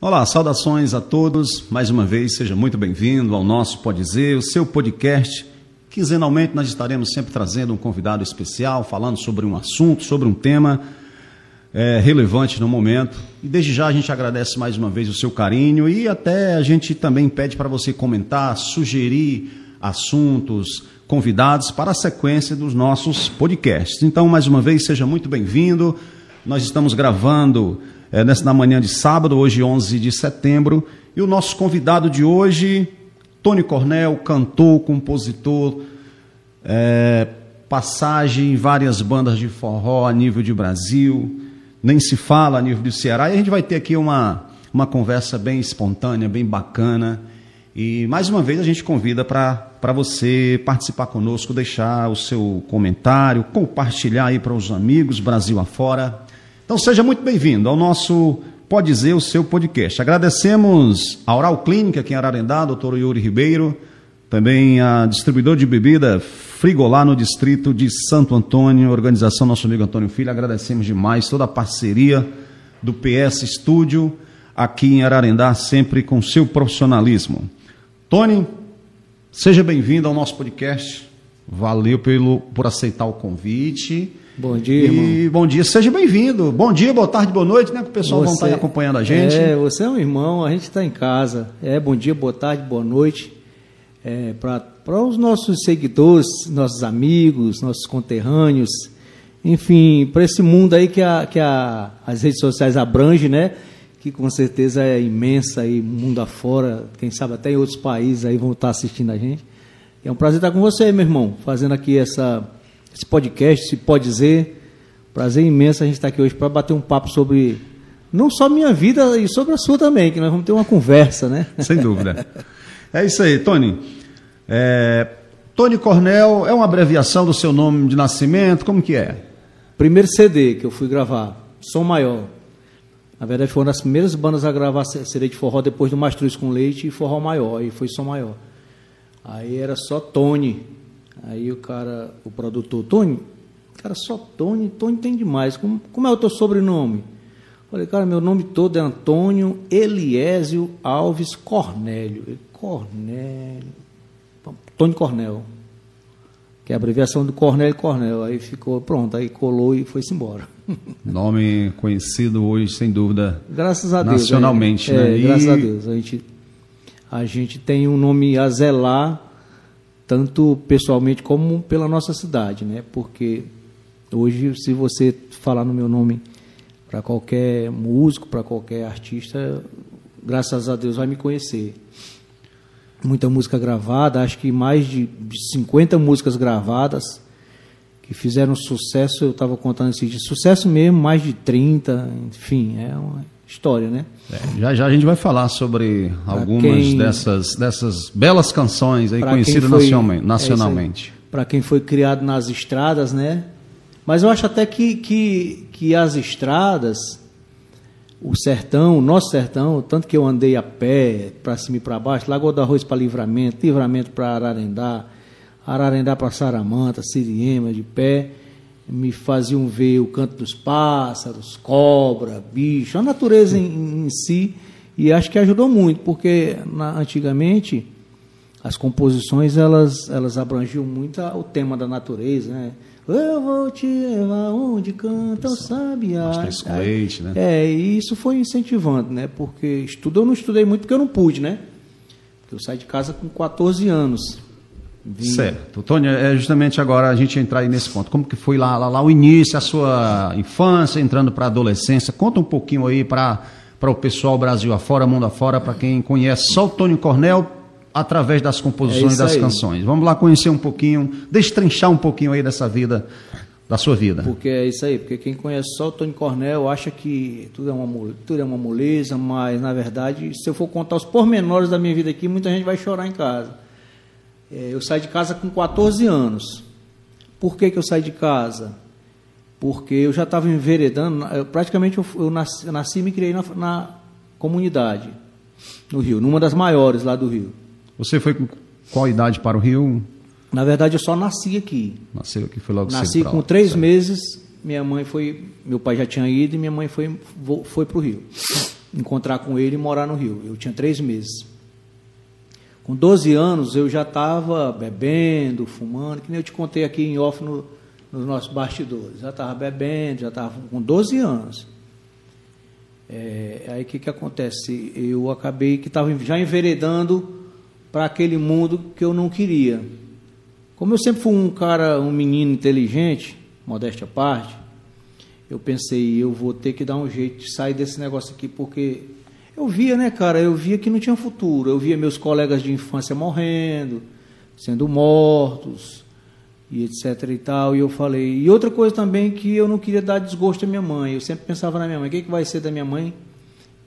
Olá, saudações a todos. Mais uma vez, seja muito bem-vindo ao nosso Pode Dizer, o seu podcast. Quinzenalmente nós estaremos sempre trazendo um convidado especial, falando sobre um assunto, sobre um tema é, relevante no momento. E desde já a gente agradece mais uma vez o seu carinho e até a gente também pede para você comentar, sugerir assuntos, convidados para a sequência dos nossos podcasts. Então, mais uma vez, seja muito bem-vindo. Nós estamos gravando é, nessa na manhã de sábado, hoje 11 de setembro, e o nosso convidado de hoje, Tony Cornel, cantor, compositor, é, passagem em várias bandas de forró a nível de Brasil, nem se fala a nível do Ceará, e a gente vai ter aqui uma, uma conversa bem espontânea, bem bacana, e mais uma vez a gente convida para você participar conosco, deixar o seu comentário, compartilhar aí para os amigos Brasil afora. Então seja muito bem-vindo ao nosso Pode Dizer, o seu podcast. Agradecemos a Oral Clínica aqui em Ararendá, doutor Yuri Ribeiro, também a distribuidor de bebida Frigolá no distrito de Santo Antônio, organização nosso amigo Antônio Filho. Agradecemos demais toda a parceria do PS Estúdio aqui em Ararendá, sempre com seu profissionalismo. Tony, seja bem-vindo ao nosso podcast. Valeu pelo, por aceitar o convite. Bom dia, irmão. E bom dia, seja bem-vindo. Bom dia, boa tarde, boa noite, né? Que o pessoal você, vão estar acompanhando a gente. É, você é um irmão, a gente está em casa. É, bom dia, boa tarde, boa noite. É, Para os nossos seguidores, nossos amigos, nossos conterrâneos, enfim, para esse mundo aí que, a, que a, as redes sociais abrangem, né? Que com certeza é imensa aí, mundo afora, quem sabe até em outros países aí vão estar assistindo a gente. É um prazer estar com você, meu irmão, fazendo aqui essa esse podcast, se pode dizer. Prazer imenso a gente estar aqui hoje para bater um papo sobre não só minha vida e sobre a sua também, que nós vamos ter uma conversa, né? Sem dúvida. É isso aí, Tony. É, Tony Cornel é uma abreviação do seu nome de nascimento, como que é? Primeiro CD que eu fui gravar, Som Maior. Na verdade, foi uma das primeiras bandas a gravar CD de forró depois do Mastruz com Leite e Forró Maior, e foi Som Maior. Aí era só Tony, Aí o cara, o produtor, Tony, cara, só Tony, Tony tem demais. Como, como é o teu sobrenome? Falei, cara, meu nome todo é Antônio Eliésio Alves Cornélio. Cornélio. Tony Cornel. Que é a abreviação do Cornélio Cornel. Aí ficou, pronto, aí colou e foi-se embora. Nome conhecido hoje, sem dúvida. Graças a Deus. Nacionalmente, é, né? É, graças a Deus. A gente, a gente tem um nome a zelar tanto pessoalmente como pela nossa cidade, né? Porque hoje, se você falar no meu nome para qualquer músico, para qualquer artista, graças a Deus vai me conhecer. Muita música gravada, acho que mais de 50 músicas gravadas que fizeram sucesso, eu estava contando esse de sucesso mesmo, mais de 30, enfim, é uma história, né? É, já já a gente vai falar sobre pra algumas quem, dessas, dessas belas canções aí conhecidas foi, nacionalmente. É Para quem foi criado nas estradas, né? Mas eu acho até que, que, que as estradas, o sertão, o nosso sertão, tanto que eu andei a pé, para cima e para baixo, Lagoa do Arroz para Livramento, Livramento para Ararendá, Ararendá para Saramanta, Siriema, de pé me faziam ver o canto dos pássaros, cobra, bicho, a natureza em, em si, e acho que ajudou muito, porque na, antigamente as composições elas, elas abrangiam muito o tema da natureza, né? Eu vou te levar onde canta o sabiá. Leite, né? É, e isso foi incentivando, né? Porque estudo eu não estudei muito porque eu não pude, né? Porque eu saí de casa com 14 anos. Certo. Tônia, é justamente agora a gente entrar aí nesse ponto. Como que foi lá, lá, lá o início, a sua infância, entrando para a adolescência? Conta um pouquinho aí para o pessoal Brasil afora, mundo afora, para quem conhece só o Tônio Cornel através das composições é das aí. canções. Vamos lá conhecer um pouquinho, destrinchar um pouquinho aí dessa vida, da sua vida. Porque é isso aí, porque quem conhece só o Tônio Cornel acha que tudo é, uma, tudo é uma moleza, mas na verdade, se eu for contar os pormenores da minha vida aqui, muita gente vai chorar em casa. É, eu saí de casa com 14 anos. Por que, que eu saí de casa? Porque eu já estava enveredando, eu, praticamente eu, eu, nasci, eu, nasci, e me criei na, na, comunidade, no Rio, numa das maiores lá do Rio. Você foi com qual idade para o Rio? Na verdade, eu só nasci aqui. Nasceu aqui, foi logo Nasci com três certo. meses, minha mãe foi, meu pai já tinha ido e minha mãe foi, foi para o Rio. encontrar com ele e morar no Rio. Eu tinha três meses. Com 12 anos eu já estava bebendo, fumando, que nem eu te contei aqui em off no, nos nossos bastidores. Já estava bebendo, já estava com 12 anos. É, aí o que, que acontece? Eu acabei que estava já enveredando para aquele mundo que eu não queria. Como eu sempre fui um cara, um menino inteligente, modéstia à parte, eu pensei, eu vou ter que dar um jeito de sair desse negócio aqui, porque eu via, né, cara, eu via que não tinha futuro. Eu via meus colegas de infância morrendo, sendo mortos, e etc e tal. E eu falei. E outra coisa também que eu não queria dar desgosto à minha mãe. Eu sempre pensava na minha mãe: o que, que vai ser da minha mãe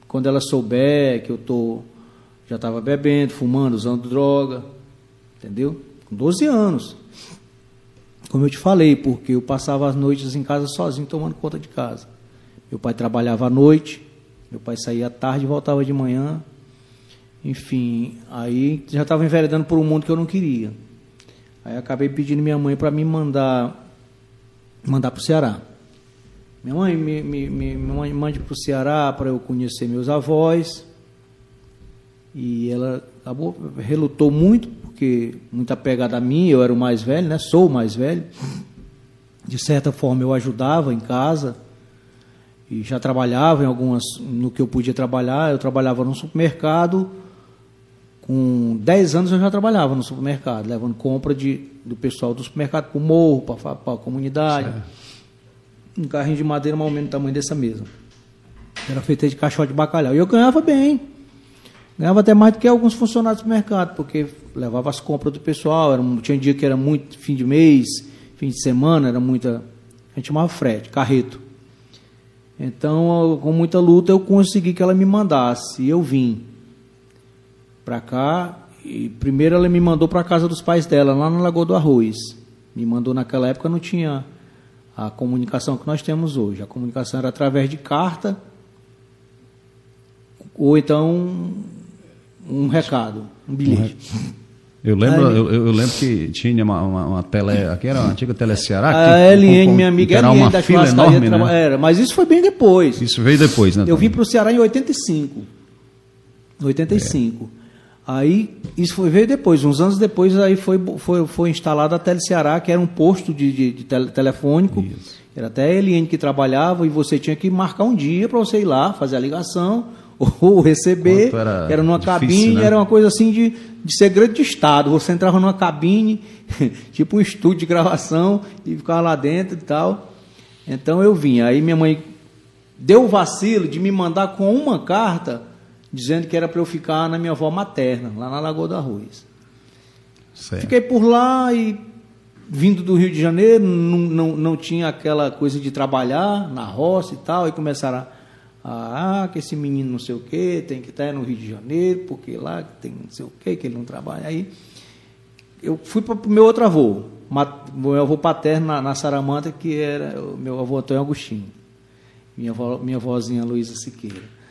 quando ela souber que eu tô já estava bebendo, fumando, usando droga, entendeu? Com 12 anos. Como eu te falei, porque eu passava as noites em casa sozinho, tomando conta de casa. Meu pai trabalhava à noite, meu pai saía à tarde e voltava de manhã. Enfim, aí já estava enveredando por um mundo que eu não queria. Aí acabei pedindo minha mãe para me mandar mandar para o Ceará. Minha mãe me, me, me, me mande para o Ceará para eu conhecer meus avós. E ela acabou, relutou muito, porque muita pegada a mim, eu era o mais velho, né? Sou o mais velho. De certa forma eu ajudava em casa e já trabalhava em algumas no que eu podia trabalhar. Eu trabalhava no supermercado. Com 10 anos eu já trabalhava no supermercado, levando compra de, do pessoal do supermercado para o morro, para a comunidade. Certo. Um carrinho de madeira mais ou menos do tamanho dessa mesa. Era feito de caixote de bacalhau. E eu ganhava bem. Ganhava até mais do que alguns funcionários do mercado, porque levava as compras do pessoal. Era, tinha um dia que era muito fim de mês, fim de semana, era muita. A gente chamava frete, carreto. Então, com muita luta, eu consegui que ela me mandasse. Eu vim para cá. E primeiro ela me mandou para a casa dos pais dela, lá na Lagoa do Arroz. Me mandou naquela época, não tinha a comunicação que nós temos hoje. A comunicação era através de carta ou então um recado, um bilhete. Eu lembro, eu, eu, lembro que tinha uma, uma, uma tele, aqui era a antiga Tele Ceará. A LN, minha amiga era uma da fila enorme, né? Era, mas isso foi bem depois. Isso veio depois, né? Eu vim para o Ceará em 85. 85. É. Aí, isso foi, veio depois, uns anos depois, aí foi, foi, foi instalada a Tele Ceará, que era um posto de, de, de tele, telefônico. Isso. Era até a LN que trabalhava e você tinha que marcar um dia para você ir lá, fazer a ligação ou receber. Era, era, numa difícil, cabine, né? era uma coisa assim de, de segredo de Estado. Você entrava numa cabine, tipo um estúdio de gravação, e ficava lá dentro e tal. Então eu vim. Aí minha mãe deu o vacilo de me mandar com uma carta dizendo que era para eu ficar na minha avó materna, lá na Lagoa do Arroz. Certo. Fiquei por lá e vindo do Rio de Janeiro, não, não, não tinha aquela coisa de trabalhar na roça e tal, e começaram a ah, que esse menino não sei o que, tem que estar no Rio de Janeiro, porque lá tem não sei o que, que ele não trabalha. Aí eu fui para o meu outro avô, meu avô paterno na, na Saramanta, que era o meu avô Antônio Agostinho, minha, avó, minha vozinha Luísa Siqueira.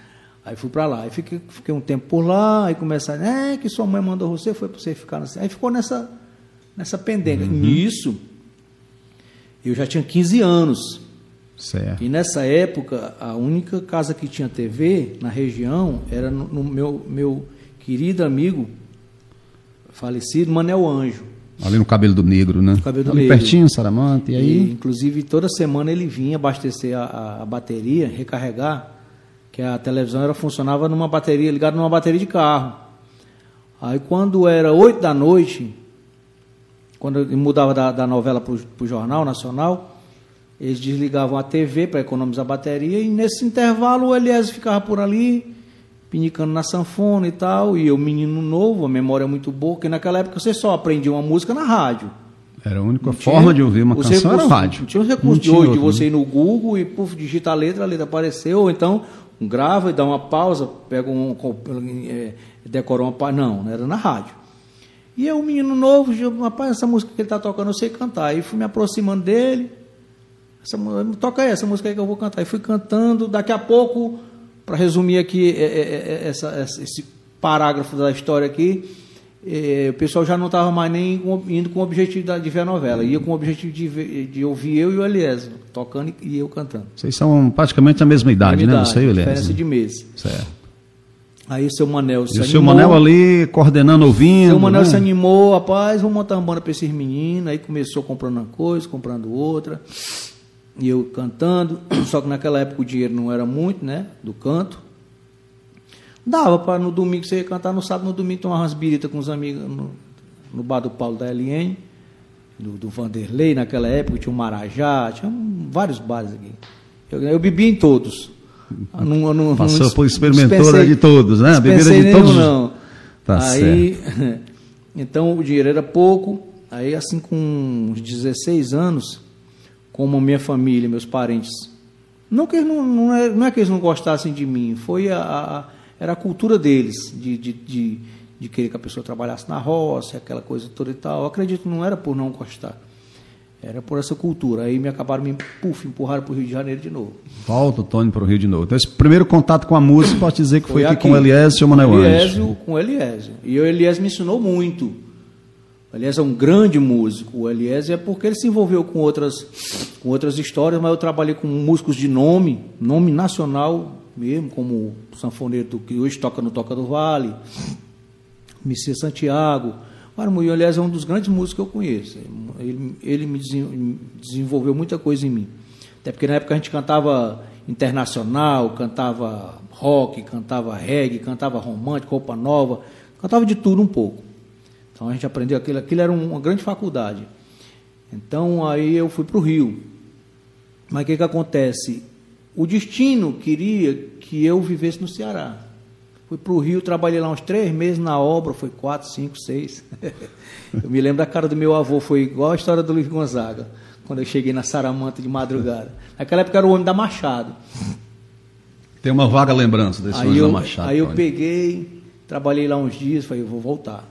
Aí fui para lá, aí fiquei, fiquei, um tempo por lá, aí começaram, é que sua mãe mandou você, foi para você ficar assim. Aí ficou nessa, nessa pendência. Uhum. Nisso, eu já tinha 15 anos. Certo. E nessa época, a única casa que tinha TV na região era no, no meu, meu querido amigo falecido Manel Anjo. Ali no Cabelo do Negro, né? No Cabelo do Ali Negro. pertinho, Saramanta, e aí? E, inclusive, toda semana ele vinha abastecer a, a, a, bateria, recarregar, que a televisão era, funcionava numa bateria, ligada numa bateria de carro. Aí quando era oito da noite, quando ele mudava da, da novela para o Jornal Nacional, eles desligavam a TV para economizar bateria e nesse intervalo o Elias ficava por ali, pinicando na sanfona e tal, e eu menino novo, a memória é muito boa, porque naquela época você só aprendia uma música na rádio. Era a única forma de ouvir uma canção recursos, era rádio. Não tinha os recursos de hoje, de você né? ir no Google e puf, digita a letra, a letra apareceu, ou então grava e dá uma pausa, pega um. É, decora uma. Não, não era na rádio. E eu, menino novo, rapaz, essa música que ele está tocando eu sei cantar. Aí fui me aproximando dele, essa, toca essa música aí que eu vou cantar. E fui cantando, daqui a pouco, para resumir aqui é, é, é, essa, esse parágrafo da história aqui, eh, o pessoal já não estava mais nem indo com o objetivo da- de ver a novela, ia com o objetivo de, ver- de ouvir eu e o Eliésio, tocando e eu cantando. Vocês são praticamente a mesma idade, né? Idade, Você e o diferença Elias. de meses. Certo. Aí o seu Manel se E o seu animou. Manel ali coordenando, ouvindo. Seu Manel né? se animou, rapaz, vamos montar uma banda para esses meninos. Aí começou comprando uma coisa, comprando outra. E eu cantando. Só que naquela época o dinheiro não era muito, né? Do canto. Dava para no domingo você ia cantar, no sábado, no domingo tomar umas biritas com os amigos no, no bar do Paulo da LN, do, do Vanderlei naquela época, tinha o Marajá, tinha um- vários bares aqui. Eu, eu bebi em todos. Eu não- eu não- Passou não por experimentou dispensei- de todos, né? Bebida de todos. não. Tá aí, então o dinheiro era pouco. Aí, assim, com uns 16 anos, como a minha família, meus parentes, não que não, não, é, não é que eles não gostassem de mim, foi a, a- era a cultura deles, de, de, de, de querer que a pessoa trabalhasse na roça, aquela coisa toda e tal. Eu acredito que não era por não gostar, era por essa cultura. Aí me acabaram me puf, empurraram para o Rio de Janeiro de novo. Volta o Tony para o Rio de novo. Então, esse primeiro contato com a música, pode dizer que foi, aqui, com o Eliésio e o Manuel Anjo. Eliésio, com o Eliésio. E o Eliésio me ensinou muito. Eliésio é um grande músico. O Eliésio é porque ele se envolveu com outras, com outras histórias, mas eu trabalhei com músicos de nome, nome nacional mesmo, como o sanfoneiro que hoje toca no Toca do Vale, Messias Santiago. O Eliésio é um dos grandes músicos que eu conheço. Ele, ele me desen- desenvolveu muita coisa em mim. Até porque na época a gente cantava internacional, cantava rock, cantava reggae, cantava romântico, roupa nova, cantava de tudo um pouco. Então a gente aprendeu aquilo, aquilo era uma grande faculdade. Então aí eu fui para o Rio. Mas o que, que acontece? O destino queria que eu vivesse no Ceará. Fui para o Rio, trabalhei lá uns três meses na obra, foi quatro, cinco, seis. eu me lembro da cara do meu avô, foi igual a história do Luiz Gonzaga, quando eu cheguei na Saramanta de madrugada. Naquela época era o homem da Machado. Tem uma vaga lembrança desse Aí Anjo eu, da Machado. aí eu Tony. peguei, trabalhei lá uns dias, falei, eu vou voltar.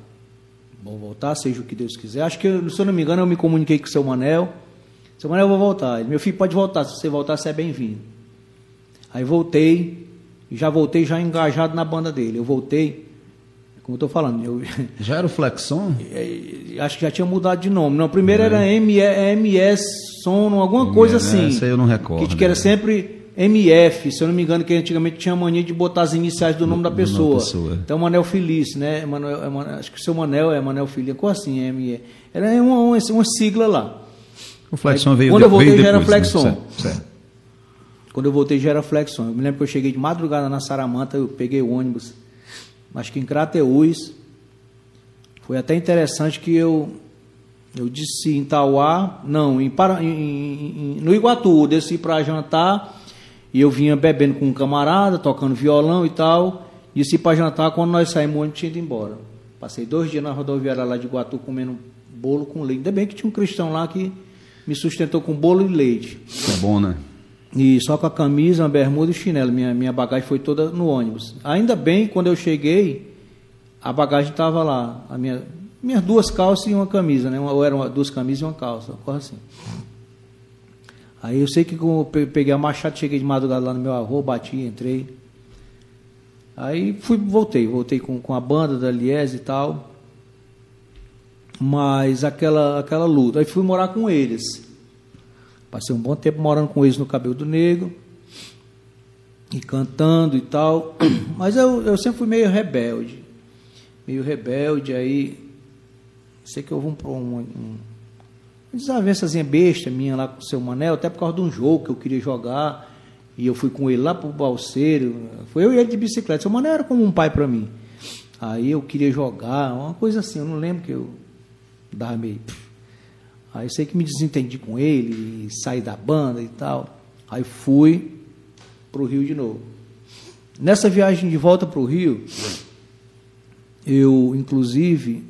Vou voltar, seja o que Deus quiser. Acho que, se eu não me engano, eu me comuniquei com o seu Manel. Seu Manel, eu vou voltar. Ele, meu filho, pode voltar. Se você voltar, você é bem-vindo. Aí voltei, e já voltei já engajado na banda dele. Eu voltei, como eu estou falando, eu, Já era o Flexon? É, acho que já tinha mudado de nome. Não, primeiro era M, MS Sono, alguma coisa assim. essa aí eu não recordo, Que, que era sempre MF, se eu não me engano, que antigamente tinha mania de botar as iniciais do nome da pessoa. pessoa. Então, Manel Feliz, né? É acho que o seu Manel é Manel Feliz, como assim, ME? Era uma, uma, uma sigla lá. O Flexon Aí, veio, quando eu voltei, veio já era depois, né? Flexon. Certo, certo. Quando eu voltei já era Flexon. Eu me lembro que eu cheguei de madrugada na Saramanta, eu peguei o ônibus, acho que em Crateús. Foi até interessante que eu eu disse em Tauá, não, em, em- em- no Iguatu, eu desci para jantar e eu vinha bebendo com um camarada, tocando violão e tal. Desci para jantar, quando nós saímos, o ônibus tinha ido embora. Passei dois dias na rodoviária lá de Iguatu comendo bolo com leite. Ainda bem que tinha um cristão lá que me sustentou com bolo e leite. É bom, né? E só com a camisa, uma bermuda e chinelo. Minha, minha bagagem foi toda no ônibus. Ainda bem, quando eu cheguei, a bagagem estava lá. A minha, minhas duas calças e uma camisa, né? Ou eram duas camisas e uma calça, uma coisa assim. Aí eu sei que eu pe- peguei a machada, cheguei de madrugada lá no meu avô, bati, entrei. Aí fui, voltei, voltei com, com a banda da Lies e tal. Mas aquela, aquela luta. Aí fui morar com eles. Passei um bom tempo morando com eles no Cabelo do Negro. E cantando e tal. Mas eu, eu sempre fui meio rebelde. Meio rebelde, aí. Sei que houve um, um, um uma desavençazinha besta minha lá com o seu Manel, até por causa de um jogo que eu queria jogar. E eu fui com ele lá pro Balseiro. Foi eu e ele de bicicleta. Seu Manel era como um pai para mim. Aí eu queria jogar, uma coisa assim, eu não lembro que eu dava meio. Aí eu sei que me desentendi com ele, saí da banda e tal. Aí fui pro Rio de novo. Nessa viagem de volta pro Rio, eu, inclusive,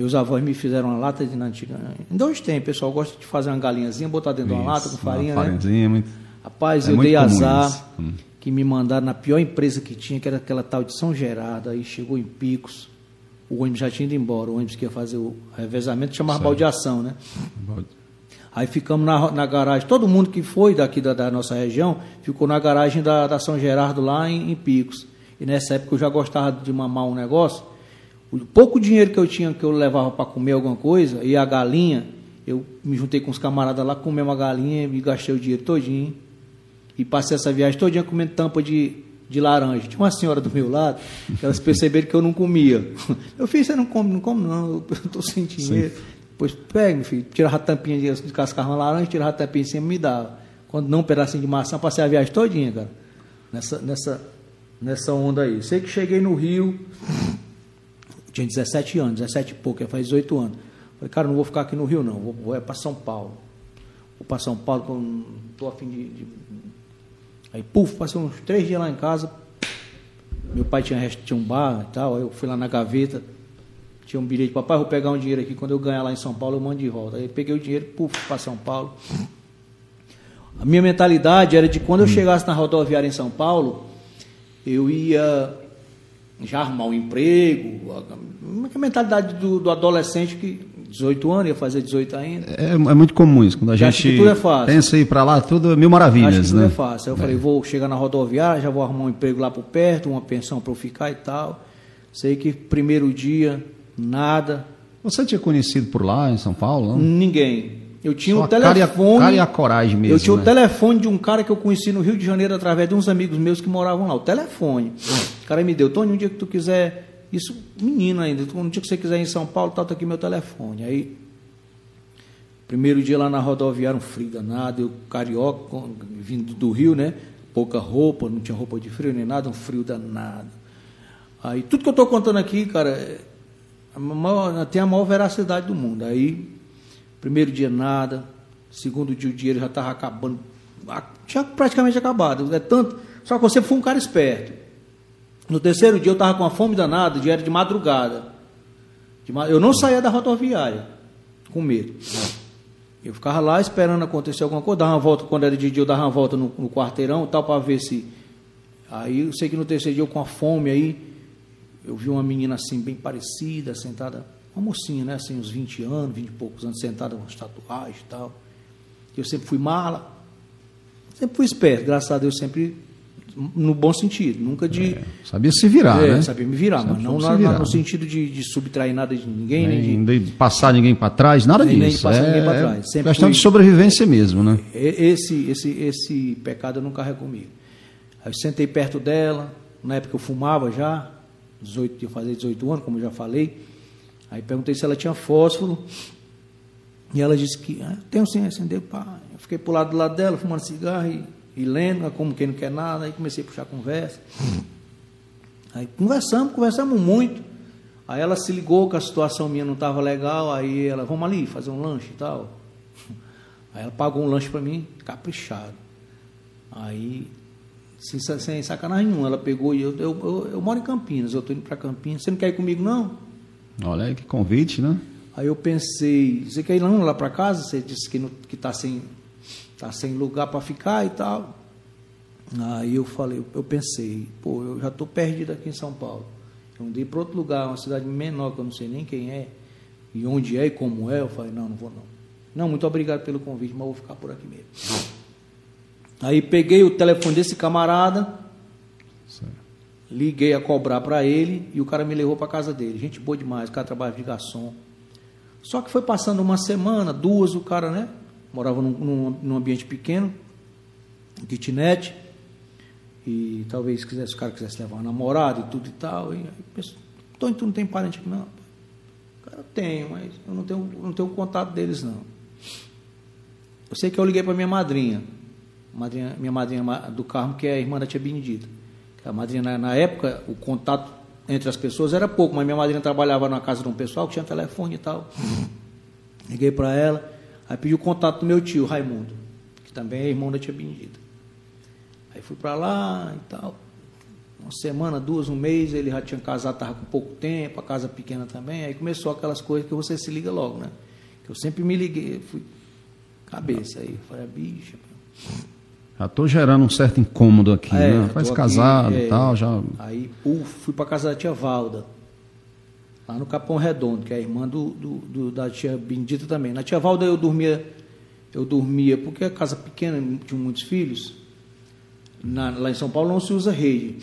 meus avós me fizeram uma lata de nantiga. Ainda hoje tem, o pessoal gosta de fazer uma galinhazinha, botar dentro de uma lata com Isso, farinha, uma né? farinhazinha, muito... Rapaz, É eu muito dei azar isso. Hum. que me mandaram na pior empresa que tinha, que era aquela tal de São Gerardo. Aí chegou em Picos, o ônibus já tinha ido embora, o ônibus que ia fazer o revezamento chamava Certo. baldeação, né? Aí ficamos na, na garagem, todo mundo que foi daqui da, da nossa região ficou na garagem da, da São Gerardo lá em, em Picos. E nessa época eu já gostava de mamar um negócio. O pouco dinheiro que eu tinha, que eu levava para comer alguma coisa, e a galinha, eu me juntei com os camaradas lá, comemos uma galinha e gastei o dinheiro todinho. E passei essa viagem todinha comendo tampa de, de laranja. Tinha uma senhora do meu lado, que elas perceberam que eu não comia. Eu fiz, você não come, não come não, eu estou sem dinheiro. Sim. Depois pega, meu filho, tirava a tampinha de, de cascar uma laranja, tirava a tampinha em cima e me dava. Quando não, um pedacinho de maçã, passei a viagem todinha, cara. Nessa, nessa, nessa onda aí. Sei que cheguei no Rio, tinha 17 anos, 17 e pouco, faz 18 anos. Falei, cara, não vou ficar aqui no Rio, não, vou, vou é para São Paulo. Vou para São Paulo, não estou afim de, de. Aí, puf, passei uns três dias lá em casa. Meu pai tinha, tinha um bar e tal, aí eu fui lá na gaveta, tinha um bilhete, papai, vou pegar um dinheiro aqui, quando eu ganhar lá em São Paulo, eu mando de volta. Aí peguei o dinheiro, puf, para São Paulo. A minha mentalidade era de quando eu hum. chegasse na rodoviária em São Paulo, eu ia já arrumar um emprego. A, mentalidade do, do, adolescente que 18 anos, ia fazer 18 ainda. É, é muito comum isso, quando a já gente é pensa ir para lá, tudo mil maravilhas. Acho que tudo né? é fácil. Aí eu é. falei, vou chegar na rodoviária, já vou arrumar um emprego lá por perto, uma pensão para eu ficar e tal. Sei que primeiro dia, nada. Você tinha conhecido por lá em São Paulo? Não? Ninguém. Eu tinha Só o telefone. Cara e, a, cara e coragem mesmo. Eu tinha né? o telefone de um cara que eu conheci no Rio de Janeiro através de uns amigos meus que moravam lá. O telefone. O cara me deu, Tony, um dia que tu quiser. Isso, menino ainda, um dia que você quiser ir em São Paulo, tá, tá aqui meu telefone. Aí, primeiro dia lá na rodoviária, um frio danado, eu carioca, vindo do Rio, né? Pouca roupa, não tinha roupa de frio nem nada, um frio danado. Aí, tudo que eu estou contando aqui, cara, é, tem a maior veracidade do mundo. Aí, Primeiro dia nada, segundo dia o dinheiro já estava acabando, tinha praticamente acabado. É tanto, só que você foi um cara esperto. No terceiro dia eu estava com uma fome danada, o era de madrugada. Eu não saía da rodoviária, com medo. Eu ficava lá esperando acontecer alguma coisa, dava uma volta, quando era de dia eu dava uma volta no, no quarteirão tal, para ver se. Aí eu sei que no terceiro dia eu com a fome aí, eu vi uma menina assim, bem parecida, sentada uma mocinha, né? Assim, uns 20 anos, 20 e poucos anos, sentada com as tatuagens e tal. Eu sempre fui mala, sempre fui esperto, graças a Deus, sempre no bom sentido, nunca de. É, sabia se virar, é, né? Sabia me virar, mas não na, virar. no sentido de, de, subtrair nada de ninguém, nem, nem de, passar ninguém para trás, nada nem, disso. Nem de passar é, ninguém para trás. Sempre questão fui, de sobrevivência mesmo, né? Esse, esse, esse pecado eu não carrego comigo. Aí eu sentei perto dela, na época eu fumava já, 18, ia fazer 18 anos, como eu já falei. Aí perguntei se ela tinha fósforo. E ela disse que ah, tenho sim, acendeu. Pá. Eu fiquei pro lado do lado dela, fumando cigarro e, e lendo, como quem não quer nada. Aí comecei a puxar conversa. Aí conversamos, conversamos muito. Aí ela se ligou que a situação minha não estava legal. Aí ela, vamos ali fazer um lanche e tal. Aí ela pagou um lanche para mim, caprichado. Aí, sem, sem sacanagem nenhuma, ela pegou e eu, eu, eu, eu moro em Campinas, eu estou indo para Campinas. Você não quer ir comigo, não? Olha aí que convite, né? Aí eu pensei, você quer ir lá, lá para casa? Você disse que está sem, tá sem lugar para ficar e tal. Aí eu falei, eu pensei, pô, eu já estou perdido aqui em São Paulo. Eu andei para outro lugar, uma cidade menor, que eu não sei nem quem é, e onde é e como é. Eu falei, não, não vou não. Não, muito obrigado pelo convite, mas vou ficar por aqui mesmo. Aí peguei o telefone desse camarada, Liguei a cobrar para ele e o cara me levou para casa dele. Gente boa demais, o cara trabalha de garçom. Só que foi passando uma semana, duas, o cara, né? Morava num, num, num ambiente pequeno, kitnet, e talvez quisesse, o cara quisesse levar uma namorada e tudo e tal. E aí Tony, tu não tem parente aqui? Não. Cara, eu tenho, mas eu não tenho, não tenho contato deles, não. Eu sei que eu liguei para minha madrinha, madrinha, minha madrinha do Carmo, que é a irmã da tia Benedita. A madrinha, na, na, época, o contato entre as pessoas era pouco, mas minha madrinha trabalhava na casa de um pessoal que tinha telefone e tal. Liguei para ela, aí pedi o contato do meu tio, Raimundo, que também é irmão da tia Benedita. Aí fui para lá e tal. Uma semana, duas, um mês, ele já tinha casado, estava com pouco tempo, a casa pequena também. Aí começou aquelas coisas que você se liga logo, né? Que eu sempre me liguei, fui cabeça aí. Falei, bicha. Já estou gerando um certo incômodo aqui, é, né? Faz casado e é, tal, já. Aí uf, fui para casa da tia Valda, lá no Capão Redondo, que é a irmã do, do, do, da tia Bendita também. Na tia Valda eu dormia, eu dormia, porque a casa pequena, tinha muitos filhos. Na, lá em São Paulo não se usa rede.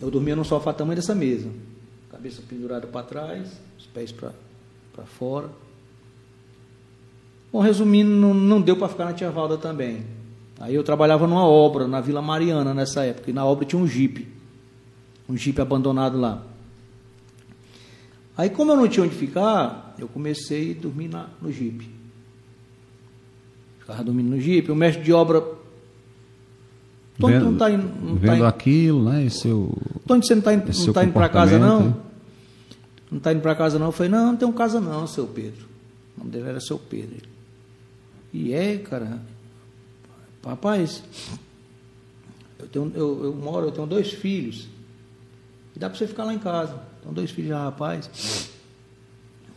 Eu dormia no sofá tamanho dessa mesa. cabeça pendurada para trás, os pés para fora. Bom, resumindo, não, não deu para ficar na Tia Valda também. Aí eu trabalhava numa obra na Vila Mariana nessa época, e na obra tinha um jipe, um jipe abandonado lá. Aí, como eu não tinha onde ficar, eu comecei a dormir na, no jipe. Ficava dormindo no jipe. O mestre de obra. Tony, vendo, não tá indo, não tá vendo tá aquilo, né? Esse seu, Tony, você não está indo, não tá indo para casa, não? Não está indo para casa, não? Eu falei, não, não tenho casa, não, seu Pedro. O nome dele era seu Pedro. E é, cara. Rapaz, eu, tenho, eu, eu moro, eu tenho dois filhos. E dá para você ficar lá em casa. Então, dois filhos já, rapaz.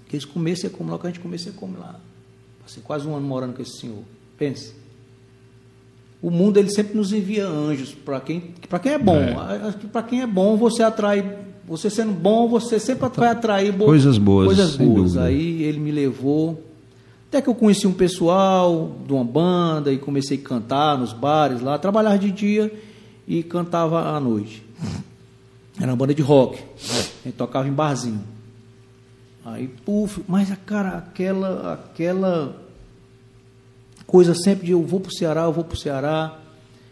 Que eles comer, você come lá, que a gente comer, você come lá. Passei quase um ano morando com esse senhor. Pense. O mundo ele sempre nos envia anjos para quem, quem é bom. É. Para quem é bom, você atrai. Você sendo bom, você sempre vai atrair bo... coisas boas. Coisas boas. Aí ele me levou. Até que eu conheci um pessoal de uma banda e comecei a cantar nos bares lá. Trabalhar de dia e cantava à noite. Era uma banda de rock. A gente tocava em barzinho. Aí, puf, mas a cara, aquela, aquela coisa sempre de eu vou pro Ceará, eu vou pro Ceará.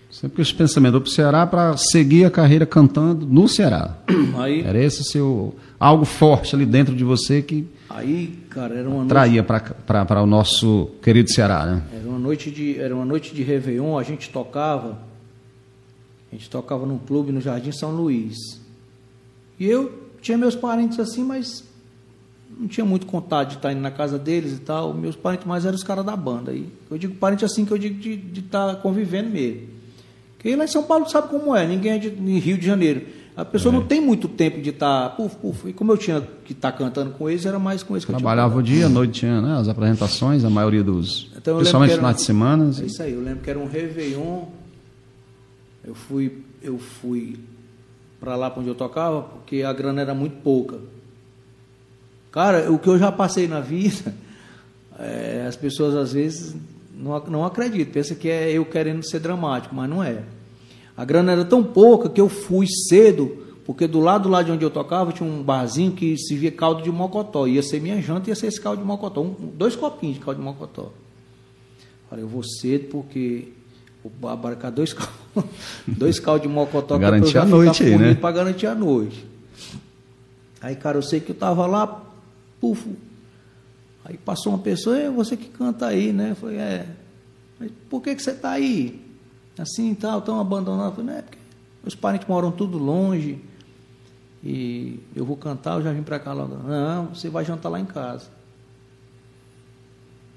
Sempre esse pensamento, vou pro Ceará para seguir a carreira cantando no Ceará. Aí, era esse seu algo forte ali dentro de você que aí, cara, era uma traía para o nosso querido Ceará, né? Era uma noite de era uma noite de Réveillon, a gente tocava a gente tocava num clube no Jardim São Luís. E eu tinha meus parentes assim, mas não tinha muito contato de estar indo na casa deles e tal. Meus parentes mais eram os caras da banda. E eu digo parente assim que eu digo de, de estar convivendo mesmo. Porque lá em São Paulo sabe como é, ninguém é de Rio de Janeiro. A pessoa é. não tem muito tempo de estar. Puf, puf. E como eu tinha que estar cantando com eles, era mais com eles que Trabalhava eu tinha. Trabalhava o dia, a noite tinha né, as apresentações, a maioria dos. Então, principalmente nos finais de semana. É isso aí, eu lembro que era um Réveillon. Eu fui, eu fui para lá para onde eu tocava, porque a grana era muito pouca. Cara, o que eu já passei na vida, é, as pessoas às vezes não, não acreditam, pensa que é eu querendo ser dramático, mas não é. A grana era tão pouca que eu fui cedo, porque do lado lá de onde eu tocava tinha um barzinho que se via caldo de mocotó. Ia ser minha janta, ia ser esse caldo de mocotó. Um, dois copinhos de caldo de mocotó. Falei, eu vou cedo porque vou abarcar dois dois caldos de mocotó para garantir a noite aí, né? Para garantir a noite. Aí, cara, eu sei que eu tava lá, pufo. Aí passou uma pessoa, é você que canta aí, né? Eu falei, é. Mas por que, que você tá aí? Assim e tal, tão abandonado. Falei, é, porque meus parentes moram tudo longe. E eu vou cantar, eu já vim para cá logo. Não, você vai jantar lá em casa.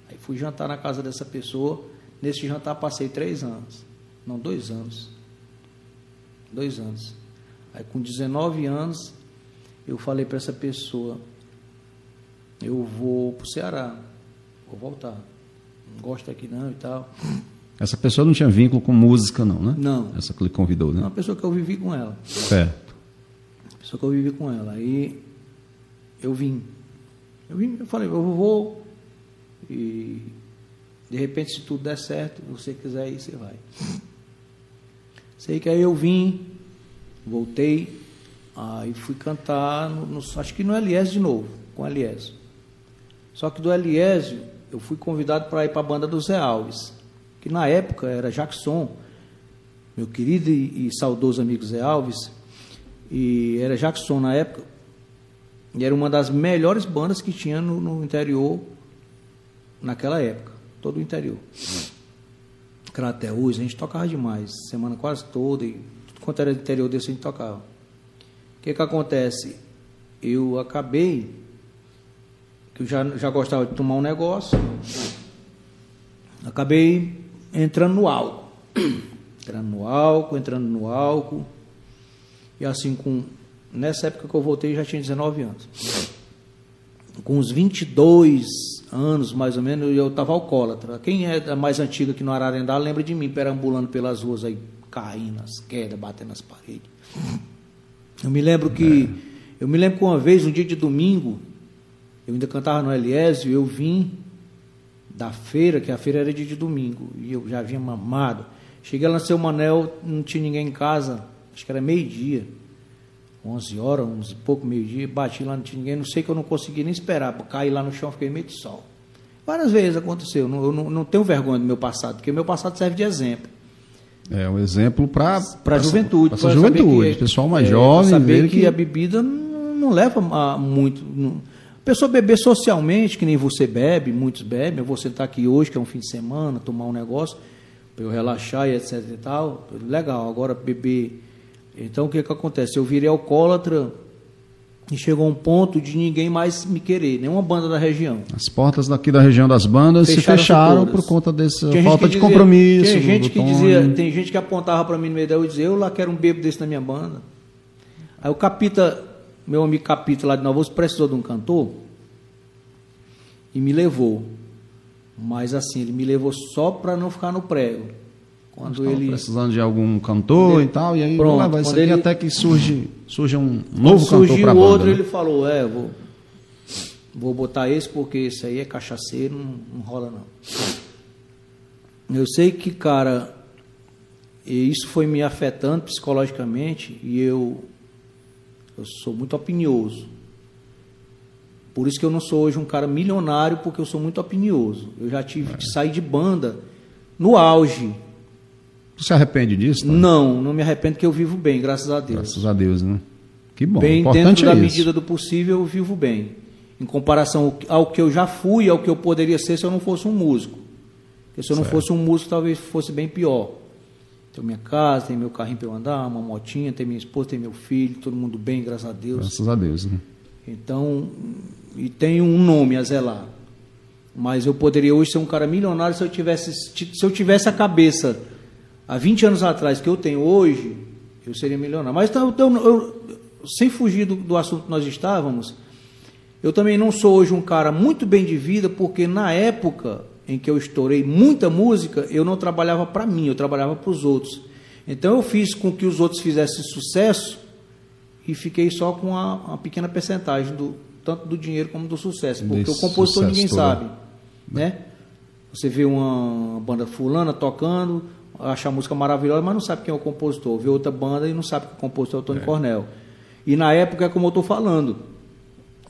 Aí fui jantar na casa dessa pessoa. Nesse jantar passei três anos. Não, dois anos. Dois anos. Aí com 19 anos, eu falei para essa pessoa, eu vou para o Ceará, vou voltar. Não gosto aqui não e tal. Essa pessoa não tinha vínculo com música não, né? Não. Essa que ele convidou, né? Uma pessoa que eu vivi com ela. Certo. Uma pessoa que eu vivi com ela. Aí eu vim. Eu vim, eu falei, eu vou e de repente, se tudo der certo, você quiser ir, você vai. Sei que aí eu vim, voltei, aí fui cantar, no, no, acho que no Eliésio de novo, com o Eliésio. Só que do Eliésio, eu fui convidado para ir para a banda do Zé Alves, que na época era Jackson, meu querido e, saudoso amigo Zé Alves, e era Jackson na época, e era uma das melhores bandas que tinha no, no interior naquela época todo o interior. Crateús, a gente tocava demais, semana quase toda, e tudo quanto era interior desse a gente tocava. O que que acontece? Eu acabei, que eu já, já gostava de tomar um negócio, acabei entrando no álcool. Entrando no álcool, entrando no álcool. E assim, com, nessa época que eu voltei, eu já tinha 19 anos. Com uns 22 anos, mais ou menos, eu estava alcoólatra. Quem é mais antiga aqui no Ararendá lembra de mim, perambulando pelas ruas aí, caindo nas quedas, batendo nas paredes. Eu me lembro que, eu me lembro que uma vez, um dia de domingo, eu ainda cantava no Eliésio, eu vim da feira, que a feira era de domingo, e eu já vinha mamado. Cheguei lá no seu Manel, não tinha ninguém em casa, acho que era meio-dia. 11 horas, 11 e pouco, meio-dia, bati lá, não tinha ninguém, não sei que eu não consegui nem esperar, cair lá no chão, fiquei meio de sol. Várias vezes aconteceu, não, eu não, não tenho vergonha do meu passado, porque o meu passado serve de exemplo. É um exemplo para a juventude. Para a juventude, que, pessoal mais é, jovem. saber que, que, a bebida não, não leva a muito. Não, a pessoa beber socialmente, que nem você bebe, muitos bebem. Eu vou sentar aqui hoje, que é um fim de semana, tomar um negócio, para eu relaxar e etc e tal. Legal, agora beber. Então o que, que acontece? Eu virei alcoólatra e chegou um ponto de ninguém mais me querer, nenhuma banda da região. As portas daqui da região das bandas fecharam se fecharam por conta dessa falta de dizia, compromisso. Tem gente que dizia, tem gente que apontava para mim no meio da rua e dizia, eu lá quero um bebo desse na minha banda. Aí o Capita, meu amigo Capita lá de Nova precisou de um cantor e me levou. Mas assim, ele me levou só para não ficar no prego. Quando ele precisando de algum cantor ele, e tal, e aí pronto, vai isso aqui ele, até que surge, surge um novo cantor para a banda. outro, né? ele falou, é, vou, vou botar esse porque esse aí é cachaceiro, não, não rola não. Eu sei que, cara, isso foi me afetando psicologicamente e eu, eu sou muito opinioso. Por isso que eu não sou hoje um cara milionário, porque eu sou muito opinioso. Eu já tive é. que sair de banda no auge você se arrepende disso? Tá? Não, não me arrependo que eu vivo bem, graças a Deus. Graças a Deus, né? Que bom. Bem dentro é da medida do possível, eu vivo bem. Em comparação ao que eu já fui, ao que eu poderia ser se eu não fosse um músico. Porque se eu não certo. fosse um músico, talvez fosse bem pior. Tenho minha casa, tenho meu carrinho para eu andar, uma motinha, tem minha esposa, tem meu filho, todo mundo bem, graças a Deus. Graças a Deus, né? Então, e tenho um nome a zelar. Mas eu poderia hoje ser um cara milionário se eu tivesse, se eu tivesse a cabeça há 20 anos atrás que eu tenho hoje, eu seria milionário. Mas então, eu, eu, sem fugir do, do assunto que nós estávamos, eu também não sou hoje um cara muito bem de vida, porque na época em que eu estourei muita música, eu não trabalhava para mim, eu trabalhava para os outros. Então eu fiz com que os outros fizessem sucesso e fiquei só com uma, uma pequena percentagem do tanto do dinheiro como do sucesso, porque Desse o compositor ninguém sabe, né? Você vê uma banda fulana tocando, acha a música maravilhosa, mas não sabe quem é o compositor. Vê outra banda e não sabe que o compositor é o Tony é. Cornell. E na época, como eu estou falando,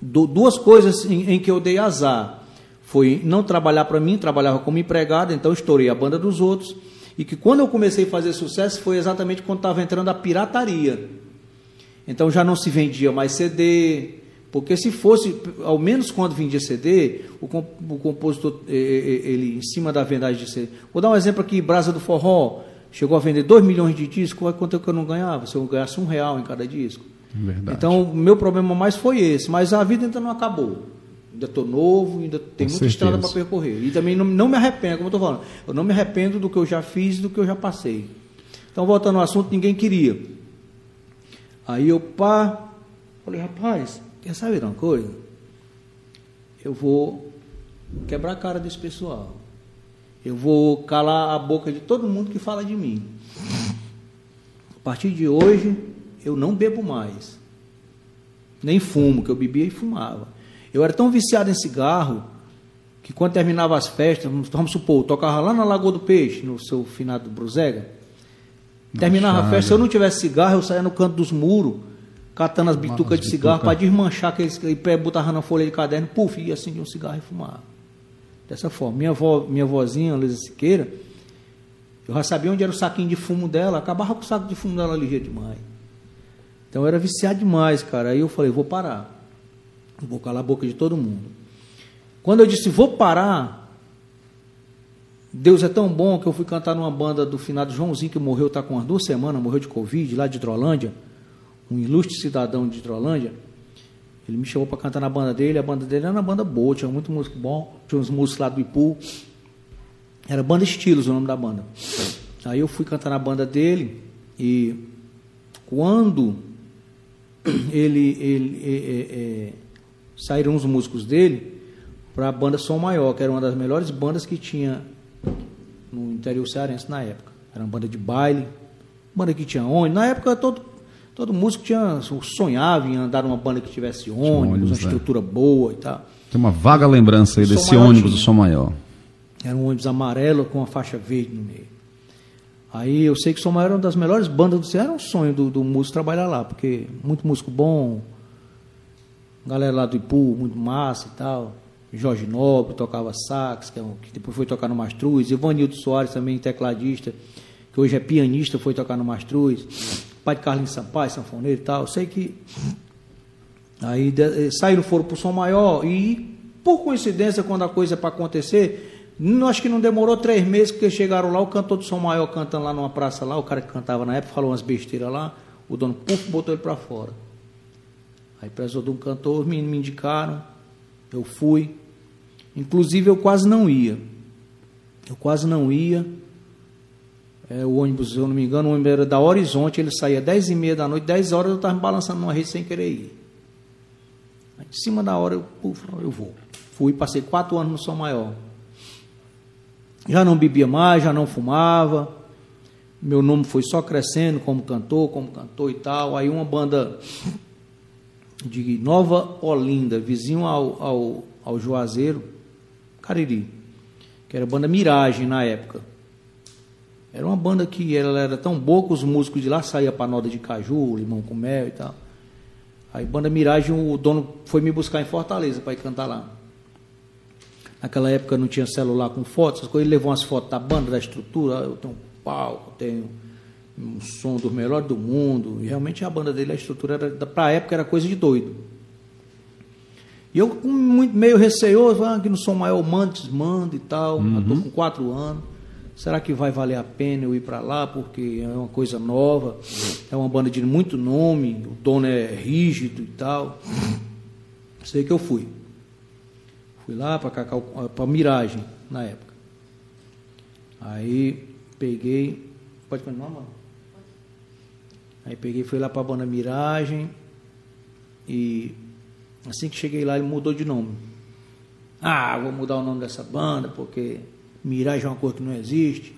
do, duas coisas em, em, que eu dei azar. Foi não trabalhar para mim, trabalhava como empregado, então estourei a banda dos outros. E que quando eu comecei a fazer sucesso foi exatamente quando estava entrando a pirataria. Então já não se vendia mais CD, porque se fosse, ao menos quando vendia CD, o, o compositor, ele, em cima da vendagem de CD. Vou dar um exemplo aqui: Brasa do Forró chegou a vender 2 milhões de discos, quanto é que eu não ganhava? Se eu ganhasse um real em cada disco. Verdade. Então, o meu problema mais foi esse, mas a vida ainda não acabou. Ainda estou novo, ainda tem muita estrada para percorrer. E também não, não me arrependo, como eu estou falando, eu não me arrependo do que eu já fiz e do que eu já passei. Então, voltando ao assunto, ninguém queria. Aí eu, pá, falei, rapaz, Quer saber de uma coisa? Eu vou quebrar a cara desse pessoal. Eu vou calar a boca de todo mundo que fala de mim. A partir de hoje, eu não bebo mais. Nem fumo, que eu bebia e fumava. Eu era tão viciado em cigarro que quando terminava as festas, vamos supor, tocava lá na Lagoa do Peixe, no seu finado Brusega. Terminava a festa, se eu não tivesse cigarro, eu saía no canto dos muros catando as bitucas de cigarro para desmanchar aqueles e botava na folha de caderno, puf, ia acendia um cigarro e fumava. Dessa forma. Minha avó, minha vozinha, Luísa Siqueira, eu já sabia onde era o saquinho de fumo dela, acabava com o saco de fumo dela ligeiro demais. Então eu era viciado demais, cara. Aí eu falei, vou parar. Vou calar a boca de todo mundo. Quando eu disse, vou parar, Deus é tão bom que eu fui cantar numa banda do finado Joãozinho, que morreu, está com umas duas semanas, morreu de Covid, lá de Hidrolândia um ilustre cidadão de Hidrolândia, ele me chamou para cantar na banda dele, a banda dele era uma banda boa, tinha muito músico bom, tinha uns músicos lá do Ipu, era Banda Estilos o nome da banda. Aí eu fui cantar na banda dele e quando ele, ele é, é, é, saíram os músicos dele para a banda Som Maior, que era uma das melhores bandas que tinha no interior cearense na época. Era uma banda de baile, banda que tinha onde. Na época todo Todo músico tinha, sonhava em andar numa banda que tivesse ônibus, ônibus uma né? estrutura boa e tal. Tem uma vaga lembrança aí desse ônibus do Som Maior. Era um ônibus amarelo com uma faixa verde no meio. Aí eu sei que o Som Maior era uma das melhores bandas do Ceará, era um sonho do, do músico trabalhar lá, porque muito músico bom, galera lá do Ipu, muito massa e tal. Jorge Nobre tocava sax, que, é um, que depois foi tocar no Mastruz. Ivanildo Soares também, tecladista, que hoje é pianista, foi tocar no Mastruz. Pai de Carlinhos Sampaio, sanfoneiro e tal. Sei que aí de, eh, saíram, foram pro Som Maior e, por coincidência, quando a coisa é para acontecer, não, acho que não demorou três meses que chegaram lá, o cantor do Som Maior cantando lá numa praça lá, o cara que cantava na época falou umas besteiras lá, o dono puf, botou ele para fora. Aí precisou de um cantor, me, me indicaram, eu fui. Inclusive eu quase não ia. Eu quase não ia. É, o ônibus, se eu não me engano, o ônibus era da Horizonte, ele saía 10 e meia da noite, 10 horas eu estava me balançando numa rede sem querer ir. Aí, em cima da hora eu, puf, eu vou. Fui, passei quatro anos no São Maior. Já não bebia mais, já não fumava. Meu nome foi só crescendo como cantor, como cantor e tal. Aí uma banda de Nova Olinda, vizinho ao, ao, ao Juazeiro, Cariri, que era a banda Miragem na época. Era uma banda que ela era tão boa que os músicos de lá saíam para Noda de Caju, Limão com Mel e tal. Aí, banda Miragem, o dono foi me buscar em Fortaleza para ir cantar lá. Naquela época não tinha celular com fotos. Ele levou umas fotos da banda, da estrutura. Eu tenho um palco, tenho um som dos melhores do mundo. E realmente a banda dele, a estrutura era, para a época era coisa de doido. E eu muito, meio receoso, ah, que não sou maior, manda, desmanda e tal. Uhum. Estou com quatro anos. Será que vai valer a pena eu ir para lá? Porque é uma coisa nova, é uma banda de muito nome, o dono é rígido e tal. Sei que eu fui. Fui lá para Miragem, na época. Aí peguei. Pode continuar, mano? Aí peguei, fui lá para a banda Miragem. E assim que cheguei lá, ele mudou de nome. Ah, vou mudar o nome dessa banda, porque Miragem é uma coisa que não existe.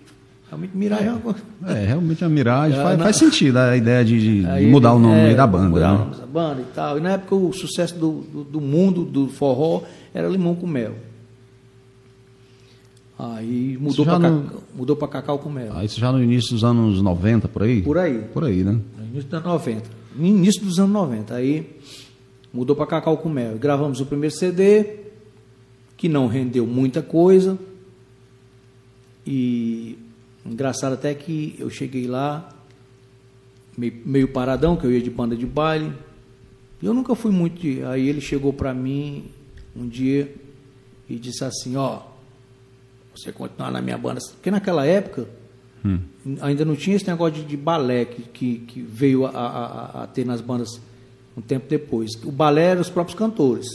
Realmente, Miragem é, uma coisa. É, realmente a Miragem é, faz, faz, sentido a ideia de, de mudar o nome é, da banda. Mudar né? o nome da banda e tal. E na época o sucesso do, do, do mundo do forró era limão com mel. Aí mudou para no... mudou para cacau com mel. Aí isso já no início dos anos 90, por aí? Por aí. Por aí, né? Início dos anos 90. No início dos anos 90. Aí mudou para cacau com mel. Gravamos o primeiro CD, que não rendeu muita coisa. E engraçado até que eu cheguei lá, meio, meio paradão, que eu ia de banda de baile. Eu nunca fui muito. De... Aí ele chegou para mim um dia e disse assim: Ó, você continuar na minha banda. Porque naquela época hum. ainda não tinha esse negócio de, de balé que, que, que veio a, a, a, ter nas bandas um tempo depois. O balé eram os próprios cantores.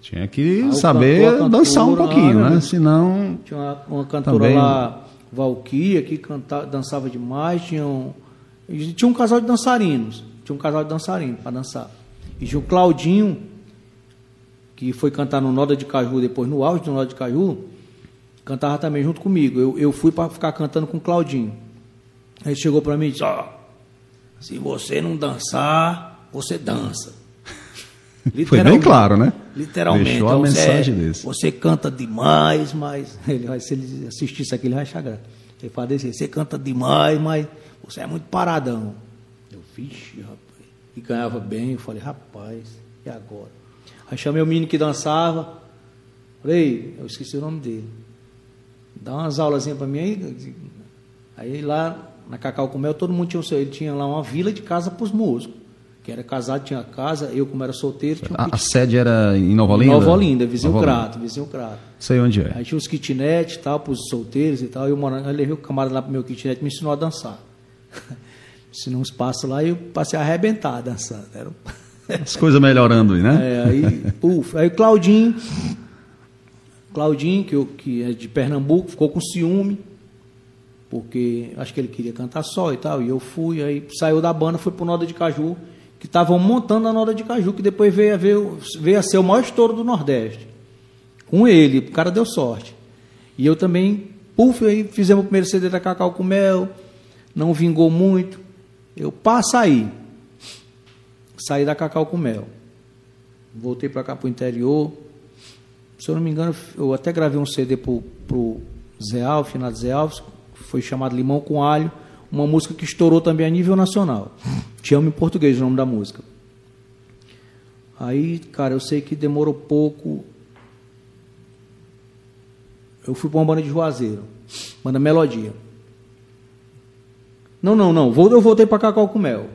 Tinha que ah, saber cantor, dançar um pouquinho, ah, né? Senão. Tinha uma, uma cantora também... lá, Valquíria, que cantava, dançava demais. Tinha um, tinha um casal de dançarinos. Tinha um casal de dançarinos para dançar. E tinha o Claudinho, que foi cantar no Noda de Caju, depois no auge do Noda de Caju, cantava também junto comigo. Eu, eu fui para ficar cantando com o Claudinho. Aí chegou para mim e disse: Ó, oh, se você não dançar, você dança. Foi bem claro, né? Literalmente. Deixou a então, mensagem é, desse. Você canta demais, mas. Ele vai, se ele assistir isso aqui, ele vai achar graça. Ele fala desse você canta demais, mas você é muito paradão. Eu, vixe, rapaz. E ganhava bem. Eu falei, rapaz, e agora? Aí chamei o menino que dançava. Falei, eu esqueci o nome dele. Dá umas aulas para mim aí. Aí lá na Cacau com Mel, todo mundo tinha o seu. Ele tinha lá uma vila de casa para os músicos que era casado, tinha casa, eu como era solteiro... Um a, a, sede era em Nova Olinda? Nova Olinda, vizinho Nova Crato, vizinho Crato. Sei onde é. Aí tinha os kitnet e tal, para os solteiros e tal, eu morando, eu levei o camarada lá para o meu kitnet, me ensinou a dançar. ensinou uns passos lá e eu passei a arrebentar dançando. Era... As coisas melhorando aí, né? É, aí, puf, aí o Claudinho, Claudinho, que, eu, que é de Pernambuco, ficou com ciúme, porque acho que ele queria cantar só e tal, e eu fui, aí saiu da banda, foi pro Noda de Caju, que estavam montando a Noda de Caju, que depois veio a, ver, veio a ser o maior estouro do Nordeste. Com ele, o cara deu sorte. E eu também, puf, aí fizemos o primeiro CD da Cacau com Mel, não vingou muito. Eu passa aí. Saí da Cacau com Mel. Voltei para cá para o interior. Se eu não me engano, eu até gravei um CD para o Zé Alves, finado Zé Alves, foi chamado Limão com Alho. uma música que estourou também a nível nacional. Te amo em português o nome da música. Aí, cara, eu sei que demorou pouco. Eu fui para uma banda de Juazeiro, banda Melodia. Não, não, não. Eu voltei para Cacau com Mel.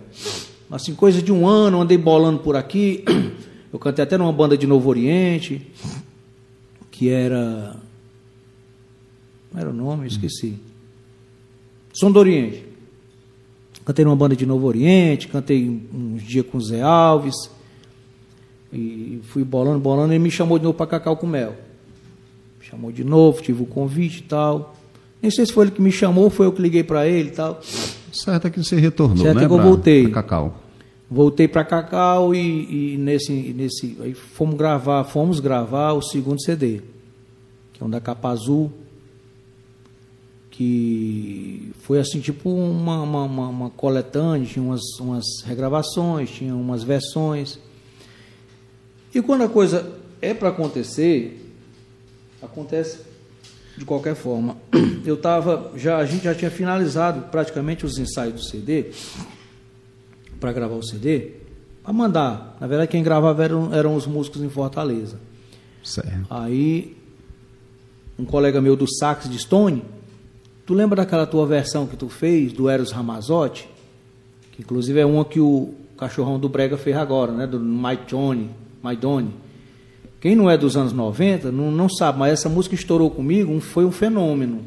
Assim, coisa de um ano, andei bolando por aqui. Eu cantei até numa banda de Novo Oriente, que era. Não era o nome? Esqueci. Som do Oriente. Cantei numa banda de Novo Oriente, cantei uns dias com o Zé Alves. E fui bolando, bolando, e ele me chamou de novo para Cacau com Mel. Me chamou de novo, tive o convite e tal. Nem sei se foi ele que me chamou, foi eu que liguei para ele e tal. Certo é que você retornou, certo né? É que eu voltei. Pra Cacau. Voltei para Cacau e, e, nesse, nesse, aí fomos gravar, fomos gravar o segundo CD, que é um da capa azul, que foi assim tipo uma, uma, uma, uma coletânea, tinha umas, umas regravações, tinha umas versões. E quando a coisa é para acontecer, acontece de qualquer forma. Eu estava já a gente já tinha finalizado praticamente os ensaios do CD para gravar o CD, para mandar. Na verdade, quem gravava eram, eram os músicos em Fortaleza. Certo. Aí, um colega meu do sax de Stone, tu lembra daquela tua versão que tu fez do Eros Ramazotti? Que inclusive é uma que o cachorrão do Brega fez agora, né? Do Maidone. Maidone. Quem não é dos anos 90 não, não sabe, mas essa música estourou comigo, foi um fenômeno.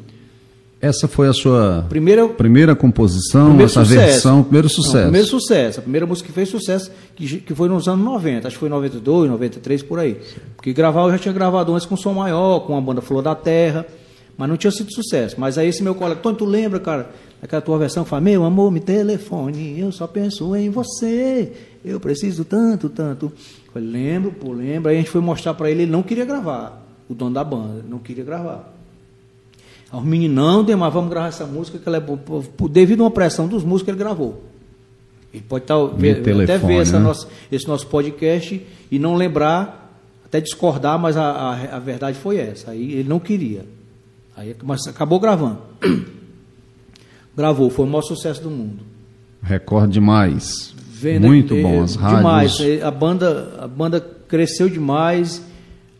Essa foi a sua primeira, primeira composição, primeiro essa sucesso. versão, primeiro sucesso. Não, primeiro sucesso. A primeira música que fez sucesso, que, que foi nos anos 90, acho que foi 92, 93, por aí. Porque gravar eu já tinha gravado antes com som maior, com a banda Flor da Terra, mas não tinha sido sucesso. Mas aí esse meu colega, Tony, tu lembra, cara, daquela tua versão, fala, meu amor, me telefone, eu só penso em você, eu preciso tanto, tanto. Eu falei, lembro, pô, lembro. Aí a gente foi mostrar para ele, ele não queria gravar, o dono da banda, não queria gravar. Os meninos, não, Demar, vamos gravar essa música, que ela é boa. Devido a uma pressão dos músicos, ele gravou. Ele pode estar, ver, telefone, até ver né? nossa, esse nosso podcast e não lembrar, até discordar, mas a, a, a, verdade foi essa. Aí ele não queria. Aí, mas acabou gravando. Gravou, foi o maior sucesso do mundo. Recorde demais. Vendo, Muito é, bom, as rádios. Demais. A banda, a banda cresceu demais.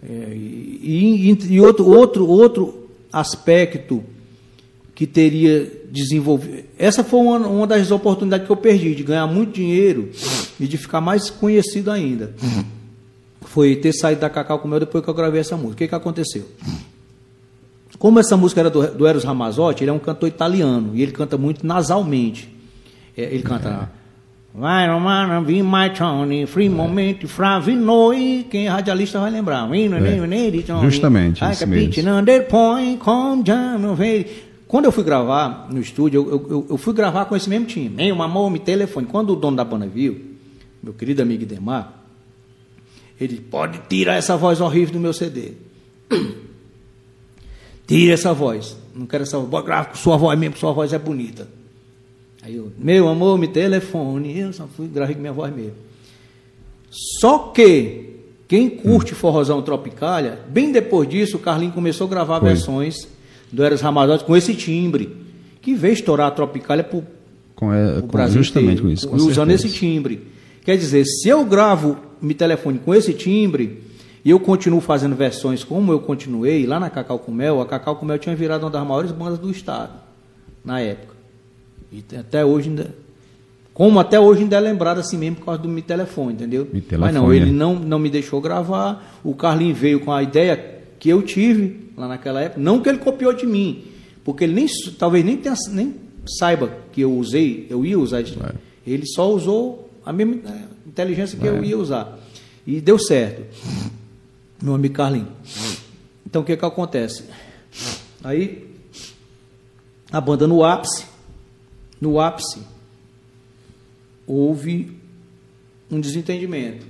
É, e, e, e outro, outro, outro aspecto que teria desenvolvido. Essa foi uma, uma, das oportunidades que eu perdi, de ganhar muito dinheiro e de ficar mais conhecido ainda. Foi ter saído da Cacau com Mel depois que eu gravei essa música. O que, que aconteceu? Como essa música era do, do Eros Ramazzotti, ele é um cantor italiano e ele canta muito nasalmente. É, ele canta. Vai, Romana, vi my Tony, free moment, fra vinoi, quem é radialista vai lembrar. É, justamente, isso mesmo. Quando eu fui gravar no estúdio, eu, eu, eu, fui gravar com esse mesmo time. Meu amor, me telefone. Quando o dono da banda viu, meu querido amigo Demar, ele pode tirar essa voz horrível do meu CD. Tira essa voz. Não quero essa voz. Grava com sua voz mesmo, sua voz é bonita. Aí eu, meu amor, me telefone. Eu só fui gravei com minha voz mesmo. Só que quem curte hum. forrozão tropicália, bem depois disso, o Carlinho começou a gravar Foi. versões do Eros Ramazzotti com esse timbre, que veio estourar a tropicália para com, é, com, Brasil justamente inteiro, com isso, com usando certeza. esse timbre. Quer dizer, se eu gravo me telefone com esse timbre e eu continuo fazendo versões como eu continuei lá na Cacau com Mel, a Cacau com Mel tinha virado uma das maiores bandas do estado na época. E até hoje ainda. Como até hoje ainda é lembrado assim mesmo por causa do Mi Telefone, entendeu? Mi telefone, Mas não, ele não, não me deixou gravar. O Carlinho veio com a ideia que eu tive lá naquela época. Não que ele copiou de mim, porque ele nem, talvez nem, tenha, nem saiba que eu usei, eu ia usar isso. É. Ele só usou a mesma inteligência que é. eu ia usar. E deu certo. Meu amigo Carlinho. Então o que que acontece? Aí a banda no ápice no ápice, houve um desentendimento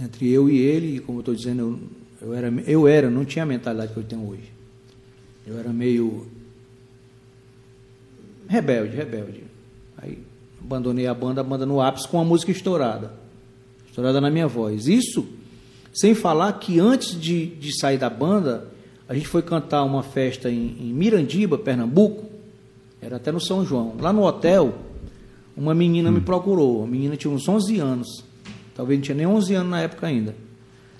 entre eu e ele, e como eu estou dizendo, eu, eu, era, eu era, não tinha a mentalidade que eu tenho hoje. Eu era meio rebelde, rebelde. Aí abandonei a banda, a banda no ápice com a música estourada. Estourada na minha voz. Isso sem falar que antes de, de sair da banda, a gente foi cantar uma festa em, em Mirandiba, Pernambuco, Era até no São João. Lá no hotel, uma menina hum. me procurou. A menina tinha uns 11 anos. Talvez não tinha nem 11 anos na época ainda.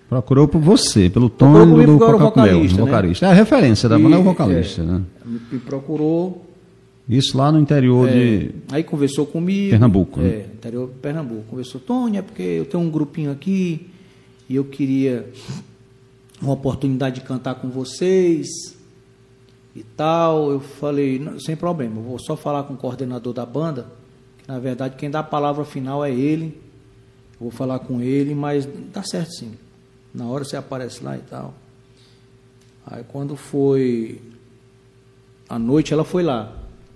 Procurou por você, pelo tom do, do vocalista, né? vocalista. É a referência da banda é o vocalista, é, né? Me procurou. Isso lá no interior é, de. Aí conversou comigo. Pernambuco. É, né? interior de Pernambuco. Conversou, Tony, é porque eu tenho um grupinho aqui e eu queria uma oportunidade de cantar com vocês e tal. Eu falei, sem problema, vou só falar com o coordenador da banda, que na verdade quem dá a palavra final é ele. Eu vou falar com ele, mas dá certo sim. Na hora você aparece lá e tal. Aí quando foi à noite, ela foi lá,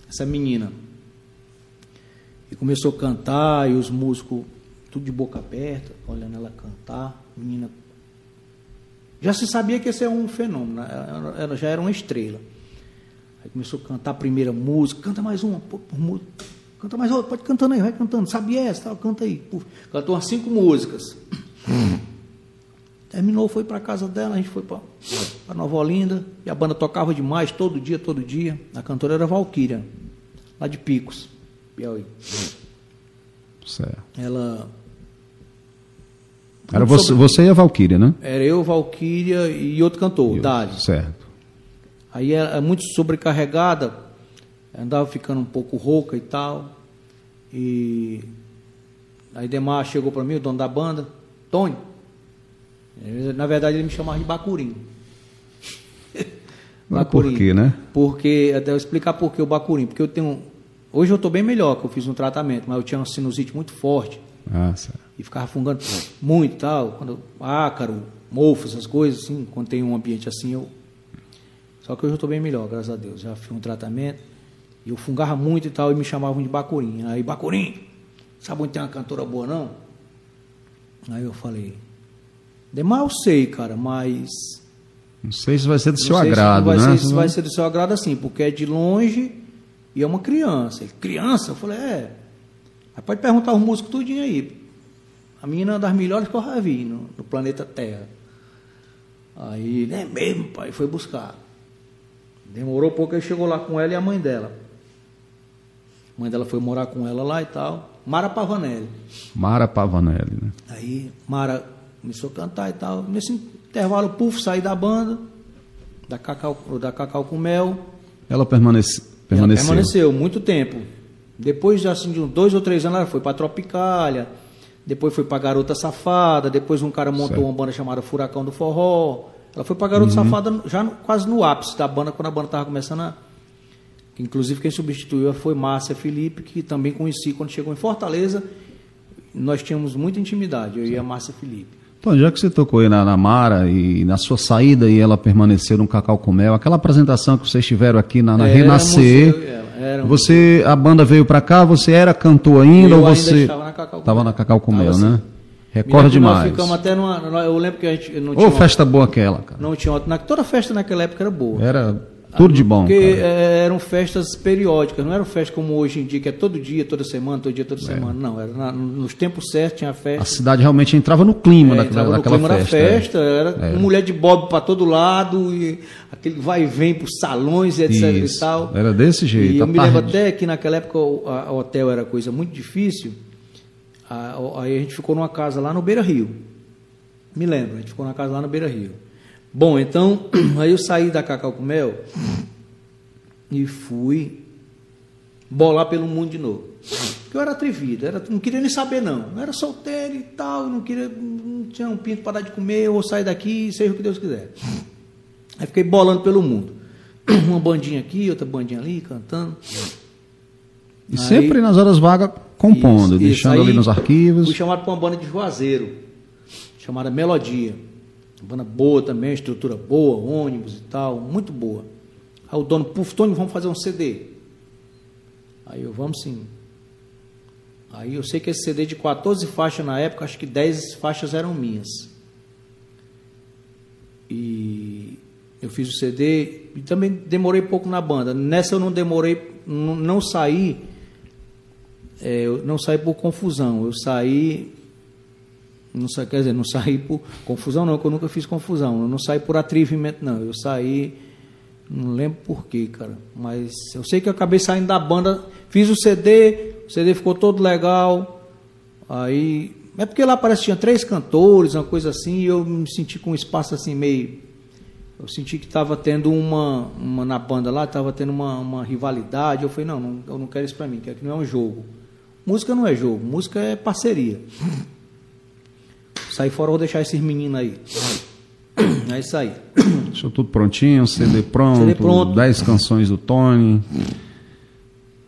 essa menina. E começou a cantar, e os músicos, tudo de boca aberta, olhando ela cantar. Menina. Já se sabia que esse é um fenômeno, né? ela já era uma estrela. Aí começou a cantar a primeira música, canta mais uma, pô, canta mais outra, pode cantando aí, vai cantando, sabe essa, tal, canta aí. Cantou umas cinco músicas. Terminou, foi para casa dela, a gente foi para Nova Olinda, e a banda tocava demais, todo dia, todo dia. A cantora era Valquíria, lá de Picos, Piauí. Certo. Ela. Era você, sobre... você e a Valquíria, né? Era eu, Valquíria e outro cantor, Dade. Certo. Aí era muito sobrecarregada, andava ficando um pouco rouca e tal. E aí Demar chegou para mim, o dono da banda, Tony na verdade, ele me chamava de Bacurim. Mas por quê, né? Porque, até eu explicar por que o Bacurim. Porque eu tenho. Hoje eu estou bem melhor, que eu fiz um tratamento, mas eu tinha uma sinusite muito forte. Ah, e ficava fungando muito tal. Quando, ácaro, mofo, essas coisas, assim, quando tem um ambiente assim, eu. Só que hoje eu estou bem melhor, graças a Deus. Já fiz um tratamento. E eu fungava muito e tal, e me chamavam de Bacurim. Aí, Bacurim, sabe onde tem uma cantora boa, não? Aí eu falei, Demais eu sei, cara, mas. Não sei se vai ser do seu agrado, vai né? Ser, se vai ser do seu agrado assim, porque é de longe e é uma criança. Ele, criança? Eu falei, é. Mas pode perguntar os músicos tudinho aí. A menina é uma das melhores que eu já vi no, no planeta Terra. Aí, é mesmo, pai, foi buscar. Demorou pouco, ele chegou lá com ela e a mãe dela. A mãe dela foi morar com ela lá e tal. Mara Pavanelli. Mara Pavanelli, né? Aí, Mara começou a cantar e tal. Nesse intervalo, puf, saí da banda, da Cacau, da Cacau com Mel. Ela permanece, permaneceu? Ela permaneceu muito tempo. Depois assim, de uns dois ou três anos, ela foi para Tropicália, depois foi para Garota Safada, depois um cara montou certo. uma banda chamada Furacão do Forró. Ela foi para Garota uhum. Safada já no, quase no ápice da banda, quando a banda estava começando a. Inclusive quem substituiu foi Márcia Felipe, que também conheci quando chegou em Fortaleza. Nós tínhamos muita intimidade, eu certo. e a Márcia Felipe. Bom, já que você tocou aí na, na Mara e na sua saída e ela permaneceu no Cacau com Mel, aquela apresentação que vocês tiveram aqui na, na Renascer, você, a banda veio para cá, você era cantor ainda ou você estava na Cacau com, Cacau com Mel, né? Recorda demais. Nós ficamos até numa, eu lembro que a gente não tinha. Ô, festa boa aquela, cara. Não tinha, na, toda festa naquela época era boa. Era tudo de bom. Porque cara. É, eram festas periódicas, não eram festas como hoje em dia, que é todo dia, toda semana, todo dia, toda é. semana. Não, era na, nos tempos certos tinha festa. A cidade realmente entrava no clima é, daquela, no daquela clima festa. Da festa é. Era é. mulher de bob para todo lado, e aquele vai e vem para os salões, etc. Isso. e tal. Era desse jeito. E eu me lembro até que naquela época a, o hotel era coisa muito difícil. Aí a gente ficou numa casa lá no Beira Rio. Me lembro, a gente ficou numa casa lá no Beira Rio. Bom, então, aí eu saí da Cacau com Mel e fui bolar pelo mundo de novo. Porque eu era atrevido, era, não queria nem saber não. Eu era solteiro e tal, não queria, não tinha um pinto para dar de comer, vou sair daqui, seja o que Deus quiser. Aí fiquei bolando pelo mundo. Uma bandinha aqui, outra bandinha ali, cantando. E Aí, sempre nas horas vagas compondo, isso, deixando isso. ali nos arquivos. Fui chamado para uma banda de Juazeiro, chamada Melodia. Uma banda boa também, estrutura boa, ônibus e tal, muito boa. Aí o dono, puf, Tony, vamos fazer um CD. Aí eu, vamos sim. Aí eu sei que esse CD de 14 faixas na época, acho que 10 faixas eram minhas. E eu fiz o CD e também demorei pouco na banda. Nessa eu não demorei, não, não saí, é, eu não saí por confusão. Eu saí não sei, quer dizer, não saí por confusão, não, que eu nunca fiz confusão. Eu não saí por atrevimento, não. Eu saí Não lembro porquê, cara. Mas eu sei que eu acabei saindo da banda, fiz o CD, o CD ficou todo legal. Aí. É porque lá parece que tinha três cantores, uma coisa assim, e eu me senti com um espaço assim meio. Eu senti que estava tendo uma, uma. Na banda lá, estava tendo uma, uma rivalidade. Eu falei, não, não, eu não quero isso pra mim, que aqui não é um jogo. Música não é jogo, música é parceria. Saí fora, vou deixar esses meninos aí. É isso aí. Deixou tudo prontinho, CD pronto, CD pronto. 10 canções do Tony.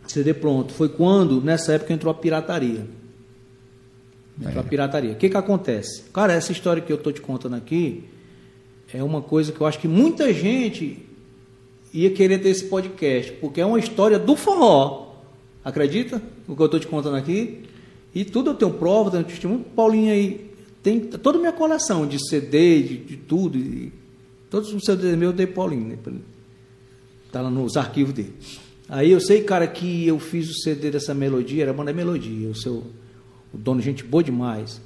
CD pronto. Foi quando, nessa época, entrou a pirataria. Entrou a pirataria. O que que acontece? Cara, essa história que eu tô te contando aqui é uma coisa que eu acho que muita gente ia querer ter esse podcast, porque é uma história do forró. Acredita? O que eu tô te contando aqui? E tudo eu tenho prova, tenho testemunho. Paulinho aí tem toda a minha coleção de CD, de, de tudo. e todos os CDs meus eu dei Paulinho. Né? Tá lá nos arquivos dele. Aí eu sei, cara, que eu fiz o CD dessa melodia, era a banda Melodia, o seu o dono gente boa demais.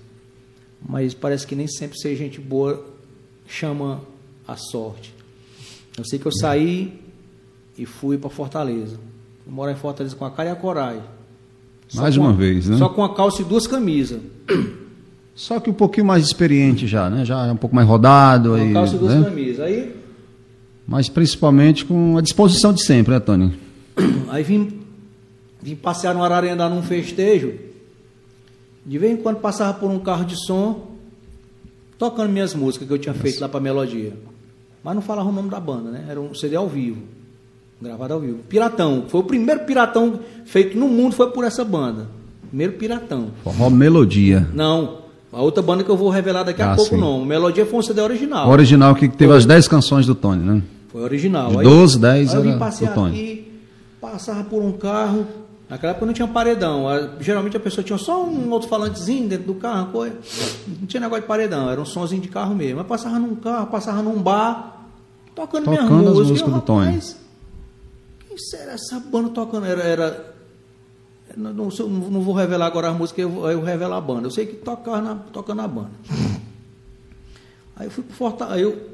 Mas parece que nem sempre ser gente boa chama a sorte. Eu sei que eu saí e fui para Fortaleza. Fui morar em Fortaleza com a cara e a coragem. Só Mais uma a- vez, né? Só com a calça e duas camisas. Só que um pouquinho mais experiente já, né? Já é um pouco mais rodado. Com a Aí, calça e duas né? camisas. Aí Mas principalmente com a disposição de sempre, né, Tony? Aí vim, vim passear no Ararendá num festejo. De vez em quando passava por um carro de som, tocando minhas músicas que eu tinha feito lá para melodia. Mas não falava o nome da banda, né? Era um CD ao vivo, gravado ao vivo. Piratão, foi o primeiro piratão feito no mundo, foi por essa banda. Primeiro piratão. Forró Melodia. Não, a outra banda que eu vou revelar daqui a Ah, pouco sim. não. Melodia foi um CD original. O original que teve as 10 canções do Tony, né? Foi original. De Aí- 12, 10 aí eu vim passear do Tony. aqui, passava por um carro. Naquela época não tinha paredão. A- Geralmente a pessoa tinha só um alto-falantezinho dentro do carro, coisa. Não tinha negócio de paredão, era um sonzinho de carro mesmo. Mas passava num carro, passava num bar, tocando, minhas Tocando as músicas. músicas Eu, do Tony. Quem será essa banda tocando? Era. era não, não, não vou revelar agora as músicas, eu, eu revelo a banda. Eu sei que tocava na, tocando na banda. Aí eu fui pro Fortaleza. Eu,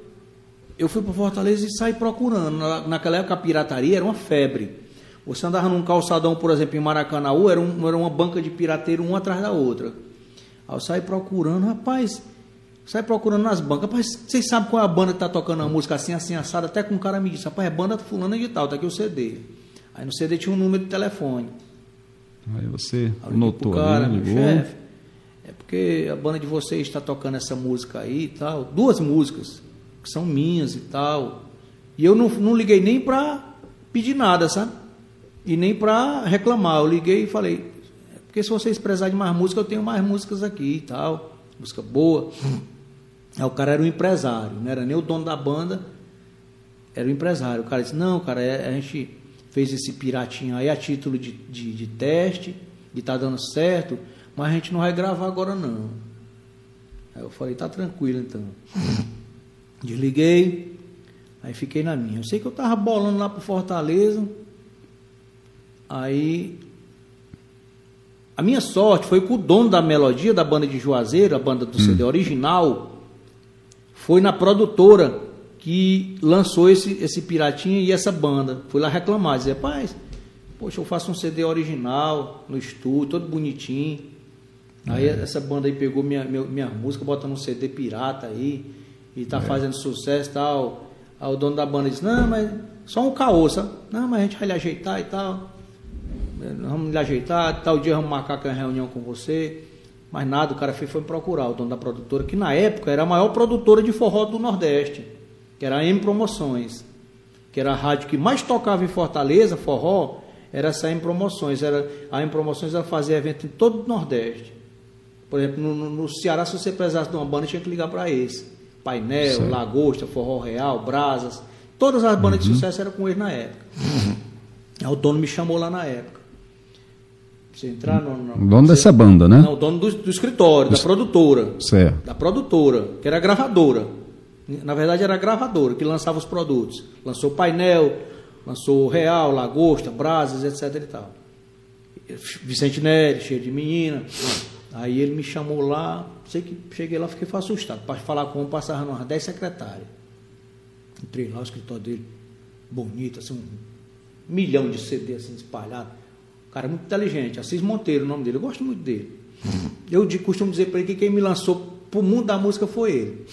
eu fui para Fortaleza e saí procurando. Na- naquela época a pirataria era uma febre. Você andava num calçadão, por exemplo, em Maracanãú, era, um- era uma banca de pirateiro uma atrás da outra. Aí eu saí procurando, rapaz, saí procurando nas bancas. Rapaz, vocês sabem qual é a banda que tá tocando a música assim, assim, assada? Até com um cara me disse, rapaz, é banda fulana de tal, tá aqui o CD. Aí no CD tinha um número de telefone. Aí você Aí notou cara, meu ligou. chefe, é porque a banda de vocês está tocando essa música aí e tal, duas músicas que são minhas e tal. E eu não, não liguei nem para pedir nada, sabe? E nem para reclamar. Eu liguei e falei, é porque se vocês precisarem de mais música, eu tenho mais músicas aqui e tal, música boa. Aí o cara era um empresário, não era nem o dono da banda, era o empresário. O cara disse, não, cara, é- a gente fez esse piratinho aí a título de, de, de teste, e tá dando certo, mas a gente não vai gravar agora não. Aí eu falei, tá tranquilo então. Desliguei, aí fiquei na minha. Eu sei que eu tava bolando lá pro Fortaleza, aí a minha sorte foi que o dono da melodia da banda de Juazeiro, a banda do CD original, foi na produtora que lançou esse, esse piratinha e essa banda. Fui lá reclamar, dizer, rapaz, poxa, eu faço um CD original no estúdio, todo bonitinho. Aí essa banda aí pegou minha, minha, minha música, bota num CD pirata aí, e tá fazendo sucesso e tal. Aí o dono da banda disse, não, mas só um caô, sabe? Não, mas a gente vai lhe ajeitar e tal. Vamos lhe ajeitar, tal dia vamos marcar uma reunião com você. Mas nada, o cara foi, foi procurar, o dono da produtora, que na época era a maior produtora de forró do Nordeste, que era a M Promoções, que era a rádio que mais tocava em Fortaleza, forró, era essa M Promoções. Era, a M Promoções ela fazia evento em todo o Nordeste. Por exemplo, no, no- Ceará, se você precisasse de uma banda, tinha que ligar para esse. Painel. Lagosta, Forró Real, Brasas. Todas as bandas de sucesso eram com ele na época. Aí o dono me chamou lá na época. Você entrar no. no- O dono você- dessa banda, né? Não, o dono do, do escritório, da produtora. Certo. Da produtora, que era a gravadora. Na verdade, era a gravadora que lançava os produtos. Lançou Painel, lançou Real, Lagosta, Brasas, etc e tal. Vicente Nery, cheio de menina. Aí ele me chamou lá, sei que cheguei lá, fiquei assustado. Para falar com um, passava umas 10 secretárias. Entrei lá no escritório dele. bonito, assim, um milhão de CD assim espalhado. O cara é muito inteligente, Assis Monteiro, o nome dele, eu gosto muito dele. Eu costumo dizer para ele que quem me lançou pro mundo da música foi ele.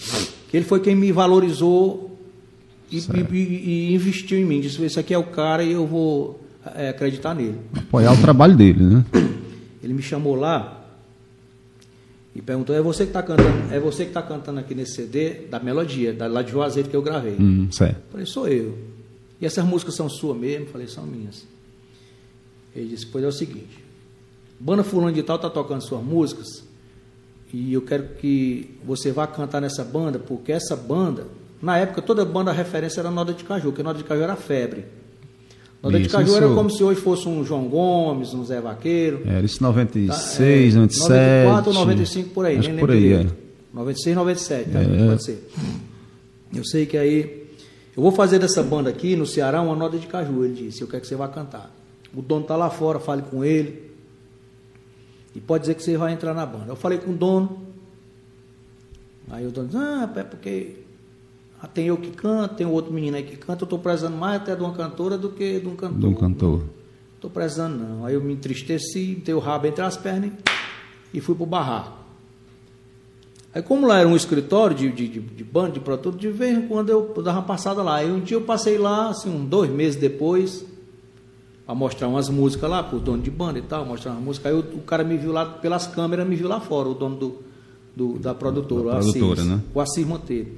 Que ele foi quem me valorizou e, e- e- e investiu em mim. Disse, esse aqui é o cara e eu vou é, acreditar nele. Apoiar o trabalho dele, né? Ele me chamou lá e perguntou: é você que está cantando, é você que está cantando aqui nesse CD da melodia, da, lá de Juazeiro que eu gravei. Hum, certo. Falei, sou eu. E essas músicas são suas mesmo? Falei, são minhas. Ele disse, pois é o seguinte, banda fulano de tal está tocando suas músicas e eu quero que você vá cantar nessa banda, porque essa banda, na época toda banda referência era Noda de Caju, porque Noda de Caju era febre. Noda de Isso, Caju era como se hoje fosse um João Gomes, um Zé Vaqueiro. Era isso em Tá, 96, é, 97. 94 ou 95 por aí, Acho nem por aí, é. 96, 97, tá? É. pode ser. Eu sei que aí. Eu vou fazer dessa banda aqui no Ceará uma nota de caju, ele disse. Eu quero que você vá cantar. O dono está lá fora, fale com ele. E pode dizer que você vai entrar na banda. Eu falei com o dono. Aí o dono disse: Ah, é porque ah, tem eu que canto, tem outro menino aí que canta. Eu estou prezando mais até de uma cantora do que de um cantor. De um cantor. Estou prezando não. Aí eu me entristeci, botei o rabo entre as pernas e fui pro barraco. Aí como lá era um escritório de, de, de, de banda, de produto, de vez em quando eu dava uma passada lá. Aí um dia eu passei lá, assim, uns dois meses depois, para mostrar umas músicas lá pro dono de banda e tal, mostrar uma música. Aí o, o cara me viu lá pelas câmeras, me viu lá fora, o dono do, do- da produtora, Da o Assis, produtora, né? o Assis Monteiro.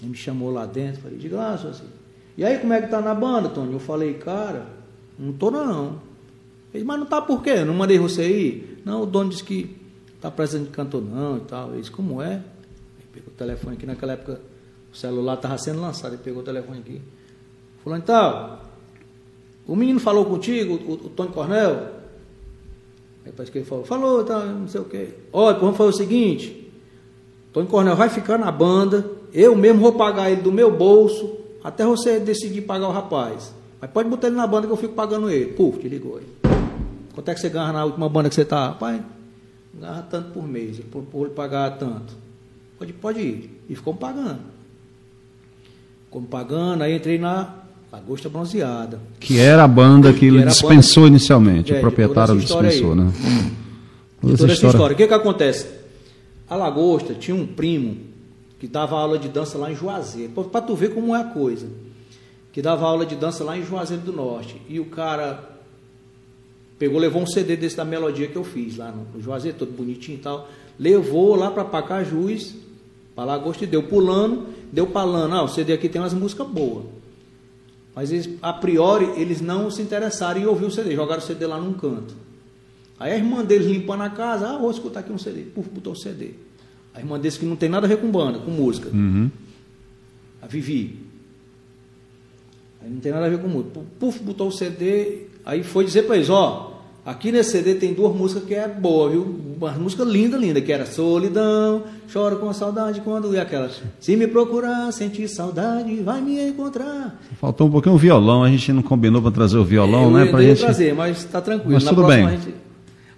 Ele me chamou lá dentro, falei, diga lá, senhor Assis. E aí, como é que tá na banda, Tony? Eu falei, cara, não tô não. Ele, mas não tá por quê? Não mandei você ir? Não, o dono disse que tá precisando de cantor não e tal. Eu disse, como é? Ele pegou o telefone aqui, naquela época o celular estava sendo lançado, ele pegou o telefone aqui. Falou, então, o menino falou contigo, o, o Tony Cornel? Aí parece que ele falou, falou, tá, não sei o quê. Olha, vamos fazer o seguinte, Tony Cornel vai ficar na banda, eu mesmo vou pagar ele do meu bolso, até você decidir pagar o rapaz. Mas pode botar ele na banda que eu fico pagando ele. Puf, te ligou aí. Quanto é que você ganha na última banda que você tá? Rapaz, ganha tanto por mês, por, por ele pagar tanto. Pode, pode ir. E ficou pagando. Ficou pagando, aí entrei na Lagosta Bronzeada. Que era a banda que, Que ele dispensou inicialmente. É, o proprietário toda dispensou, aí. né? De toda essa história. O que que acontece? A Lagosta tinha um primo que dava aula de dança lá em Juazeiro. Para tu ver como é a coisa. Que dava aula de dança lá em Juazeiro do Norte. E o cara pegou, levou um CD desse da melodia que eu fiz lá no, no Juazeiro, todo bonitinho e tal. Levou lá para Pacajus, para Lagosta e deu pulando, deu palando. Ah, o CD aqui tem umas músicas boas. Mas eles, a priori, eles não se interessaram em ouvir o CD, jogaram o CD lá num canto. Aí a irmã deles limpando a casa, ah, vou escutar aqui um CD. Puf, botou o CD. A irmã deles que não tem nada a ver com banda, com música. Uhum. A Vivi. Aí não tem nada a ver com música. Puf, botou o CD, aí foi dizer para eles, ó, aqui nesse CD tem duas músicas que é boa, viu? Uma música linda, linda, que era Solidão, Choro com saudade quando... E aquela, se me procurar, sentir saudade, vai me encontrar. Faltou um pouquinho o violão, a gente não combinou para trazer o violão, eu né? Pra eu ia gente... trazer, mas tá tranquilo. Mas Na tudo bem. a gente...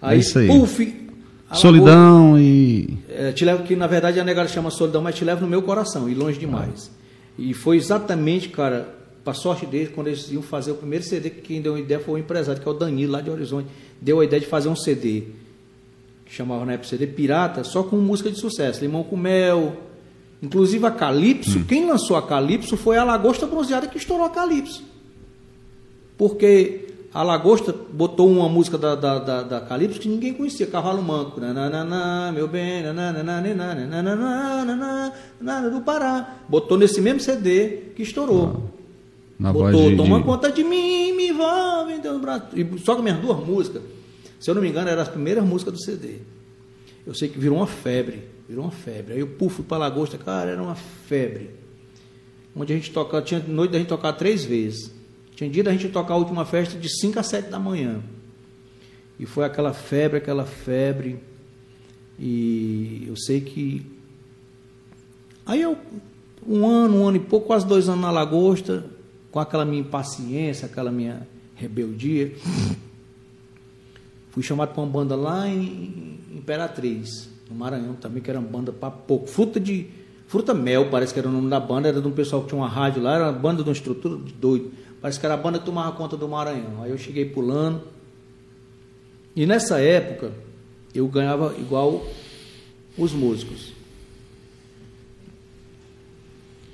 É isso aí. Puf, a Solidão e. é, te levo que na verdade a negada chama solidão, mas te levo no meu coração e longe demais. E foi exatamente, cara, para sorte deles, quando eles iam fazer o primeiro CD, que quem deu a ideia foi o empresário, que é o Danilo, lá de Horizonte, deu a ideia de fazer um CD, que chamava na época CD Pirata, só com música de sucesso, Limão com Mel. Inclusive a Calypso, quem lançou a Calypso foi a Lagosta Bronzeada que estourou a Calypso. Porque a Lagosta botou uma música da, da, da, da Calypso que ninguém conhecia, Cavalo Manco. Nananana, meu bem, nananana, nananana, nananana, do Pará. Botou nesse mesmo CD que estourou. Na voz Botou, de, toma conta de mim, me envolve em teus braços. E só que minhas duas músicas, se eu não me engano, eram as primeiras músicas do CD. Eu sei que virou uma febre, virou uma febre. Aí eu puf, fui pra Lagosta, cara, era uma febre. Onde a gente tocava, tinha noite da gente tocar três vezes. Tinha dia da gente tocar a última festa de 5 a 7 da manhã. E foi aquela febre, aquela febre. E eu sei que. Aí eu, um ano, um ano e pouco, quase dois anos na Lagosta, com aquela minha impaciência, aquela minha rebeldia, fui chamado para uma banda lá em Imperatriz, no Maranhão também, que era uma banda para pouco. Fruta de. Fruta Mel, parece que era o nome da banda, era de um pessoal que tinha uma rádio lá, era uma banda de uma estrutura de doido. Parece que era a banda que tomava conta do Maranhão. Aí eu cheguei pulando. E nessa época, eu ganhava igual os músicos.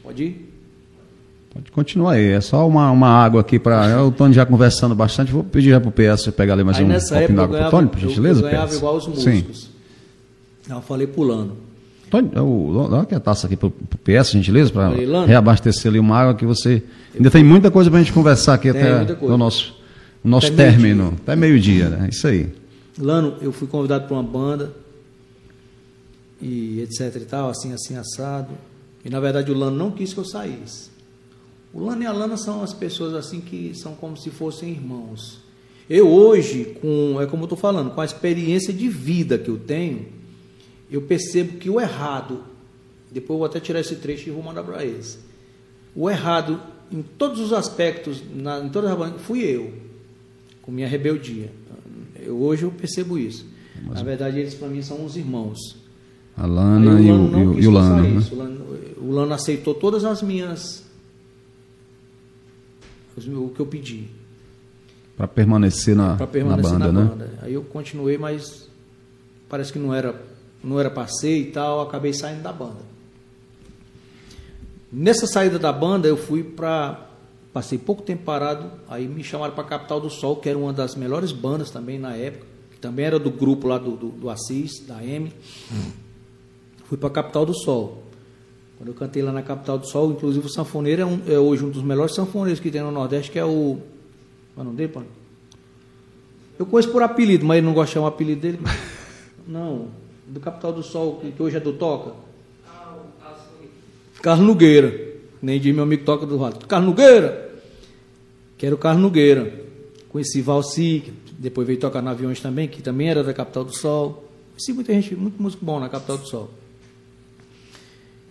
Pode ir? Pode continuar aí. É só uma, uma água aqui para. O Tony já conversando bastante. Vou pedir já para o PS pegar ali mais Aí um copinho d'água para o Tony, por gentileza, eu, ganhava PS? igual os Sim. músicos. Então eu falei pulando. Tony, o- dá aqui a taça aqui para o PS, gentileza, para reabastecer ali uma água que você. Ainda tem muita coisa para a gente conversar aqui Tem até o nosso, o nosso Até término. Até meio-dia, né? Isso aí. Lano, eu fui convidado para uma banda e etc e tal, assim, assim, assado. E na verdade o Lano não quis que eu saísse. O Lano e a Lana são as pessoas assim que são como se fossem irmãos. Eu hoje, com, é como eu estou falando, com a experiência de vida que eu tenho, eu percebo que o errado, depois eu vou até tirar esse trecho e vou mandar para eles. O errado em todos os aspectos, na, em todas as fui eu, com minha rebeldia. Eu, hoje eu percebo isso. Na verdade, eles para mim são uns irmãos. A Lana Aí e o, e o- quis e o Lano. Né? O Lano. O Lano aceitou todas as minhas. O que eu pedi. Para permanecer na, para permanecer na banda, na né? banda. Aí eu continuei, mas parece que não era não era passeio e tal, acabei saindo da banda. Nessa saída da banda eu fui para passei pouco tempo parado, aí me chamaram para Capital do Sol, que era uma das melhores bandas também na época, que também era do grupo lá do, do, do Assis, da M. Fui para Capital do Sol. Quando eu cantei lá na Capital do Sol, inclusive o sanfoneiro é, um- é hoje um dos melhores sanfoneiros que tem no Nordeste, que é o. Qual é o nome dele? Eu conheço por apelido, mas ele não gosta de chamar o apelido dele. Não, do Capital do Sol, que hoje é do Toca. Carlos Nogueira. Nem diz meu amigo Toca do Rato. Carlos Nogueira! Que era o Carlos Nogueira. Conheci Valci, depois veio tocar na Aviões também, que também era da Capital do Sol. Conheci muita gente, muito músico bom na Capital do Sol.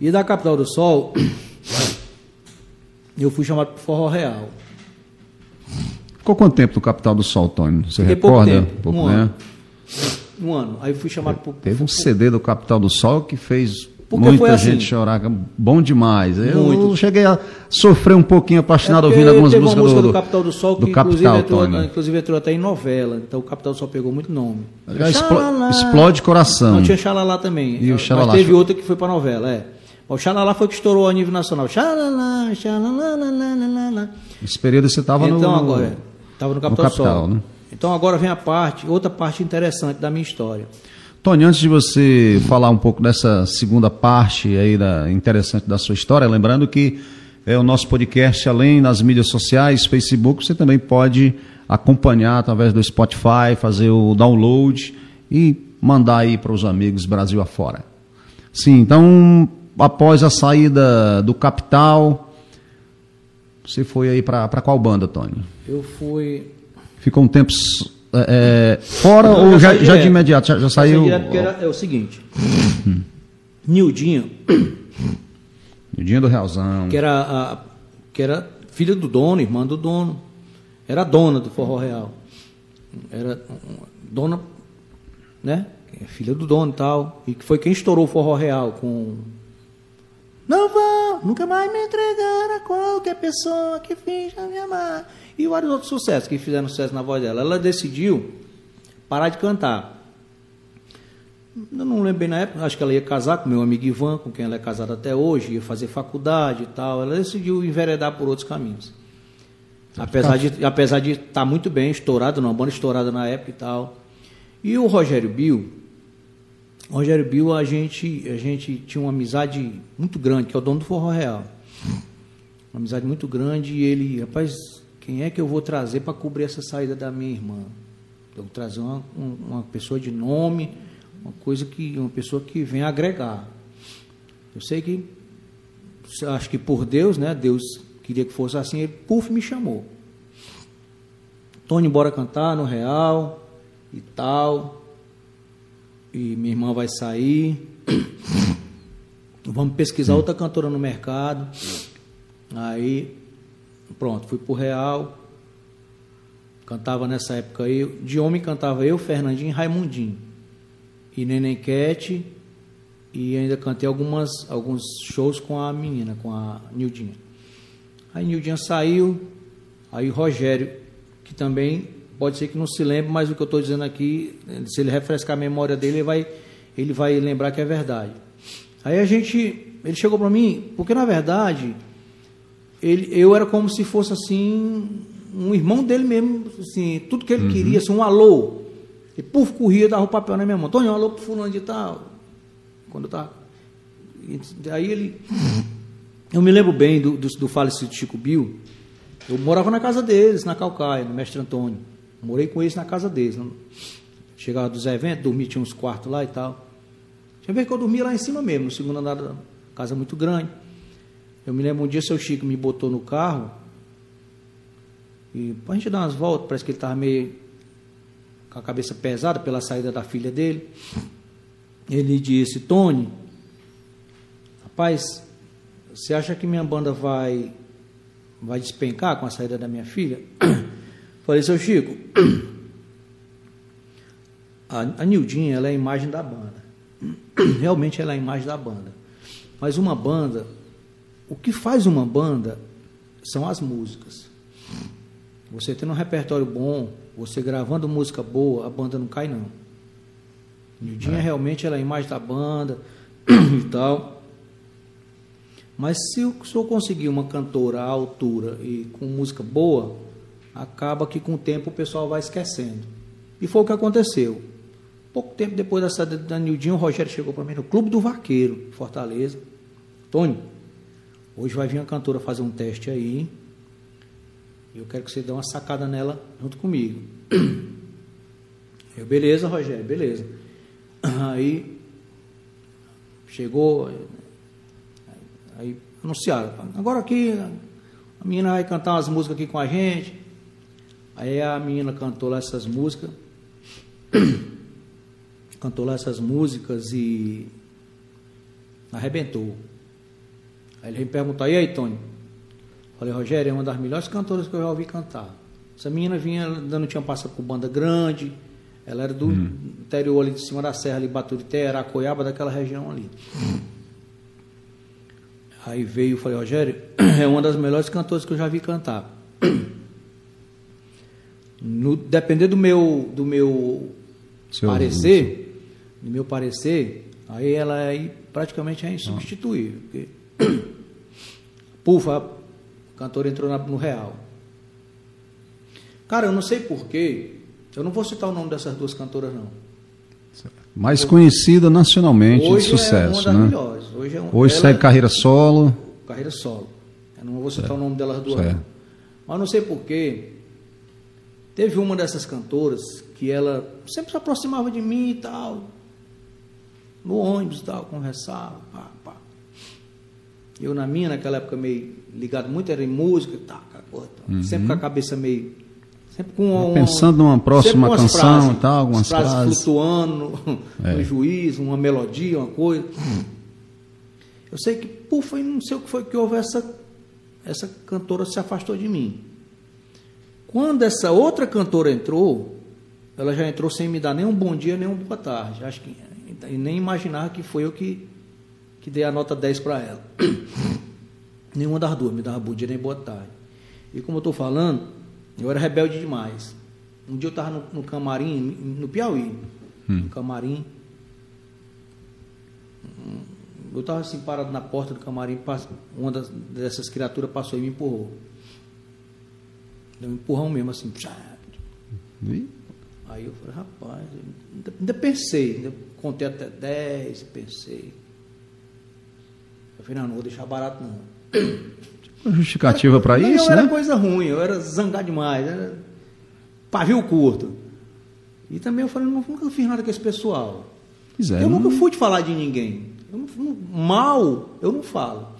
E da Capital do Sol, eu fui chamado para Forró Real. Ficou quanto tempo no Capital do Sol, Tony? Você Fiquei pouco recorda? tempo, Pouco, um né? ano. Um ano. Aí fui chamado para Teve um CD do Capital do Sol que fez Porque muita assim. gente chorar. Bom demais. Eu Muito. cheguei a sofrer um pouquinho apaixonado É ouvindo algumas músicas uma música do, do, Capital do Sol que do inclusive, Capital, entrou, Tony. inclusive entrou até em novela. Então o Capital do Sol pegou muito nome. Aliás, explo- Xalala. explode coração. Não, tinha Xalala também. E o Mas Xalala? teve outra que foi para novela, é. O Xalala foi que estourou a nível nacional. Xalala, xalala, la, la, la, la. Esse período você estava no, Então agora, estava no Capital, Capital, Sol. né? Então agora vem a parte, outra parte interessante da minha história. Tony, antes de você falar um pouco dessa segunda parte aí da, interessante da sua história, lembrando que é o nosso podcast, além nas mídias sociais, Facebook, você também pode acompanhar através do Spotify, fazer o download e mandar aí para os amigos Brasil afora. Sim, então, após a saída do Capital, você foi aí para qual banda, Tony? Eu fui. Ficou um tempo é, é, fora Não, ou já, já de imediato? Já, já saiu? era, é o seguinte. Nildinho, O dia do Realzão. que era, a, que era filha do dono, irmã do dono. Era dona do Forró Real. Era dona, né? Filha do dono e tal. E que foi quem estourou o Forró Real com. Não vou nunca mais me entregar a qualquer pessoa que finja me amar. E vários outros sucessos que fizeram sucesso na voz dela. Ela decidiu parar de cantar. Eu não lembro bem na época, acho que ela ia casar com meu amigo Ivan, com quem ela é casada até hoje, ia fazer faculdade e tal. Ela decidiu enveredar por outros caminhos. Apesar de apesar de estar muito bem estourada, uma banda estourada na época e tal. E o Rogério Bill, o Rogério Bill, a gente, a gente tinha uma amizade muito grande, que é o dono do Forró Real. Uma amizade muito grande e ele, rapaz, quem é que eu vou trazer para cobrir essa saída da minha irmã? Eu vou trazer uma, um- uma pessoa de nome, uma coisa que, uma pessoa que venha agregar. Eu sei que, acho que por Deus, né? Deus queria que fosse assim, ele, puf, me chamou. Tony, bora cantar no Real e tal. E minha irmã vai sair. Vamos pesquisar outra cantora no mercado. Aí, pronto, fui pro Real. Cantava nessa época aí. De homem cantava eu, Fernandinho e Raimundinho. E Neném Cat e ainda cantei algumas, alguns shows com a menina, com a Nildinha. Aí Nildinha saiu, aí Rogério, que também pode ser que não se lembre, mas o que eu estou dizendo aqui, se ele refrescar a memória dele, ele vai, ele vai lembrar que é verdade. Aí a gente, ele chegou para mim, porque na verdade, ele, eu era como se fosse assim, um irmão dele mesmo, assim, tudo que ele uhum. queria, assim, um alô. E puf, corria, dava o papel na minha mão. Tony, um alô pro fulano de tal. Quando eu tava. Aí ele. Eu me lembro bem do, do, do falecido Chico Bill. Eu morava na casa deles, na Calcaia, no Mestre Antônio. Morei com eles na casa deles. Chegava dos eventos, dormia, tinha uns quartos lá e tal. Tinha vez que eu dormia lá em cima mesmo, no segundo andar da casa muito grande. Eu me lembro um dia, seu Chico me botou no carro. E a gente dar umas voltas, parece que ele estava meio com a cabeça pesada pela saída da filha dele. Ele disse: Tony, rapaz, você acha que minha banda vai vai despencar com a saída da minha filha? Falei, seu Chico, a, a Nildinha ela é a imagem da banda. Realmente ela é a imagem da banda. Mas uma banda, o que faz uma banda são as músicas. Você tendo um repertório bom, você gravando música boa, a banda não cai não. Nildinha é. realmente ela é a imagem da banda e tal. Mas se eu, se eu conseguir uma cantora à altura e com música boa, acaba que com o tempo o pessoal vai esquecendo. E foi o que aconteceu. Pouco tempo depois da saída da Nildinha, o Rogério chegou para mim no Clube do Vaqueiro, Fortaleza. Tony, hoje vai vir a cantora fazer um teste aí. Eu quero que você dê uma sacada nela junto comigo. Eu, beleza, Rogério, beleza. Aí chegou, aí anunciaram, agora aqui a menina vai cantar umas músicas aqui com a gente. Aí a menina cantou lá essas músicas, cantou lá essas músicas e arrebentou. Aí ele me perguntou, e aí, Tony? Falei, Rogério, é uma das melhores cantoras que eu já ouvi cantar. Essa menina vinha, ainda não tinha passado por banda grande, ela era do uhum. interior ali de cima da serra, ali, Baturité, Aracoiaba, daquela região ali. Aí veio, falei, Rogério, é uma das melhores cantoras que eu já vi cantar. No, depender do meu, do meu parecer, do meu parecer, aí ela é praticamente é insubstituível. Porque, pufa, a cantora entrou na, no real. Cara, eu não sei porquê, eu não vou citar o nome dessas duas cantoras, não. Mais conhecida nacionalmente de sucesso, é uma das né? Melhores. Hoje, é um, Hoje ela, segue carreira solo. Carreira solo. Eu não vou citar certo. o nome delas duas. Mas não sei porquê. Teve uma dessas cantoras que ela sempre se aproximava de mim e tal. No ônibus e tal, conversava, pá, pá. Eu na minha, naquela época, meio ligado muito, era em música e tal, uhum. sempre com a cabeça meio Sempre com Pensando numa próxima canção frases, e tal, algumas frases. frases flutuando é. no juiz, uma melodia, uma coisa. Eu sei que, pô, foi, não sei o que foi que houve, essa, essa cantora se afastou de mim. Quando essa outra cantora entrou, ela já entrou sem me dar nem um bom dia, nem uma boa tarde. Acho que e nem imaginar que foi eu que, que dei a nota 10 para ela. Nenhuma das duas me dava bom dia nem boa tarde. E como eu estou falando, eu era rebelde demais. Um dia eu estava no, no, camarim, no Piauí, hum. no camarim. Eu estava assim parado na porta do camarim, uma das, dessas criaturas passou e me empurrou. Deu um empurrão mesmo assim. E? Aí eu falei, rapaz, ainda, ainda pensei, ainda contei até 10, pensei. Eu falei, não, não vou deixar barato não. justificativa para isso, né? era coisa ruim, eu era zangar demais, era pavio curto. E também eu falei, nunca fiz nada com esse pessoal. É, eu não... nunca fui de falar de ninguém. Eu não, mal, eu não falo.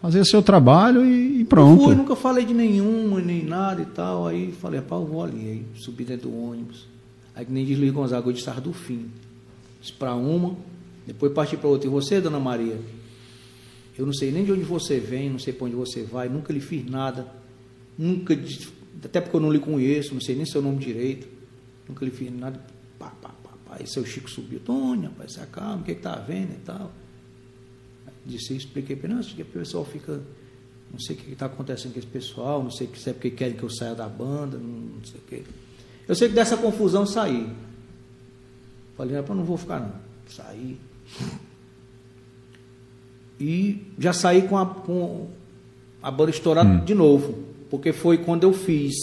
Fazer seu trabalho e, pronto. Eu fui, nunca falei de nenhuma, nem nada e tal. Aí falei, pá, eu vou ali. Aí subi dentro do ônibus. Aí que nem diz Luiz Gonzaga, eu disse, do fim. Disse para uma, depois parti para outra. E você, dona Maria? Eu não sei nem de onde você vem, não sei para onde você vai, nunca lhe fiz nada, nunca, até porque eu não lhe conheço, não sei nem seu nome direito, nunca lhe fiz nada. Pá, pá, pá, Aí seu Chico subiu, Tony, rapaz, se acalma, o que está havendo e tal. Disse, expliquei para ele, não, que o pessoal fica, não sei o que está acontecendo com esse pessoal, não sei se é porque querem que eu saia da banda, não sei o que. Eu sei que dessa confusão saí. Falei, não, não vou ficar não. Saí. E já saí com a, com a banda estourada hum. de novo, porque foi quando eu fiz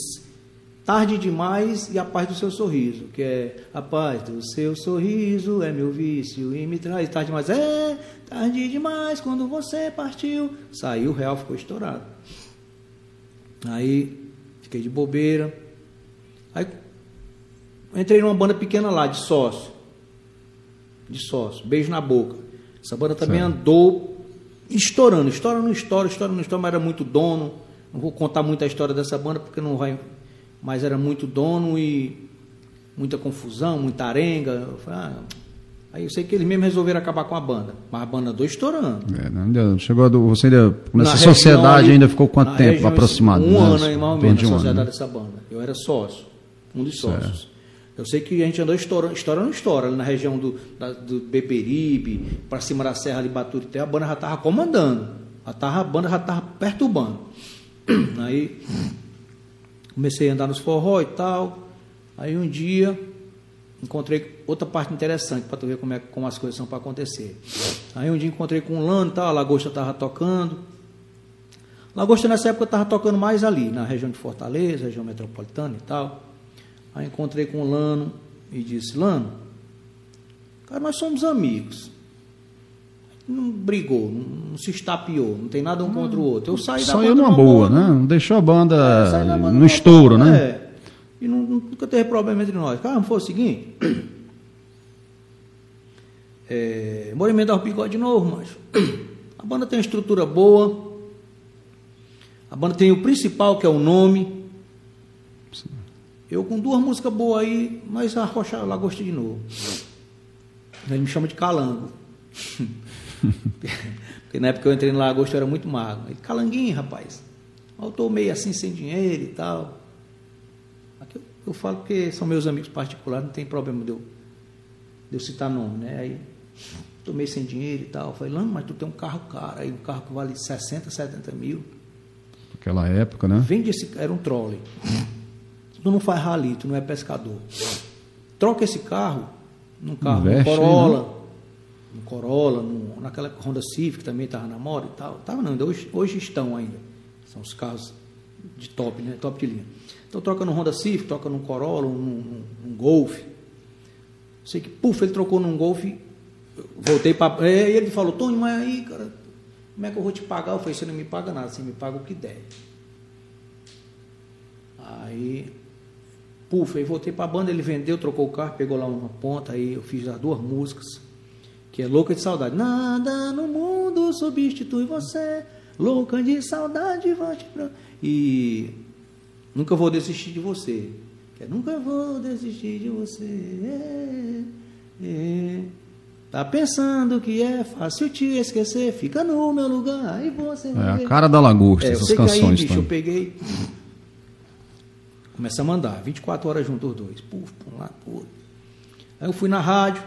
Tarde demais e a paz do seu sorriso, que é a paz do seu sorriso é meu vício e me traz tarde demais. É, tarde demais quando você partiu. Saiu, o real ficou estourado. Aí fiquei de bobeira. Aí entrei numa banda pequena lá, de sócio. De sócio, beijo na boca. Essa banda também certo. andou estourando, estourando, estoura, estourando, estoura, mas era muito dono. Não vou contar muito a história dessa banda porque não vai mas era muito dono e muita confusão, muita arenga. Eu falei, ah, aí eu sei que eles mesmos resolveram acabar com a banda, mas a banda andou estourando. É, não, chegou a, você ainda, nessa sociedade ali, ainda ficou quanto tempo região, aproximado? Um né? ano aí, mais ou menos, na sociedade um né? dessa banda. Eu era sócio, um dos sócios. Certo. Eu sei que a gente andou estourando, estourando, estoura, na região do, da, do Beberibe, para cima da Serra de Baturité, a banda já estava comandando. A, tava, a banda já estava perturbando. Aí comecei a andar nos forró e tal. Aí um dia encontrei outra parte interessante para tu ver como, é, como as coisas são para acontecer. Aí um dia encontrei com o Lano, tal, a Lagosta estava tocando. Lagosta nessa época estava tocando mais ali, na região de Fortaleza, região metropolitana e tal. Aí encontrei com o Lano e disse, Lano, cara, nós somos amigos não brigou, não, se estapeou, não tem nada um contra o outro. Eu saí da banda. Saiu numa boa, né? Não deixou a banda é, no estouro, né? É. E não, nunca teve problema entre nós. Cara, não foi o seguinte. É, movimento ao bigode de novo, mas a banda tem uma estrutura boa. A banda tem o principal, que é o nome. Sim. Eu com duas músicas boas aí, mas a Rocha lá gostei de novo. Ele me chama de calango. Porque na época que eu entrei no Lagosto eu era muito magro. Ele, calanguinho, rapaz. Eu estou meio assim sem dinheiro e tal. Aqui eu, eu, falo porque são meus amigos particulares, não tem problema de eu, de eu citar nome, né? Aí estou meio sem dinheiro e tal. Eu falei, Lano, mas tu tem um carro caro, aí um carro que vale 60, 70 mil. Naquela época, né? Vende esse, era um trolley. Tu não faz rali, tu não é pescador. Troca esse carro num carro, Investe, um Corolla. No Corolla, no, naquela Honda Civic também estava na moda e tal. Tava não, hoje, hoje estão ainda. São os carros de top, né? Top de linha. Então troca no Honda Civic, troca no Corolla, num, num, Golf. Sei que, puf, ele trocou num Golf. Voltei para. É, ele falou, Tony, mas aí, cara, como é que eu vou te pagar? Eu falei, você não me paga nada, você me paga o que der. Aí, puf, aí voltei para a banda, ele vendeu, trocou o carro, pegou lá uma ponta, aí eu fiz as duas músicas que é louca de saudade. Nada no mundo substitui você, louca de saudade, vai. E nunca vou desistir de você. Que é, nunca vou desistir de você. É, é. Tá pensando que é fácil te esquecer, fica no meu lugar e você. É a cara da lagosta, é, essas canções. Aí, bicho, eu peguei. Começa a mandar, 24 horas juntos os dois. Puf, um lado, outro. Aí eu fui na rádio,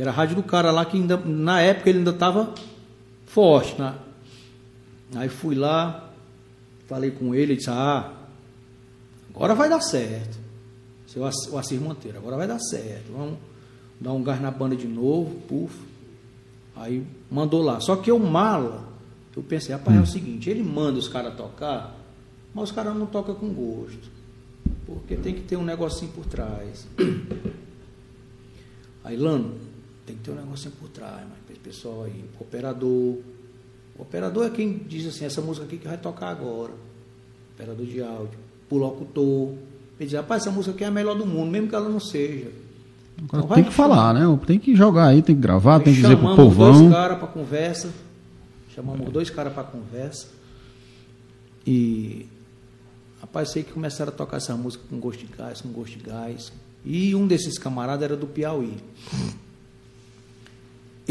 que era a rádio do cara lá que ainda, na época ele ainda estava forte. Né? Aí fui lá, falei com ele, ele disse, ah, agora vai dar certo. Seu o Assir Monteiro, agora vai dar certo. Vamos dar um gás na banda de novo, puf. Aí mandou lá. Só que eu mala, eu pensei, rapaz, é o hum. seguinte, ele manda os caras tocar, mas os caras não tocam com gosto. Porque tem que ter um negocinho por trás. Aí, Lano, tem que ter um negocinho por trás, mas pessoal aí, operador. O operador é quem diz assim, essa música aqui que vai tocar agora. Operador de áudio. O locutor. Ele diz, rapaz, essa música aqui é a melhor do mundo, mesmo que ela não seja. Então, tem que falar, né? Tem que jogar aí, tem que gravar, tem que dizer pro povão. dois caras para conversa. Chamamos é. dois caras para conversa. E rapaz, sei que começaram a tocar essa música com gosto de gás, com gosto de gás. E um desses camaradas era do Piauí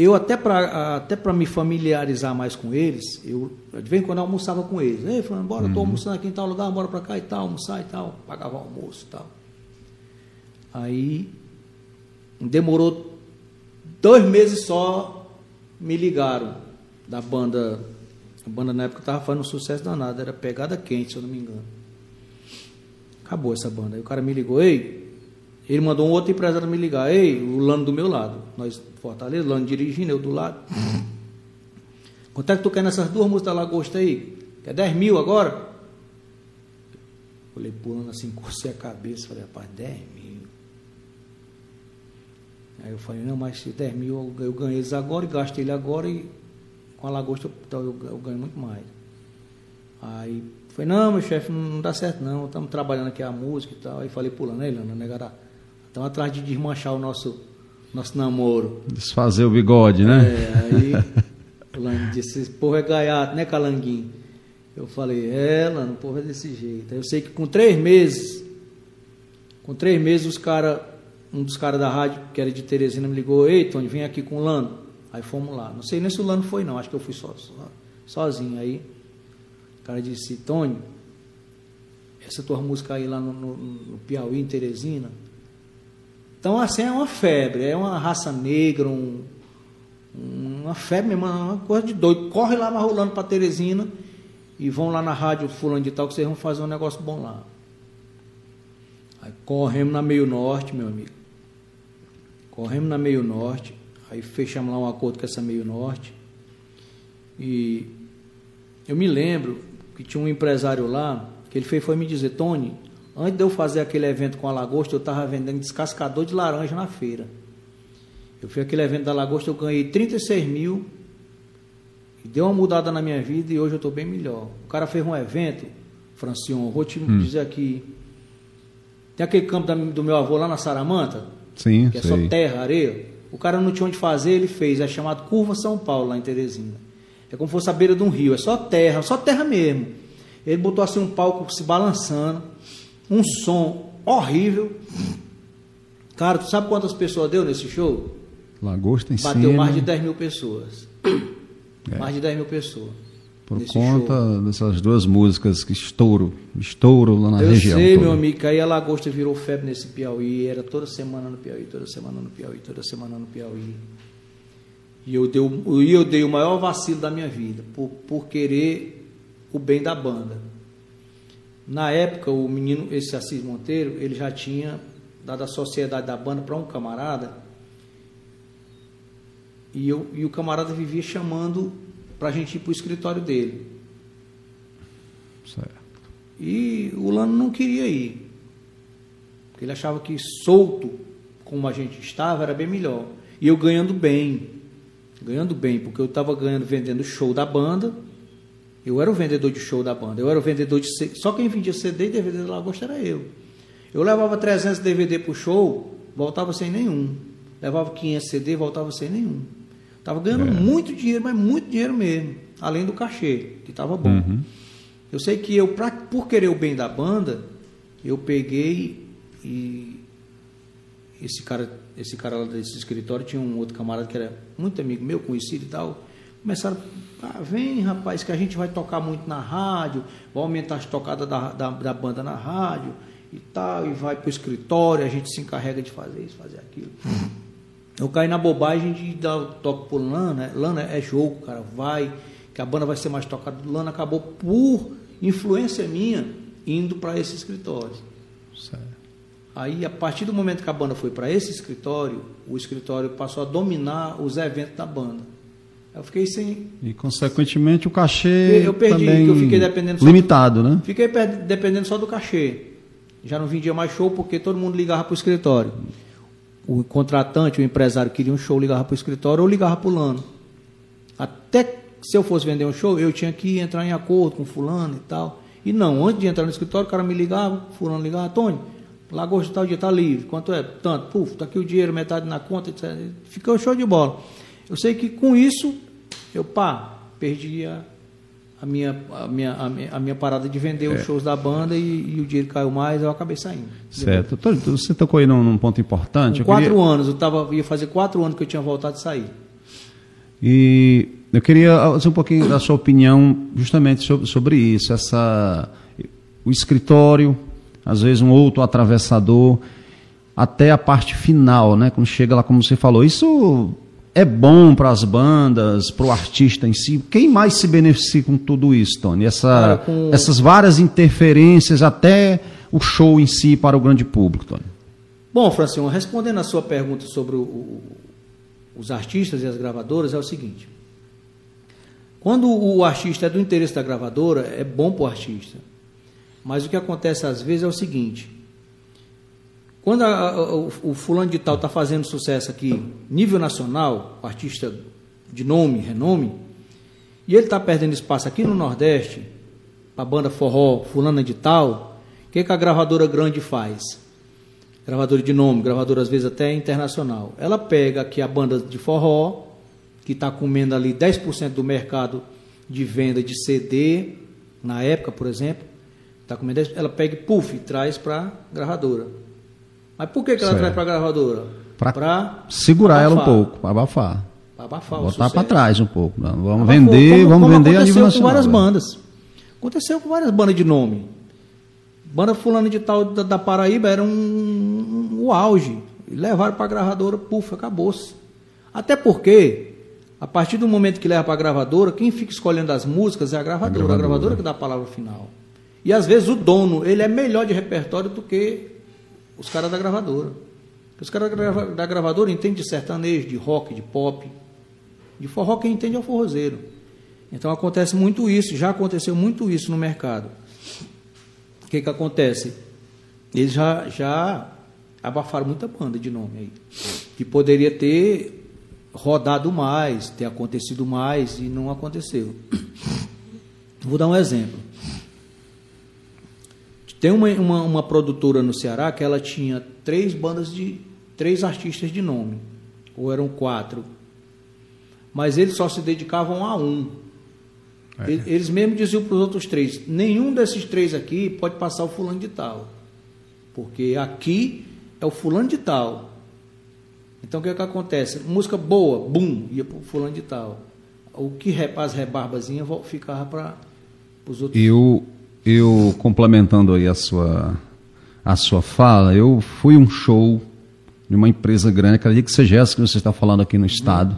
eu até para até para me familiarizar mais com eles, eu de vez em quando eu almoçava com eles. Ei, falando, bora, estou uhum. almoçando aqui em tal lugar, bora para cá e tal, almoçar e tal, pagava o almoço e tal. Aí demorou dois meses só, me ligaram da banda. A banda na época estava fazendo um sucesso danado, era Pegada Quente, se eu não me engano. Acabou essa banda. Aí o cara me ligou, ei, ele mandou um outro empresário me ligar, ei, o Lano do meu lado. Nós, Fortaleza, Lano dirigindo, eu do lado. Quanto é que tu quer nessas duas músicas da Lagosta aí? Quer 10 mil agora? Olhei pulando assim, cocei a cabeça, falei, rapaz, 10 mil. Aí eu falei, não, mas 10 mil eu ganhei eles agora e gasto ele agora e com a lagosta então, eu, eu ganho muito mais. Aí falei, não, meu chefe, não dá certo não, estamos trabalhando aqui a música e tal. Aí falei pulando, aí, Lana, negará. Estamos atrás de desmanchar o nosso, nosso namoro. Desfazer o bigode, né? É, aí o Lano disse, esse povo é gaiato, né, Calanguinho? Eu falei, é, Lano, o povo é desse jeito. Aí eu sei que com três meses, com três meses, os cara, um dos caras da rádio, que era de Teresina, me ligou, ei, Tony, vem aqui com o Lano. Aí fomos lá. Não sei nem se o Lano foi, não, acho que eu fui só, só sozinho. Aí o cara disse, Tony, essa tua música aí lá no, no, no Piauí, em Teresina. Então, assim, é uma febre, é uma raça negra, um, uma febre mesmo, uma coisa de doido. Corre lá rolando para Teresina e vão lá na rádio fulano de tal que vocês vão fazer um negócio bom lá. Aí corremos na meio norte, meu amigo. Corremos na meio norte, aí fechamos lá um acordo com essa meio norte. E eu me lembro que tinha um empresário lá, que ele fez, foi me dizer, Tony, antes de eu fazer aquele evento com a Lagosta, eu estava vendendo descascador de laranja na feira. Eu fiz aquele evento da Lagosta, eu ganhei 36 mil, e deu uma mudada na minha vida e hoje eu estou bem melhor. O cara fez um evento, Francion, vou te hum. dizer aqui. Tem aquele campo da, do meu avô lá na Saramanta, Sim, que é sei. só terra, areia. O cara não tinha onde fazer, ele fez, é chamado Curva São Paulo, lá em Teresina. É como se fosse a beira de um rio, é só terra, só terra mesmo. Ele botou assim um palco se balançando, um som horrível. Cara, tu sabe quantas pessoas deu nesse show? Lagosta em Bateu cima. mais de 10 mil pessoas. É. Mais de 10 mil pessoas. Por conta show. dessas duas músicas que estouro, estouro lá na Eu região. Eu sei, toda. meu amigo, que aí a Lagosta virou febre nesse Piauí, era toda semana no Piauí, toda semana no Piauí, toda semana no Piauí. E eu dei, eu dei o maior vacilo da minha vida, por, por querer o bem da banda. Na época, o menino, esse Assis Monteiro, ele já tinha dado a sociedade da banda para um camarada e, eu, e o camarada vivia chamando para a gente ir para o escritório dele. Certo. E o Lano não queria ir. Porque ele achava que solto, como a gente estava, era bem melhor. E eu ganhando bem. Ganhando bem, porque eu estava ganhando, vendendo show da banda. Eu era o vendedor de show da banda. Eu era o vendedor de. Só quem vendia CD e DVD da Lagosta era eu. Eu levava 300 DVD para o show, voltava sem nenhum. Levava 500 CD, voltava sem nenhum. Estava ganhando é. muito dinheiro, mas muito dinheiro mesmo, além do cachê, que estava bom. Uhum. Eu sei que eu, pra, por querer o bem da banda, eu peguei e esse cara, esse cara lá desse escritório tinha um outro camarada que era muito amigo meu, conhecido e tal. Começaram, ah, vem rapaz, que a gente vai tocar muito na rádio, vai aumentar as tocadas da, da, da banda na rádio e tal, e vai para o escritório, a gente se encarrega de fazer isso, fazer aquilo. Eu caí na bobagem de dar o toque por Lana. Lana é jogo, cara, vai, que a banda vai ser mais tocada. Lana acabou por influência minha indo para esse escritório. Certo. Aí, a partir do momento que a banda foi para esse escritório, o escritório passou a dominar os eventos da banda. Eu fiquei sem. E, consequentemente, o cachê. Eu perdi, também eu fiquei dependendo limitado, do, né? Fiquei dependendo só do cachê. Já não vendia mais show porque todo mundo ligava para o escritório o contratante, o empresário queria um show, ligava para o escritório ou ligava para o Lano. Até se eu fosse vender um show, eu tinha que entrar em acordo com fulano e tal. E não, antes de entrar no escritório, o cara me ligava, fulano ligava, Tony, Lagosta tal dia está livre, quanto é? Tanto, puf, está aqui o dinheiro, metade na conta, etc. Ficou show de bola. Eu sei que com isso, eu pá, perdi a, a minha, a, minha, a, minha, a minha parada de vender é. os shows da banda e, e, o dinheiro caiu mais, eu acabei saindo. Certo. Você tocou aí num, num ponto importante. Com quatro queria... anos, eu tava, ia fazer quatro anos que eu tinha voltado a sair. E eu queria fazer um pouquinho da sua opinião justamente sobre, sobre isso, essa, o escritório, às vezes um outro atravessador. até a parte final, né? Quando chega lá, como você falou, isso é bom para as bandas, para o artista em si. Quem mais se beneficia com tudo isso, Tony? Essa, com... Essas várias interferências até o show em si para o grande público, Tony. Bom, Francino, respondendo a sua pergunta sobre o, o, os artistas e as gravadoras, é o seguinte. Quando o artista é do interesse da gravadora, é bom para o artista. Mas o que acontece às vezes é o seguinte: quando a, a, o, o, fulano de tal está fazendo sucesso aqui, nível nacional, artista de nome, renome, e ele está perdendo espaço aqui no Nordeste, para a banda forró, fulana de tal, o que, que a gravadora grande faz? Gravadora de nome, gravadora às vezes até internacional. Ela pega aqui a banda de forró, que está comendo ali 10% do mercado de venda de CD, na época, por exemplo, tá comendo 10%, ela pega e puff, traz para a gravadora. Mas por que, que ela traz para a gravadora? Para segurar ela um pouco, para abafar. Para abafar Botar para trás um pouco. Vamos Abafou, vender, como, vamos como vender a nível nacional. com várias bandas. Aconteceu com várias bandas de nome. Banda fulano de tal da, da Paraíba era um, um, um, o auge. Levaram para a gravadora, puf, acabou-se. Até porque, a partir do momento que leva para a gravadora, quem fica escolhendo as músicas é a gravadora. A gravadora, a gravadora que dá a palavra final. E às vezes o dono, ele é melhor de repertório do que os caras da gravadora. Os caras da gravadora entendem de sertanejo, de rock, de pop. De forró quem entende é o forrozeiro. Então acontece muito isso, já aconteceu muito isso no mercado. O que, que acontece? Eles já, já abafaram muita banda de nome aí. Que poderia ter rodado mais, ter acontecido mais e não aconteceu. Vou dar um exemplo. Tem uma, uma, uma, produtora no Ceará que ela tinha três bandas de. três artistas de nome. Ou eram quatro. Mas eles só se dedicavam a um. É. Eles mesmos diziam para os outros três: nenhum desses três aqui pode passar o fulano de tal. Porque aqui é o fulano de tal. Então o que, é que acontece? Música boa, bum, ia para o fulano de tal. O que as rebarbazinhas ficava para os outros. E o, eu complementando aí a sua a sua fala, eu fui um show de uma empresa grande, acredito que seja essa que você está falando aqui no estado.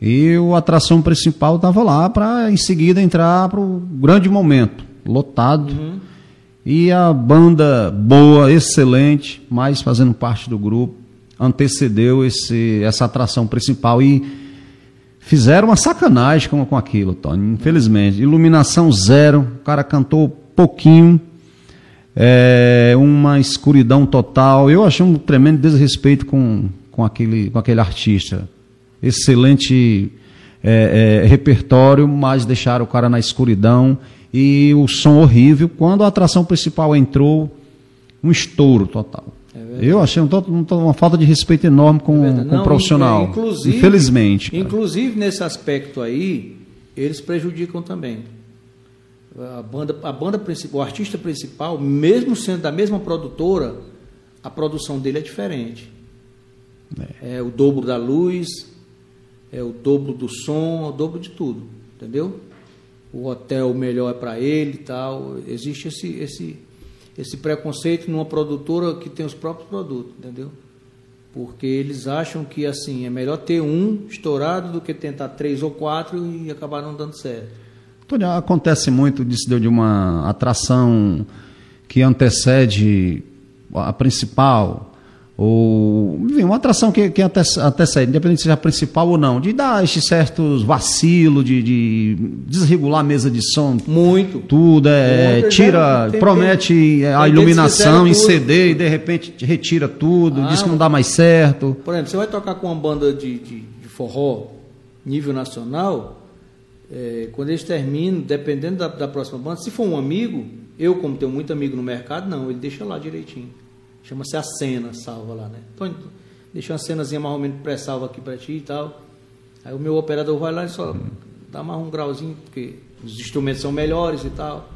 E a atração principal estava lá para em seguida entrar para o grande momento, lotado. Uhum. E a banda boa, excelente, mas fazendo parte do grupo, antecedeu esse, essa atração principal e Fizeram uma sacanagem com, com aquilo, Tony, infelizmente. Iluminação zero, o cara cantou pouquinho, é, uma escuridão total. Eu achei um tremendo desrespeito com, com, aquele, com aquele artista. Excelente é, é, repertório, mas deixaram o cara na escuridão e o som horrível. Quando a atração principal entrou, um estouro total. Eu achei um, uma falta de respeito enorme com, é com o profissional. Inclusive, infelizmente. Cara. Inclusive, nesse aspecto aí, eles prejudicam também. A banda, a banda principal, o artista principal, mesmo sendo da mesma produtora, a produção dele é diferente. É. é o dobro da luz, é o dobro do som, é o dobro de tudo, entendeu? O hotel melhor é para ele e tal. Existe esse, esse, esse preconceito numa produtora que tem os próprios produtos, entendeu? Porque eles acham que assim é melhor ter um estourado do que tentar três ou quatro e acabar não dando certo. Tony, acontece muito disso de uma atração que antecede a principal, ou enfim, uma atração que, que até, até sai, independente se seja principal ou não, de dar esses certos vacilos, de, de desregular a mesa de som. Muito. Tudo, é, Muito, tira, tem, promete tem, a tem iluminação em CD e de repente retira tudo, ah, diz que não dá mais certo. Por exemplo, você vai tocar com uma banda de, de, de forró nível nacional, é, quando eles terminam, dependendo da, da próxima banda, se for um amigo, eu como tenho muito amigo no mercado, não, ele deixa lá direitinho. Chama-se a cena salva lá, né? Então, deixa uma cenazinha mais ou menos pré-salva aqui para ti e tal. Aí o meu operador vai lá e só dá mais um grauzinho, porque os instrumentos são melhores e tal.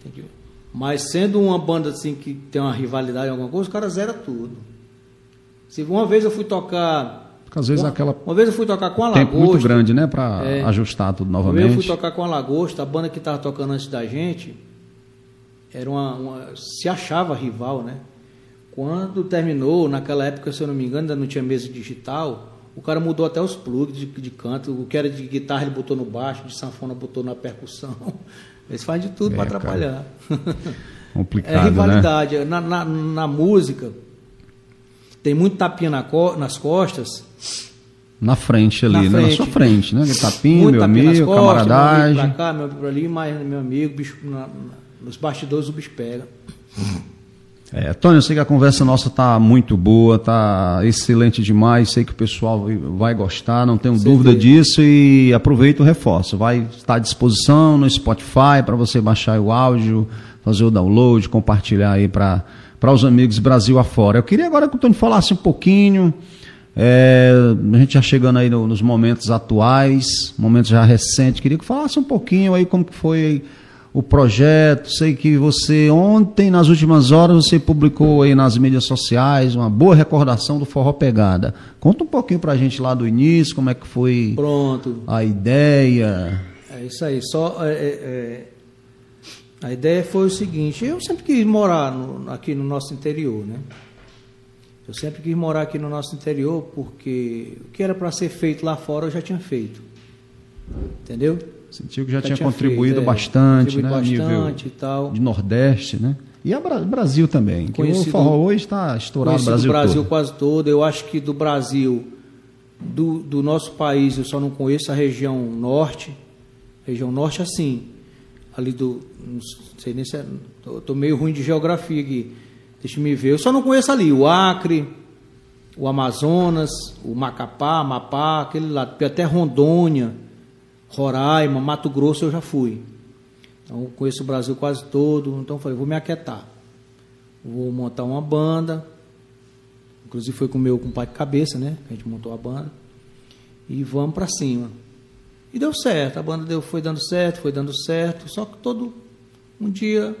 Entendeu? Mas sendo uma banda assim que tem uma rivalidade em alguma coisa, os caras zera tudo. Se uma vez eu fui tocar. Porque às vezes uma, aquela. Uma vez eu fui tocar com a Lagosta. Tempo muito grande, né? Para é, ajustar tudo novamente. Uma vez eu fui tocar com a Lagosta, a banda que estava tocando antes da gente. Era uma, uma. Se achava rival, né? Quando terminou, naquela época, se eu não me engano, ainda não tinha mesa digital, o cara mudou até os plugs de, de canto. O que era de guitarra ele botou no baixo, de sanfona botou na percussão. Eles fazem de tudo É, para atrapalhar. Complicado, É né? rivalidade. Na, na, na música, tem muito tapinha na co- nas costas. Na frente ali, Na né? Na frente. sua frente, né? Tapinha, muito meu tapinha nas amigo, costas, Meu amigo camaradagem. pra cá, meu amigo pra ali, mas meu amigo, bicho, na- na- nos bastidores o bicho pega. É, Tony, eu sei que a conversa nossa tá muito boa, tá excelente demais, sei que o pessoal vai gostar, não tenho dúvida disso e aproveito o reforço. Vai estar à disposição no Spotify para você baixar o áudio, fazer o download, compartilhar aí para os amigos Brasil afora. Eu queria agora que o Tony falasse um pouquinho, é, a gente já chegando aí no- nos momentos atuais, momentos já recentes, queria que falasse um pouquinho aí como que foi o projeto. Sei que você ontem, nas últimas horas, você publicou aí nas mídias sociais uma boa recordação do Forró Pegada. Conta um pouquinho pra gente lá do início, como é que foi Pronto. a ideia. É isso aí. Só é, é, é, a ideia foi o seguinte: eu sempre quis morar no- aqui no nosso interior, né? Eu sempre quis morar aqui no nosso interior porque o que era para ser feito lá fora eu já tinha feito, entendeu? Sentiu que já, tinha, tinha contribuído feito, é, bastante, contribuído né? a nível bastante e tal. de Nordeste, né? E a Bra- Brasil também. Que o forró hoje está estourado no Brasil, do Brasil todo. quase todo. Eu acho que do Brasil, do, do nosso país, eu só não conheço a região norte. Região norte, assim, ali do. Não sei nem se é. Tô, tô meio ruim de geografia aqui. Deixa eu me ver. Eu só não conheço ali o Acre, o Amazonas, o Macapá, Amapá, aquele lado. Até Rondônia, Roraima, Mato Grosso eu já fui. Então conheço o Brasil quase todo. Então falei, vou me aquietar. Vou montar uma banda. Inclusive foi com o meu compadre Cabeça, né? A gente montou a banda. E vamos para cima. E deu certo. A banda deu, foi dando certo, foi dando certo. Só que todo um dia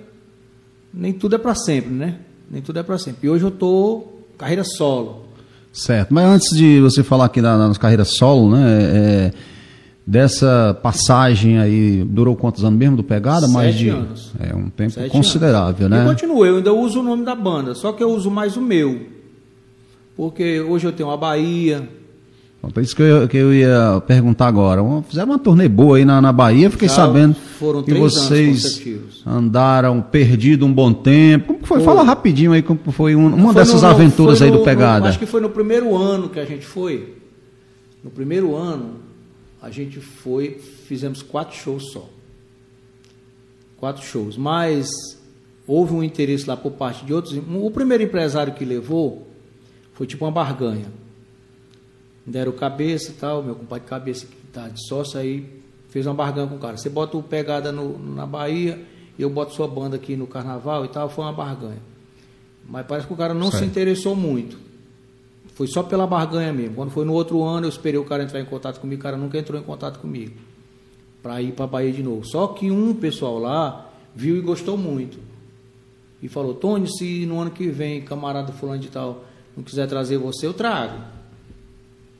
nem tudo é para sempre, né? Nem tudo é para sempre. E hoje eu tô carreira solo. Certo, mas antes de você falar aqui na, nas carreiras solo, né? é, dessa passagem aí, durou quantos anos mesmo do Pegada? Mais Sete de anos. É um tempo Sete considerável, anos. né? E continuo, eu ainda uso o nome da banda, só que eu uso mais o meu. Porque hoje eu tenho a Bahia, Então, isso que eu, que eu ia perguntar agora. Fizeram uma turnê boa aí na, na Bahia, fiquei Já sabendo foram que vocês andaram perdido um bom tempo. Como que foi? Foi. Fala rapidinho aí como foi um- uma Foi dessas no- aventuras foi aí do no- Pegada. no- acho que foi no primeiro ano que a gente foi. No primeiro ano, a gente foi, fizemos quatro shows só. Quatro shows. Mas houve um interesse lá por parte de outros. O primeiro empresário que levou foi tipo uma barganha. Deram cabeça e tal, meu compadre cabeça que tá de sócio aí, fez uma barganha com o cara. Você bota o pegada no- na Bahia eu boto sua banda aqui no carnaval e tal, foi uma barganha. Mas parece que o cara não se Certo. interessou muito. Foi só pela barganha mesmo. Quando foi no outro ano, eu esperei o cara entrar em contato comigo, o cara nunca entrou em contato comigo. Para ir para Bahia de novo. Só que um pessoal lá viu e gostou muito. E falou: Tony, se no ano que vem, camarada fulano de tal, não quiser trazer você, eu trago.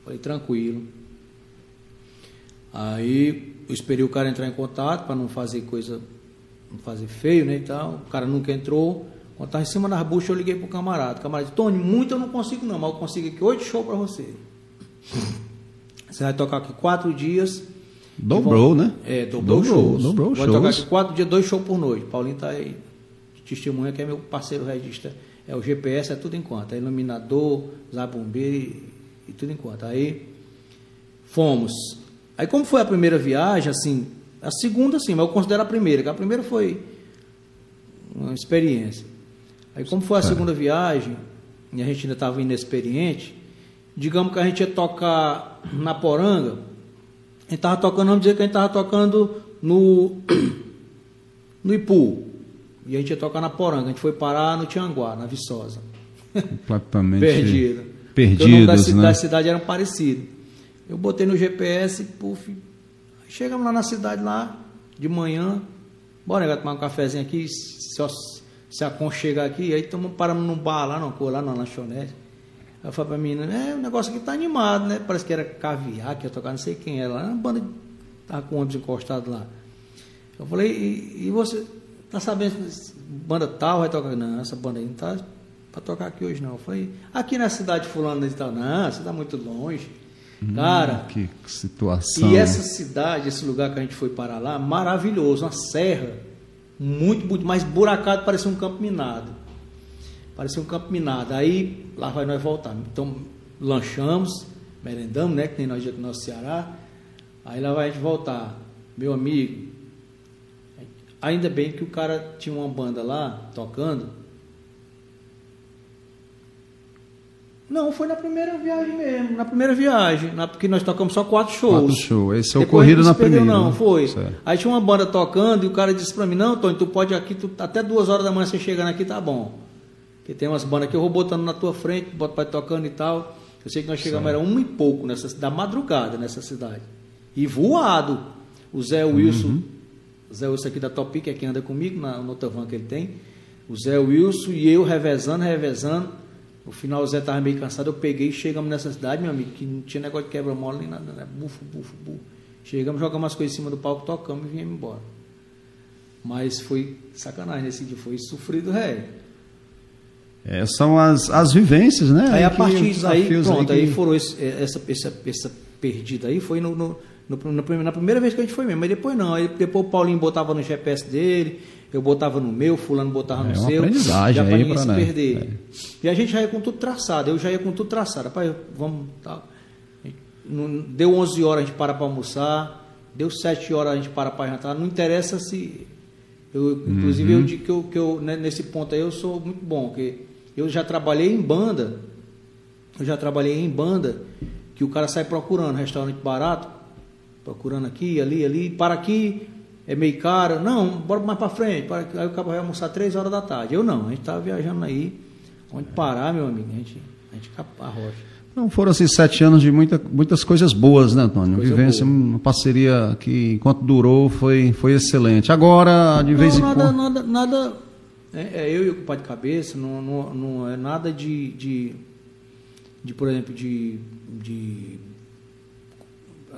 Falei: tranquilo. Aí eu esperei o cara entrar em contato para não fazer coisa, não fazer feio, né, e tal. O cara nunca entrou. Quando estava em cima das buchas, eu liguei pro camarada. O camarada disse, Tony, muito eu não consigo não, mas eu consigo aqui oito shows para você. Você vai tocar aqui quatro dias. Dobrou, vão- né? É, dobrou, Dobrou, shows. dobrou vai tocar aqui quatro dias, dois shows por noite. Paulinho tá aí, testemunha que é meu parceiro regista. É o GPS, é tudo enquanto. É iluminador, zabumbeiro e, e tudo enquanto. Aí fomos. Aí como foi a primeira viagem, assim, a segunda sim, mas eu considero a primeira, que a primeira foi uma experiência. Aí como foi a segunda viagem, e a gente ainda estava inexperiente, digamos que a gente ia tocar na Poranga, a gente estava tocando, vamos dizer que a gente estava tocando no, no Ipu. E a gente ia tocar na Poranga, a gente foi parar no Tianguá, na Viçosa. Completamente Perdido. Porque o nome da, perdidos, ci- né? da cidade eram parecidos. Eu botei no GPS, puf. Chegamos lá na cidade lá, de manhã. Bora negar tomar um cafezinho aqui, se, se aconchegar aqui. Aí estamos parando num bar lá, numa cor, lá na lanchonete. Aí eu falei pra menina, é, o negócio aqui tá animado, né? Parece que era caviar, que ia tocar não sei quem era lá. Uma banda tava com o ônibus encostado lá. Eu falei, e, e você tá sabendo, se banda tal vai tocar? Não, essa banda aí não tá, para tocar aqui hoje não. Eu falei, aqui na cidade fulana de tal, não, você está muito longe. Cara, que situação. e essa cidade, esse lugar que a gente foi parar lá, maravilhoso, uma serra, muito, muito mais buracado, parecia um campo minado. Parecia um campo minado. Aí lá vai nós voltar. Então, lanchamos, merendamos, né? Que nem nós dia do nosso Ceará. Aí lá vai a gente voltar. Meu amigo, ainda bem que o cara tinha uma banda lá tocando. Não, foi na primeira viagem mesmo, na primeira viagem, na, porque nós tocamos só quatro shows. Quatro shows, esse é o corrido na perdeu, primeira. Não, né? foi. Certo. Aí tinha uma banda tocando e o cara disse pra mim, não, Tony, tu pode aqui, tu, até duas horas da manhã você chegando aqui, tá bom. Porque tem umas bandas que eu vou botando na tua frente, boto pra ir tocando e tal. Eu sei que nós chegamos, era uma e pouco nessa, da madrugada nessa cidade. E voado. O Zé Wilson, Uhum. o Zé Wilson aqui da Topi, que é quem anda comigo, na, no outra van que ele tem. O Zé Wilson e eu revezando, revezando. No final o Zé estava meio cansado, eu peguei e chegamos nessa cidade, meu amigo, que não tinha negócio de quebra-mola nem nada, né? Bufo, bufo, bufo. Chegamos, jogamos as coisas em cima do palco, tocamos e viemos embora. Mas foi sacanagem nesse dia, foi sofrido, ré. É, são as, as vivências, né? Aí a partir daí, desafios pronto, aí aí que- foram esse- é, essa, essa, essa perdida aí, foi no, no, no- na primeira- na primeira vez que a gente foi mesmo, mas depois não, aí depois o Paulinho botava no GPS dele, eu botava no meu, fulano botava no É seu, aprendizagem já aí ninguém se né, perder. E a gente já ia com tudo traçado, eu já ia com tudo traçado, rapaz, vamos, tá, deu 11 horas a gente para para almoçar, deu 7 horas a gente para para jantar, não interessa se eu, inclusive Uhum. eu digo que eu, que eu né, nesse ponto aí eu sou muito bom, porque eu já trabalhei em banda, eu já trabalhei em banda, que o cara sai procurando restaurante barato, procurando aqui, ali, ali, para aqui, é meio caro, não, bora mais para frente, para, aí o cara vai almoçar três horas da tarde. Eu não, a gente estava viajando aí, onde parar, meu amigo, a gente, a gente arrocha. Não foram esses sete anos de muita, muitas coisas boas, né, Antônio? Coisa Vivência, boa. uma parceria que, enquanto durou, foi, foi excelente. Agora, de vez não, em nada, quando. nada, nada. É, é eu e o pai de cabeça, não, não, não é nada de, de, de, por exemplo, de. de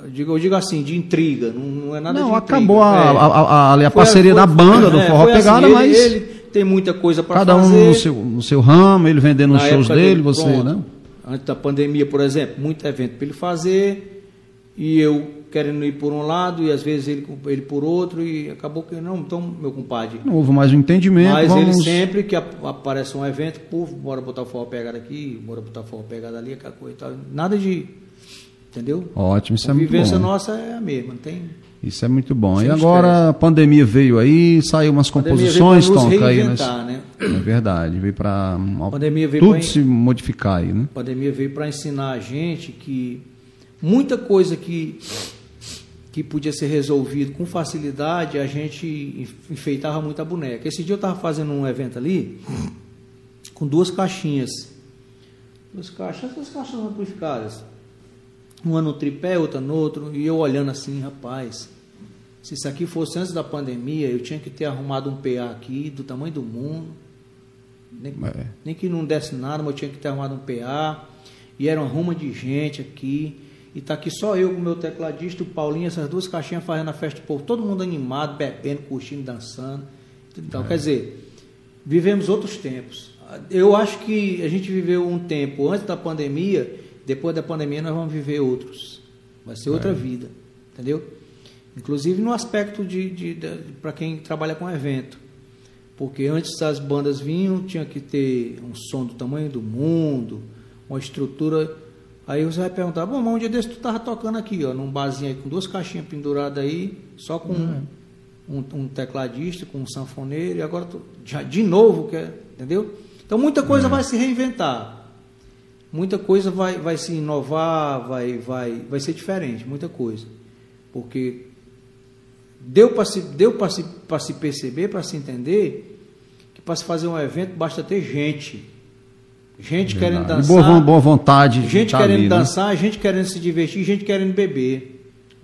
eu digo, eu digo assim, de intriga, não, não é nada Não, de acabou intriga. a, É. a, a, a- a Foi- parceria foi- da banda, do é, Forró assim, Pegada, ele- mas Ele tem muita coisa para cada fazer. um no seu, no seu ramo, ele vendendo os shows época dele, você, pronto, né? Antes da pandemia, por exemplo, muito evento para ele fazer, e eu querendo ir por um lado, e às vezes ele, ele por outro, e acabou que não, então, meu compadre. Não houve mais um entendimento. Mas vamos... ele sempre que ap- aparece um evento, pô, bora botar o forró pegada aqui, bora botar o forró pegada ali, aquela coisa e tal. Nada de. Entendeu? Ótimo, isso a é muito vivência bom. nossa é a mesma, não tem. Isso é muito bom. Sem e agora a pandemia veio aí, saiu umas composições, Tonka, aí. Reinventar, né? É verdade, veio para tudo se modificar aí, né? A pandemia veio para ensinar a gente que muita coisa que, que podia ser resolvido com facilidade, a gente enfeitava muito a boneca. Esse dia eu estava fazendo um evento ali com duas caixinhas. Duas caixas, duas caixas amplificadas. Uma no tripé, outra no outro, e eu olhando assim, rapaz, se isso aqui fosse antes da pandemia, eu tinha que ter arrumado um PA aqui do tamanho do mundo. Nem, É. nem que não desse nada, mas eu tinha que ter arrumado um PA. E era uma ruma de gente aqui. E tá aqui só eu com o meu tecladista, o Paulinho, essas duas caixinhas fazendo a festa do povo, todo mundo animado, bebendo, curtindo, dançando. Então, quer dizer, vivemos outros tempos. Eu acho que a gente viveu um tempo antes da pandemia, depois da pandemia nós vamos viver outros. Vai ser outra vida, entendeu? Inclusive no aspecto de, de, para quem trabalha com evento. Porque antes as bandas vinham, tinha que ter um som do tamanho do mundo, uma estrutura. Aí você vai perguntar, bom, mas um dia desse tu tava tocando aqui, ó, num barzinho aí com duas caixinhas penduradas aí, só com um, um tecladista, com um sanfoneiro, e agora tu, já de novo, quer, entendeu? Então muita coisa vai se reinventar. Muita coisa vai, vai se inovar, vai, vai, vai ser diferente, muita coisa. Porque deu para se, deu para se, pra se perceber, para se entender, que para se fazer um evento basta ter gente. Gente querendo Verdade. dançar. Boa, boa vontade. de Gente tá querendo ali, né? dançar, gente querendo se divertir, gente querendo beber.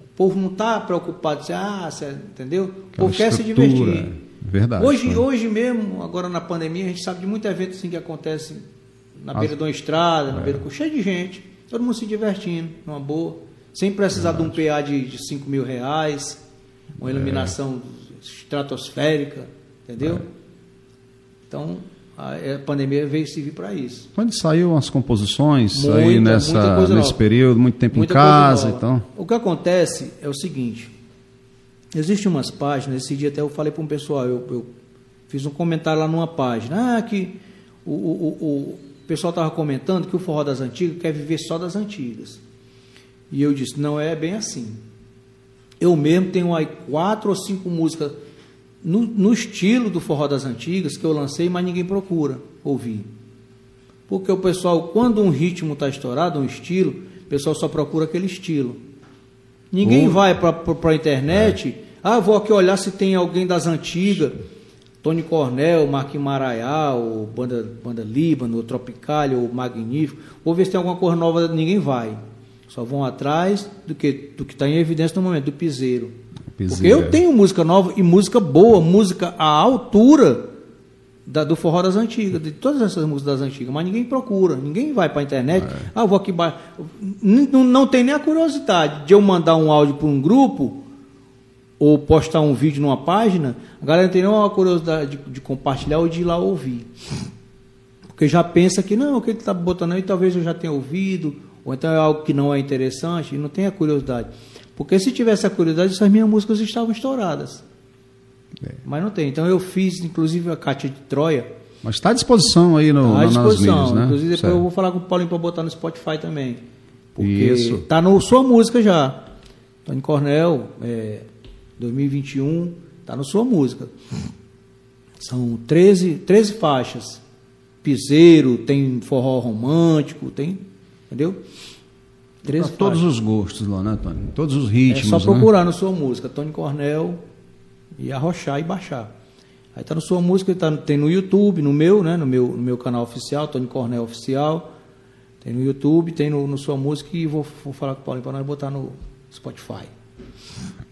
O povo não está preocupado, assim, ah, cê- entendeu? O povo quer se divertir. é Verdade. Hoje, foi. hoje mesmo, agora na pandemia, a gente sabe de muito evento assim que acontece na beira de uma estrada, na beira do cheio de gente, todo mundo se divertindo, numa boa, sem precisar de um PA de, de 5 mil reais, uma iluminação estratosférica, entendeu? Então, a, pandemia veio servir para isso. Quando saiu umas composições Muita, aí nessa, nesse nova. período, muito tempo Muita em casa, nova. então. O que acontece é o seguinte: existem umas páginas, esse dia até eu falei para um pessoal, eu, eu fiz um comentário lá numa página, ah, que o, o, o, o pessoal estava comentando que o forró das antigas quer viver só das antigas. E eu disse, não é bem assim. Eu mesmo tenho aí quatro ou cinco músicas no, no estilo do forró das antigas que eu lancei, mas ninguém procura ouvir. Porque o pessoal, quando um ritmo está estourado, um estilo, o pessoal só procura aquele estilo. Ninguém Ou- vai para a internet, ah, vou aqui olhar se tem alguém das antigas, Tony Cornel, Marquinhos Maraial, Banda, Banda Líbano, Tropicália, ou Magnífico, vou ver se tem alguma coisa nova, ninguém vai. Só vão atrás do que do que está em evidência no momento, do piseiro. Porque Piseiro, eu é. tenho música nova e música boa, música à altura da- do forró das antigas, de todas essas músicas das antigas, mas ninguém procura, ninguém vai para a internet. É. Ah, vou aqui. Não, não tem nem a curiosidade de eu mandar um áudio para um grupo ou postar um vídeo numa página, a galera não tem nenhuma curiosidade de, de compartilhar ou de ir lá ouvir. Porque já pensa que não, o que ele está botando aí talvez eu já tenha ouvido, ou então é algo que não é interessante, e não tem a curiosidade. Porque se tivesse a curiosidade, essas minhas músicas estavam estouradas. É. Mas não tem. Então eu fiz, inclusive, a Cátia de Troia. Mas está à disposição aí no, Tá à na- nas disposição. mídias, né? Inclusive, depois Certo. eu vou falar com o Paulinho para botar no Spotify também. Porque Isso. tá no sua música já. Tony Cornel, é, 2021, tá no sua música. São 13, 13 faixas. Piseiro, tem forró romântico, tem. Entendeu? 13 Pra todos os gostos lá, né, Tony? Todos os É ritmos, só né? procurar no sua música, Tony Cornel, e arrochar e baixar. Aí tá no sua música, tá, tem no YouTube, no meu, né? No meu, no meu canal oficial, Tony Cornel Oficial. Tem no YouTube, tem no, no sua música e vou, vou falar com o Paulinho para nós botar no Spotify.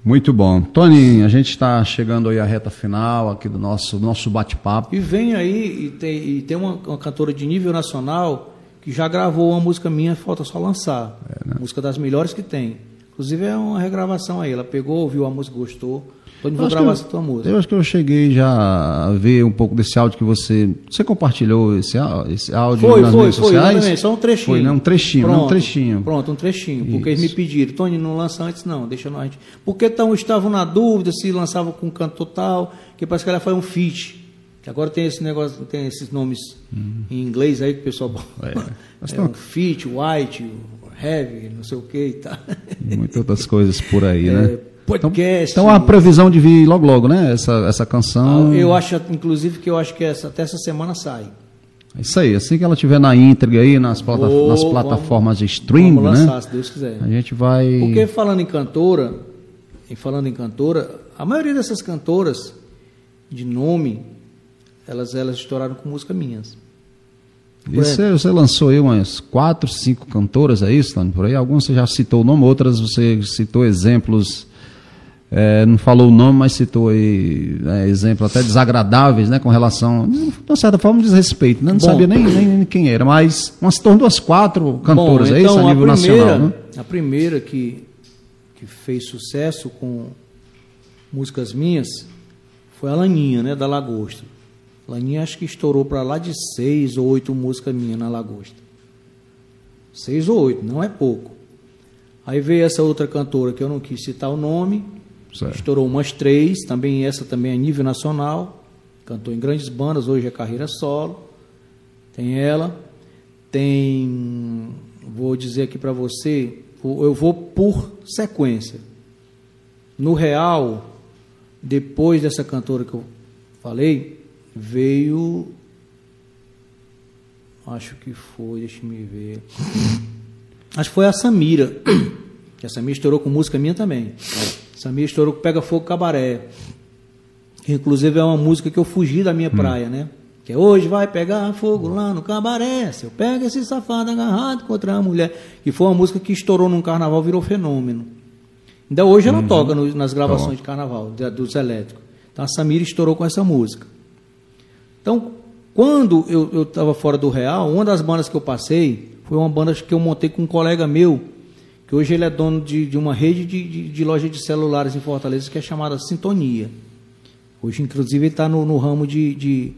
Muito bom. Tony, a gente está chegando aí à reta final aqui do nosso, nosso bate-papo. E vem aí, e tem, e tem uma, uma cantora de nível nacional que já gravou uma música minha, falta só lançar. Música das melhores que tem. Inclusive é uma regravação aí. Ela pegou, ouviu a música, gostou. Tony, vou gravar essa tua música. Eu acho que eu cheguei já a ver um pouco desse áudio que você. Você compartilhou esse, esse áudio Foi, nas foi, redes foi, sociais? exatamente, só um trechinho. Foi, né? Um trechinho, né? um trechinho. Pronto, um trechinho. Porque eles me pediram, Tony, não lança antes, não, deixa nós. Porque tão, estavam na dúvida se lançava com canto total, que parece que ela foi um feat. Que agora tem esse negócio, tem esses nomes em inglês aí que o pessoal. Uhum. É. É, tem- um feat, white, heavy, não sei o que e tal. Muitas outras coisas por aí, É, né? Podcast. Então a previsão de vir logo logo, né? Essa, essa canção. Ah, Eu acho, inclusive, que eu acho que essa, até essa semana sai. É Isso aí, assim que ela tiver na íntegra aí, nas, plata- Vou- nas plataformas de streaming, Vamos lançar, né? se Deus quiser. A gente vai. Porque falando em cantora, e falando em cantora, a maioria dessas cantoras de nome, elas, elas estouraram com música minhas. E você, você lançou aí umas quatro, cinco cantoras, é isso, Tony? Por aí? Algumas você já citou o nome, outras você citou exemplos, é, não falou o nome, mas citou aí né, exemplos até desagradáveis, né? Com relação, de uma certa forma, desrespeito, né? Não Bom. sabia nem, nem, nem quem era, mas umas tornou as quatro cantoras, Bom, é isso, a nível então, primeira, nacional, né? A primeira que, que fez sucesso com músicas minhas foi a Laninha, né, da Lagosta. Laninha acho que estourou para lá de seis ou oito músicas minhas na Lagosta. Seis ou oito, não é pouco. Aí veio essa outra cantora que eu não quis citar o nome, Certo. estourou umas três, também essa também é nível nacional, cantou em grandes bandas, hoje é carreira solo. Tem ela, tem, vou dizer aqui para você, eu vou por sequência. No real, depois dessa cantora que eu falei, veio acho que foi, deixa me ver. Acho que foi a Samira. Que a Samira estourou com música minha também. Samira estourou com Pega Fogo Cabaré. Inclusive é uma música que eu fugi da minha praia, né? Que é hoje vai pegar fogo lá no cabaré. Se eu pego esse safado agarrado contra a mulher. Que foi uma música que estourou num carnaval, virou fenômeno. Ainda hoje ela toca no- nas gravações de carnaval, da- dos elétricos. Então a Samira estourou com essa música. Então, quando eu estava fora do Real, uma das bandas que eu passei foi uma banda que eu montei com um colega meu, que hoje ele é dono de, de uma rede de, de, de loja de celulares em Fortaleza que é chamada Sintonia. Hoje, inclusive, ele está no, no ramo de, de,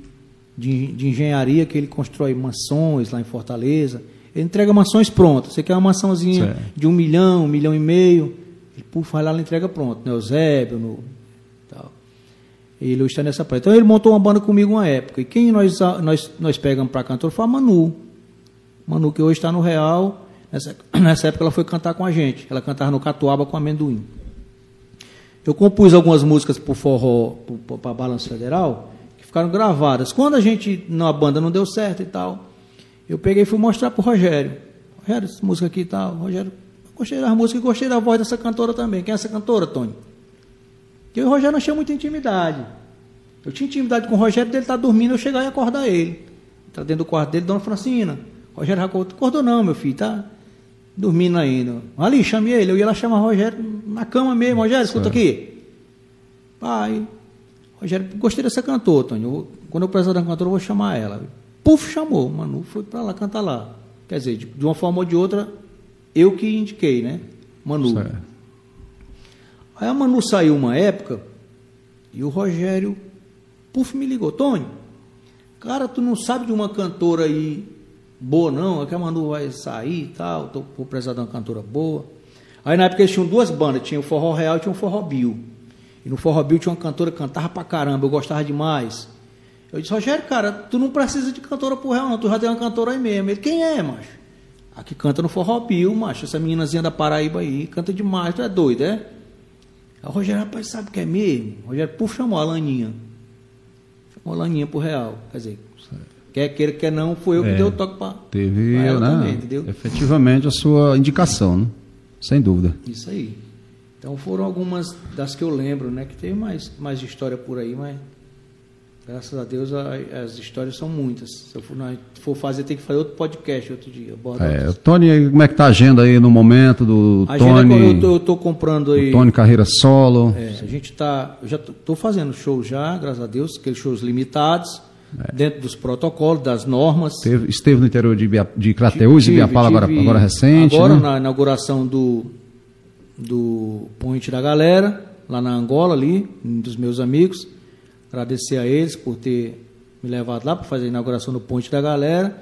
de, de engenharia que ele constrói mansões lá em Fortaleza. Ele entrega mansões prontas. Você quer uma mansãozinha Certo. de um milhão, um milhão e meio, ele puf, vai lá e entrega pronto. No Eusébio, no tal. Ele hoje está nessa praia. Então ele montou uma banda comigo uma época. E quem nós, nós, nós pegamos para cantor foi a Manu. Manu, que hoje está no Real. Nessa, nessa época ela foi cantar com a gente. Ela cantava no Catuaba com amendoim. Eu compus algumas músicas para o forró, para a Balança Federal, que ficaram gravadas. Quando a gente, na banda, não deu certo e tal, eu peguei e fui mostrar para o Rogério. Rogério, essa música aqui e tal. Rogério, gostei das músicas e gostei da voz dessa cantora também. Quem é essa cantora, Tony? Eu e o Rogério não tinha muita intimidade. Eu tinha intimidade com o Rogério, dele estar dormindo, eu chegar e acordar ele. Está dentro do quarto dele, Dona Francina. Rogério acordou, acordou não, meu filho, tá dormindo ainda. Ali, chame ele. Eu ia lá chamar o Rogério na cama mesmo. Rogério, escuta aqui. Pai, Rogério, gostei dessa cantora, Tony. Eu quando eu precisar da cantora, eu vou chamar ela. Puf, chamou. Manu foi para lá cantar lá. Quer dizer, de, de uma forma ou de outra, eu que indiquei, né? Manu. Certo. Aí a Manu saiu uma época e o Rogério, puf, me ligou. Tony, cara, tu não sabe de uma cantora aí boa não? É que a Manu vai sair e tal, tô, vou precisar de uma cantora boa. Aí na época eles tinham duas bandas, tinha o Forró Real e tinha o Forró Bill. E no Forró Bill tinha uma cantora que cantava pra caramba, eu gostava demais. Eu disse, Rogério, cara, tu não precisa de cantora pro Real não, tu já tem uma cantora aí mesmo. Ele, quem é, macho? A que canta no Forró Bill, macho, essa meninazinha da Paraíba aí, canta demais, tu é doido, é? Aí o Rogério, rapaz, sabe o que é mesmo? O Rogério, puf, chamou a Laninha. Chamou a Laninha pro Real. Quer dizer, quer queira, quer não, foi eu que É. dei o toque pra, Teve, pra ela né, também, entendeu? efetivamente a sua indicação, né? Sem dúvida. Isso aí. Então foram algumas das que eu lembro, né? Que tem mais, mais história por aí, mas graças a Deus a- as histórias são muitas. Se eu for, na- for fazer, tem que fazer outro podcast outro dia. É, Tony, como é que tá a agenda aí no momento do a agenda Tony, eu, tô, eu tô comprando aí. Tony Carreira Solo? É, a gente tá, eu já tô, tô fazendo show já, graças a Deus, aqueles shows limitados, dentro dos protocolos, das normas. Esteve, esteve no interior de, Ibia, de Crateús e Tive- Ibiapala agora, tive agora recente, Agora né? na inauguração do, do Ponte da Galera, lá na Angola, ali, um dos meus amigos. Agradecer a eles por ter me levado lá para fazer a inauguração do Ponte da Galera.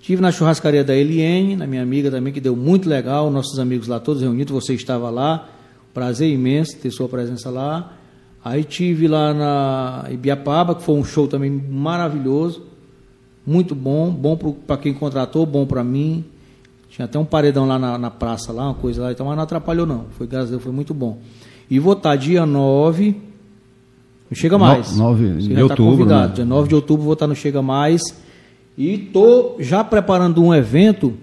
Tive na churrascaria da Eliene, na minha amiga também, que deu muito legal. Nossos amigos lá todos reunidos, você estava lá. Prazer imenso ter sua presença lá. Aí tive lá na Ibiapaba, que foi um show também maravilhoso. Muito bom, bom para quem contratou, bom para mim. Tinha até um paredão lá na, na praça, lá, uma coisa lá, então, mas não atrapalhou não. Foi, graças a Deus, foi muito bom. E vou estar dia 9. Não chega No- mais. 9 Você de tá outubro, convidado. né? Dia 9 de outubro vou estar no Chega Mais. E tô já preparando um evento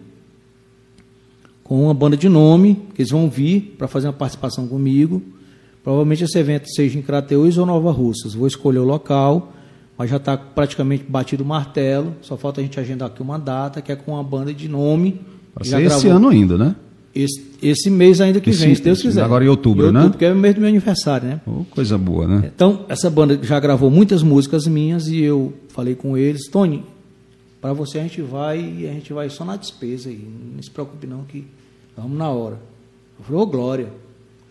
com uma banda de nome, que eles vão vir para fazer uma participação comigo. Provavelmente esse evento seja em Crateús ou Nova Russas. Vou escolher o local, mas já está praticamente batido o martelo. Só falta a gente agendar aqui uma data, que é com uma banda de nome. Vai ser esse ano ainda, né? Esse, esse mês ainda que Esse- vem, se Deus quiser. agora em outubro, né? Porque é o mês do meu aniversário, né? Oh, coisa boa, né? Então, essa banda já gravou muitas músicas minhas e eu falei com eles, Tony, para você a gente vai e a gente vai só na despesa aí, não se preocupe não que vamos na hora. Eu falei, ô Glória.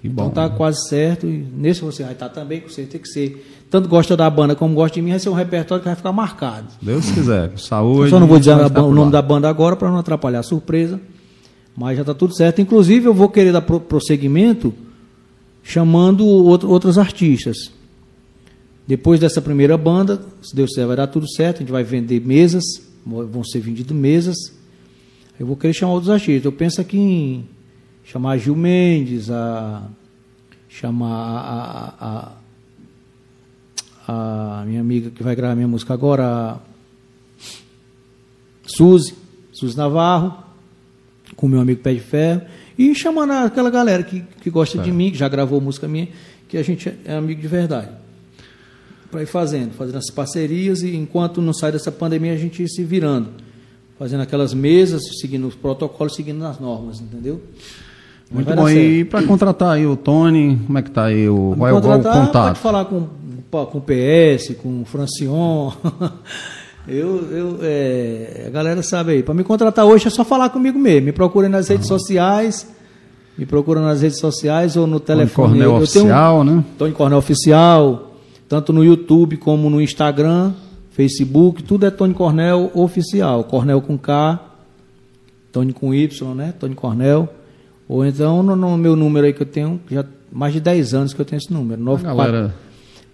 Que então bom, tá né? quase certo e nesse você vai estar também, que você tem que ser, tanto gosta da banda como gosta de mim, vai ser um repertório que vai ficar marcado. Deus quiser. Eu Saúde. só não vou dizer a o nome da banda agora para não atrapalhar a surpresa. Mas já está tudo certo. Inclusive, eu vou querer dar pro- prosseguimento chamando outro- outros artistas. Depois dessa primeira banda, se Deus quiser, vai dar tudo certo. A gente vai vender mesas, vão ser vendidas mesas. Eu vou querer chamar outros artistas. Eu penso aqui em chamar a Gil Mendes, a chamar a, a- a- a minha amiga que vai gravar minha música agora, a Suzy, Suzy Navarro, com meu amigo Pé de Ferro, e chamando aquela galera que, que gosta de mim, que já gravou música minha, que a gente é amigo de verdade. Para ir fazendo, fazendo as parcerias e enquanto não sai dessa pandemia a gente ir se virando. Fazendo aquelas mesas, seguindo os protocolos, seguindo as normas, entendeu? Muito bom. E para contratar aí o Tony, como é que tá aí o, qual é o, contato? Pode falar com, com o PS, com o Francion. Eu, eu, é, a galera sabe aí. Para me contratar hoje é só falar comigo mesmo. Me procurem nas redes sociais. Me procura nas redes sociais ou no telefone. Cornel Eu- eu tenho um- Oficial, né? Tony Cornel Oficial, tanto no YouTube como no Instagram, Facebook, tudo é Tony Cornel Oficial. Cornel com K, Tony com Y, né? Tony Cornel. Ou então no, no meu número aí que eu tenho, já mais de 10 anos que eu tenho esse número. 94. Galera,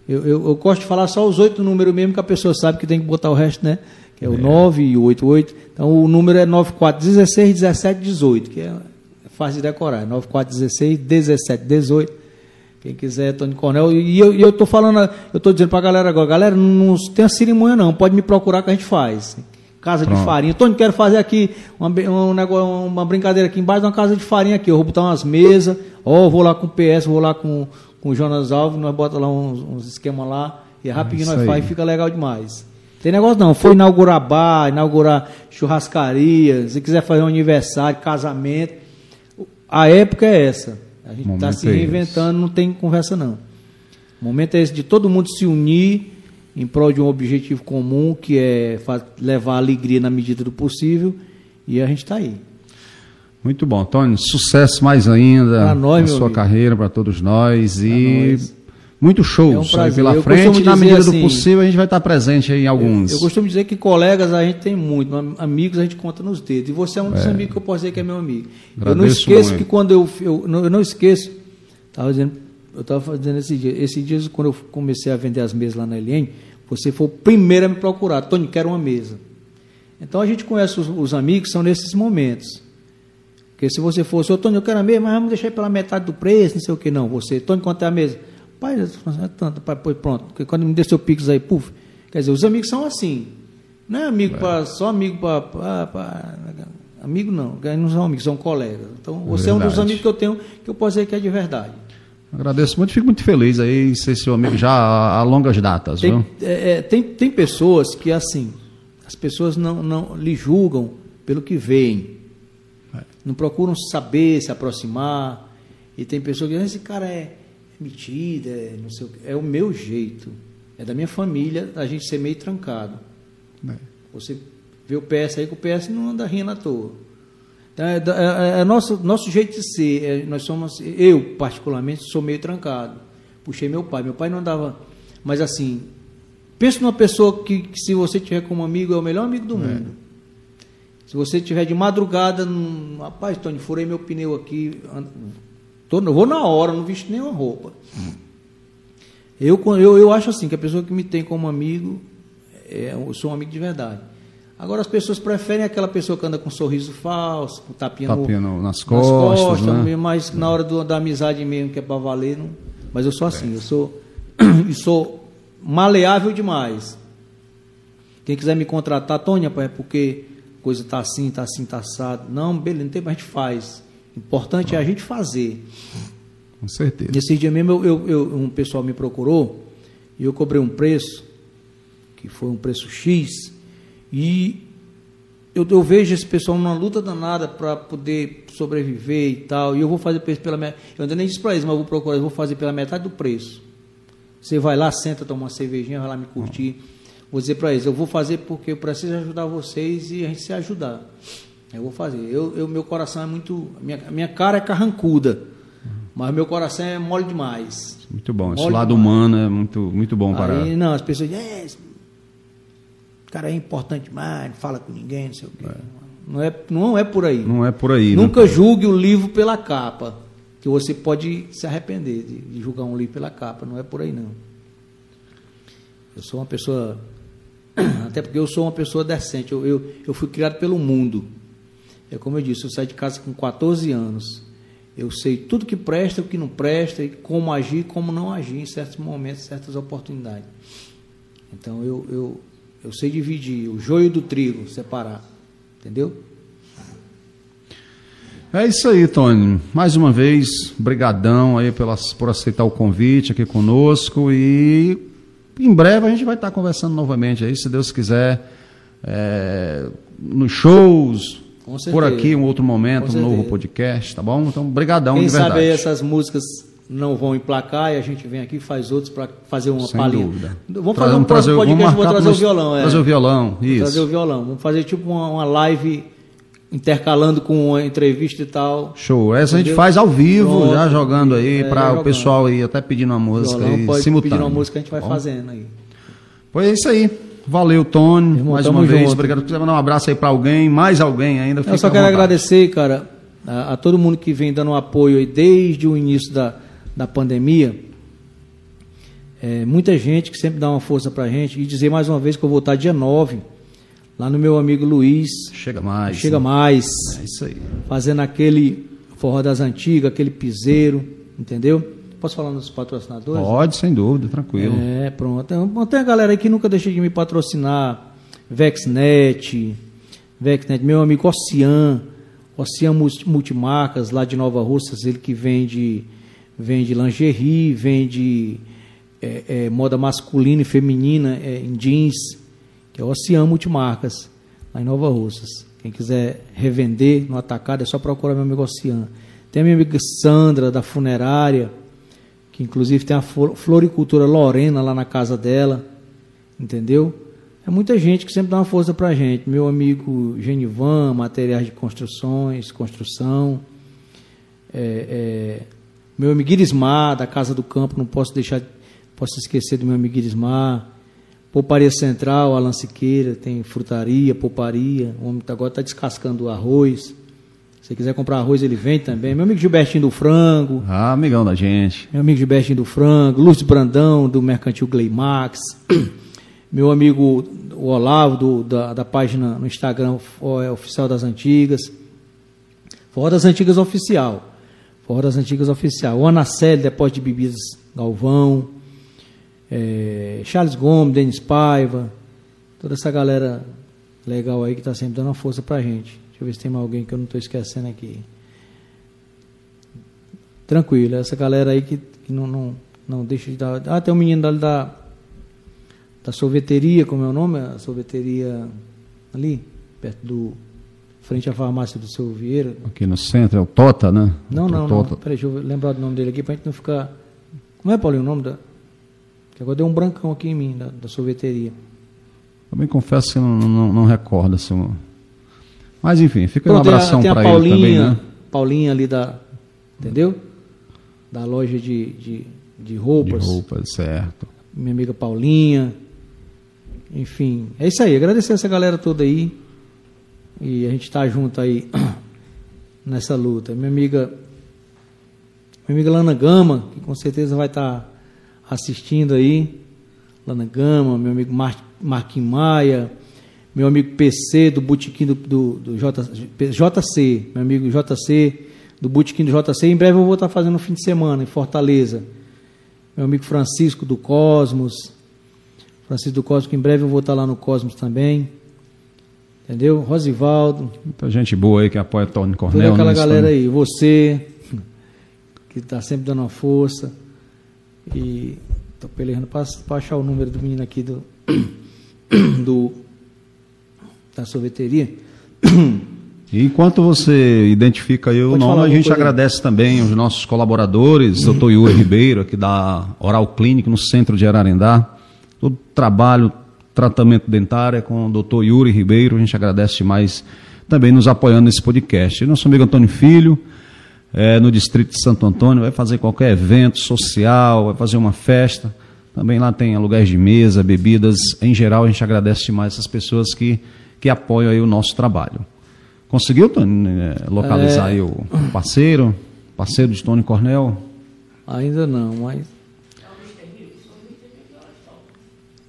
Eu, eu, eu gosto de falar só os oito números mesmo, que a pessoa sabe que tem que botar o resto, né? Que é o 9 e o 88. Então o número é 94 16 17 18, que é fácil de decorar. 94 16 17 18. Quem quiser, Tony Cornel. E eu, e eu tô falando, eu tô dizendo pra galera agora, galera, não, não tem cerimônia não, pode me procurar que a gente faz. Casa Pronto. de farinha. Tony, quero fazer aqui uma, um uma brincadeira aqui embaixo de uma casa de farinha aqui. Eu vou botar umas mesas, ó, vou lá com o PS, vou lá com, com o Jonas Alves, nós bota lá uns, uns esquemas lá, e é rapidinho isso nós faz e fica legal demais. Tem negócio não, foi inaugurar bar, inaugurar churrascaria, se quiser fazer um aniversário, casamento. A época é essa. A gente está se é reinventando, não tem conversa não. O momento é esse de todo mundo se unir em prol de um objetivo comum, que é levar alegria na medida do possível, e a gente está aí. muito bom. Tony, sucesso mais ainda Pra nós, na sua amigo. carreira, para todos nós. e nós. muitos shows É um aí pela Eu frente. Na medida do assim, possível, a gente vai estar presente aí em alguns. Eu costumo dizer que colegas a gente tem muito, am- amigos a gente conta nos dedos. E você é um dos amigos que eu posso dizer que é meu amigo. eu não Agradeço esqueço muito. que quando eu, eu, não, eu não esqueço, tava dizendo, eu estava fazendo esse dia, esse dia quando eu comecei a vender as mesas lá na LN, você foi o primeiro a me procurar, Tony, quero uma mesa. Então a gente conhece os, os amigos, são nesses momentos. Porque se você fosse, ô Tony, eu quero a mesa, mas vamos deixar pela metade do preço, não sei o que, não. Você, Tony, quanto é a mesa? Pai, é tanto, pai, pois pronto. Porque quando me deu seu pix aí, puf. Quer dizer, os amigos são assim. Não é amigo para só amigo para. Amigo não, não são amigos, são colegas. Então você é um dos Verdade. amigos que eu tenho que eu posso dizer que é de verdade. Agradeço muito, fico muito feliz aí em ser seu amigo já há longas datas, viu? Tem, é, é, tem, tem pessoas que, assim, as pessoas não, não lhe julgam pelo que veem. Não procuram saber, se aproximar. E tem pessoas que dizem, esse cara é, é metido, é, não sei o quê. É o meu jeito. É da minha família a gente ser meio trancado. É. Você vê o PS aí que o PS não anda rindo à toa. Então, é, é, é nosso, nosso jeito de ser. É, nós somos, eu, particularmente, sou meio trancado. Puxei meu pai. Meu pai não andava. Mas assim, pensa numa pessoa que, que se você tiver como amigo, é o melhor amigo do mundo. Se você tiver de madrugada, num, rapaz, Tony, furei meu pneu aqui. Tô, vou na hora, não visto nenhuma roupa. Eu, eu, eu acho assim, que a pessoa que me tem como amigo, é, eu sou um amigo de verdade. Agora as pessoas preferem aquela pessoa que anda com um sorriso falso, com tapinha, Tapinha no- nas costas, né? mas na hora do- da amizade mesmo, que é para valer, não. Mas eu sou assim, eu sou, e sou maleável demais. Quem quiser me contratar, Tônia, é porque coisa tá assim, tá assim, tá assado. Não, beleza, não tem, mas a gente faz. Importante é a gente fazer. Com certeza. Nesse dia mesmo, eu, eu- eu- um pessoal me procurou e eu cobrei um preço, que foi um preço X, e eu, eu vejo esse pessoal numa luta danada para poder sobreviver e tal, e eu vou fazer pela metade. Eu ainda nem disse para eles, mas eu vou procurar, eu vou fazer pela metade do preço. Você vai lá, senta, toma uma cervejinha, vai lá me curtir. Vou dizer para eles, eu vou fazer porque eu preciso ajudar vocês e a gente se ajudar. Eu vou fazer. Eu, eu- meu coração é muito. Minha, minha cara é carrancuda, mas meu coração é mole demais. Muito bom. Esse Mole lado demais. humano é muito, muito bom para. Aí, não, as pessoas dizem, é, esse cara é importante demais, não fala com ninguém, não sei o quê. Não, é, não é por aí. Não é por aí. Nunca né? julgue o livro pela capa, que você pode se arrepender de, de julgar um livro pela capa, não é por aí não. Eu sou uma pessoa, até porque eu sou uma pessoa decente, eu, eu, eu fui criado pelo mundo. É como eu disse, eu saí de casa com 14 anos. Eu sei tudo que presta, o que não presta, e como agir e como não agir em certos momentos, certas oportunidades. Então eu, eu, eu sei dividir o joio do trigo, separar. Entendeu? É isso aí, Tony. Mais uma vez, brigadão aí pelas, por aceitar o convite aqui conosco e em breve a gente vai estar conversando novamente aí, se Deus quiser, é, nos shows, por aqui, um outro momento, um novo podcast, tá bom? Então, brigadão Quem de verdade. sabe aí essas músicas não vão emplacar e a gente vem aqui e faz outros para fazer uma Sem palhinha. dúvida. Vamos fazer um próximo podcast, vamos vou trazer o violão. É. Trazer o violão, Vou isso. Trazer o violão. Vamos fazer tipo uma, uma live intercalando com uma entrevista e tal. Show. Essa a gente Entendeu? faz ao vivo, Pronto. já jogando aí, É, para o pessoal aí até pedindo uma música violão aí, simultânea. pedir uma música a gente vai bom? fazendo aí. Pois é isso aí. Valeu, Tony, Irmão, mais uma vez. junto. Obrigado. Quiser mandar um abraço aí para alguém, mais alguém ainda, Eu só quero agradecer, cara, a, a todo mundo que vem dando apoio aí desde o início da, da pandemia. É, muita gente que sempre dá uma força pra gente. E dizer mais uma vez que eu vou estar dia 9, lá no meu amigo Luiz. Chega mais. Chega né? mais. É isso aí. Fazendo aquele forró das antigas, aquele piseiro, entendeu? Posso falar nos patrocinadores? Pode, sem dúvida, tranquilo. É, pronto. Tem a galera aí que nunca deixa de me patrocinar. Vexnet, Vexnet, meu amigo Ocean, Ocean Multi- Multimarcas, lá de Nova Russas, ele que vende, vende lingerie, vende é, é, moda masculina e feminina é, em jeans, que é Ocean Multimarcas, lá em Nova Russas. Quem quiser revender no atacado é só procurar meu amigo Ocean. Tem a minha amiga Sandra, da funerária, que inclusive tem a flor- floricultura Lorena lá na casa dela, entendeu? É muita gente que sempre dá uma força pra gente. Meu amigo Genivan, materiais de construções, construção. É, é, meu amigo Irismar, da Casa do Campo, não posso deixar, posso esquecer do meu amigo Irismar. Pouparia Central, Alan Siqueira, tem frutaria, pouparia. O homem tá- agora está descascando o arroz. Se você quiser comprar arroz, ele vende também. Meu amigo Gilbertinho do Frango. Ah, amigão da gente. Meu amigo Gilbertinho do Frango, Lúcio Brandão, do Mercantil Gleimax, meu amigo o Olavo, do- da, da página no Instagram é, Oficial das Antigas, Forró das Antigas Oficial, Forró das Antigas Oficial, o Anaceli, Depósito de Bebidas Galvão, é, Charles Gomes, Denis Paiva, toda essa galera legal aí que está sempre dando uma força pra gente. Deixa eu ver se tem mais alguém que eu não estou esquecendo aqui tranquilo. Essa galera aí que, que não, não, não deixa de dar. Ah, tem um menino ali da, da sorveteria, como é o nome? A sorveteria ali, perto do. Frente à farmácia do seu Vieira. Aqui no centro é o Tota, né? Não, O não, não. Tota. Peraí, deixa eu lembrar do nome dele aqui pra gente não ficar. Como é, Paulinho, o nome da. Que agora deu um brancão aqui em mim, da, da sorveteria. Também confesso que não, não, não recordo. Assim, mas enfim, fica um Pronto, a- abração tem a para ele Paulinha, também, né? Paulinha ali da. Entendeu? Da loja de, de, de De roupas. roupas, certo. minha amiga Paulinha. Enfim, é isso aí. Agradecer essa galera toda aí. E a gente tá junto aí nessa luta. Minha amiga, minha amiga Lana Gama, que com certeza vai estar assistindo aí. Lana Gama, meu amigo Mar Marquinhos Maia, meu amigo PC do Botequim do, do, do J, JC, meu amigo JC do Botequim do JC. Em breve eu vou estar fazendo um fim de semana em Fortaleza. Meu amigo Francisco do Cosmos. Francisco do Cosmos, que em breve eu vou estar lá no Cosmos também. Entendeu? Rosivaldo, Muita gente boa aí que apoia Tony toda Cornel. aquela né, galera aí. Você, que está sempre dando uma força. E estou peleando para achar o número do menino aqui do, do da sorveteria. Enquanto você identifica aí o Pode falar nome, a gente agradece também os nossos colaboradores, doutor Yuri Ribeiro, aqui da Oral Clínico, no centro de Ararendá. Todo trabalho, tratamento dentário é com o doutor Yuri Ribeiro. A gente agradece demais também nos apoiando nesse podcast. E nosso amigo Antônio Filho, é, no distrito de Santo Antônio, vai fazer qualquer evento social, vai fazer uma festa. Também lá tem aluguéis de mesa, bebidas. Em geral, a gente agradece demais essas pessoas que, que apoiam aí o nosso trabalho. Conseguiu, Tony, eh, localizar É. aí o parceiro? Parceiro de Tony Cornel? Ainda não, mas.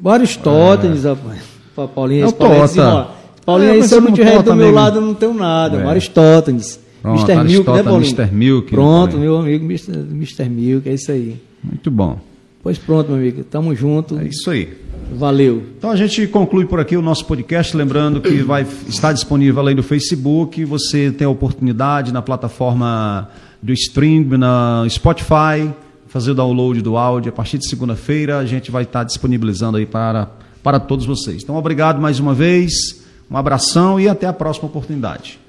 O Aristóteles, rapaz. Pra Paulinho, É o assim, Tota. ó, Paulinho, É, se eu você não tiver do Tota meu lado, eu não tenho nada. É. O Aristóteles. Pronto, Mr. Milk, né, Paulinho? Mr. Milk, né, Pronto, meu amigo Mr. Mr. Milk, é isso aí. Muito bom. Pois pronto, meu amigo. Tamo junto. É isso aí. Valeu. Então a gente conclui por aqui o nosso podcast, lembrando que vai estar disponível além do Facebook, você tem a oportunidade na plataforma do stream, na Spotify, fazer o download do áudio. A partir de segunda-feira a gente vai estar disponibilizando aí para, para todos vocês. Então obrigado mais uma vez, um abração e até a próxima oportunidade.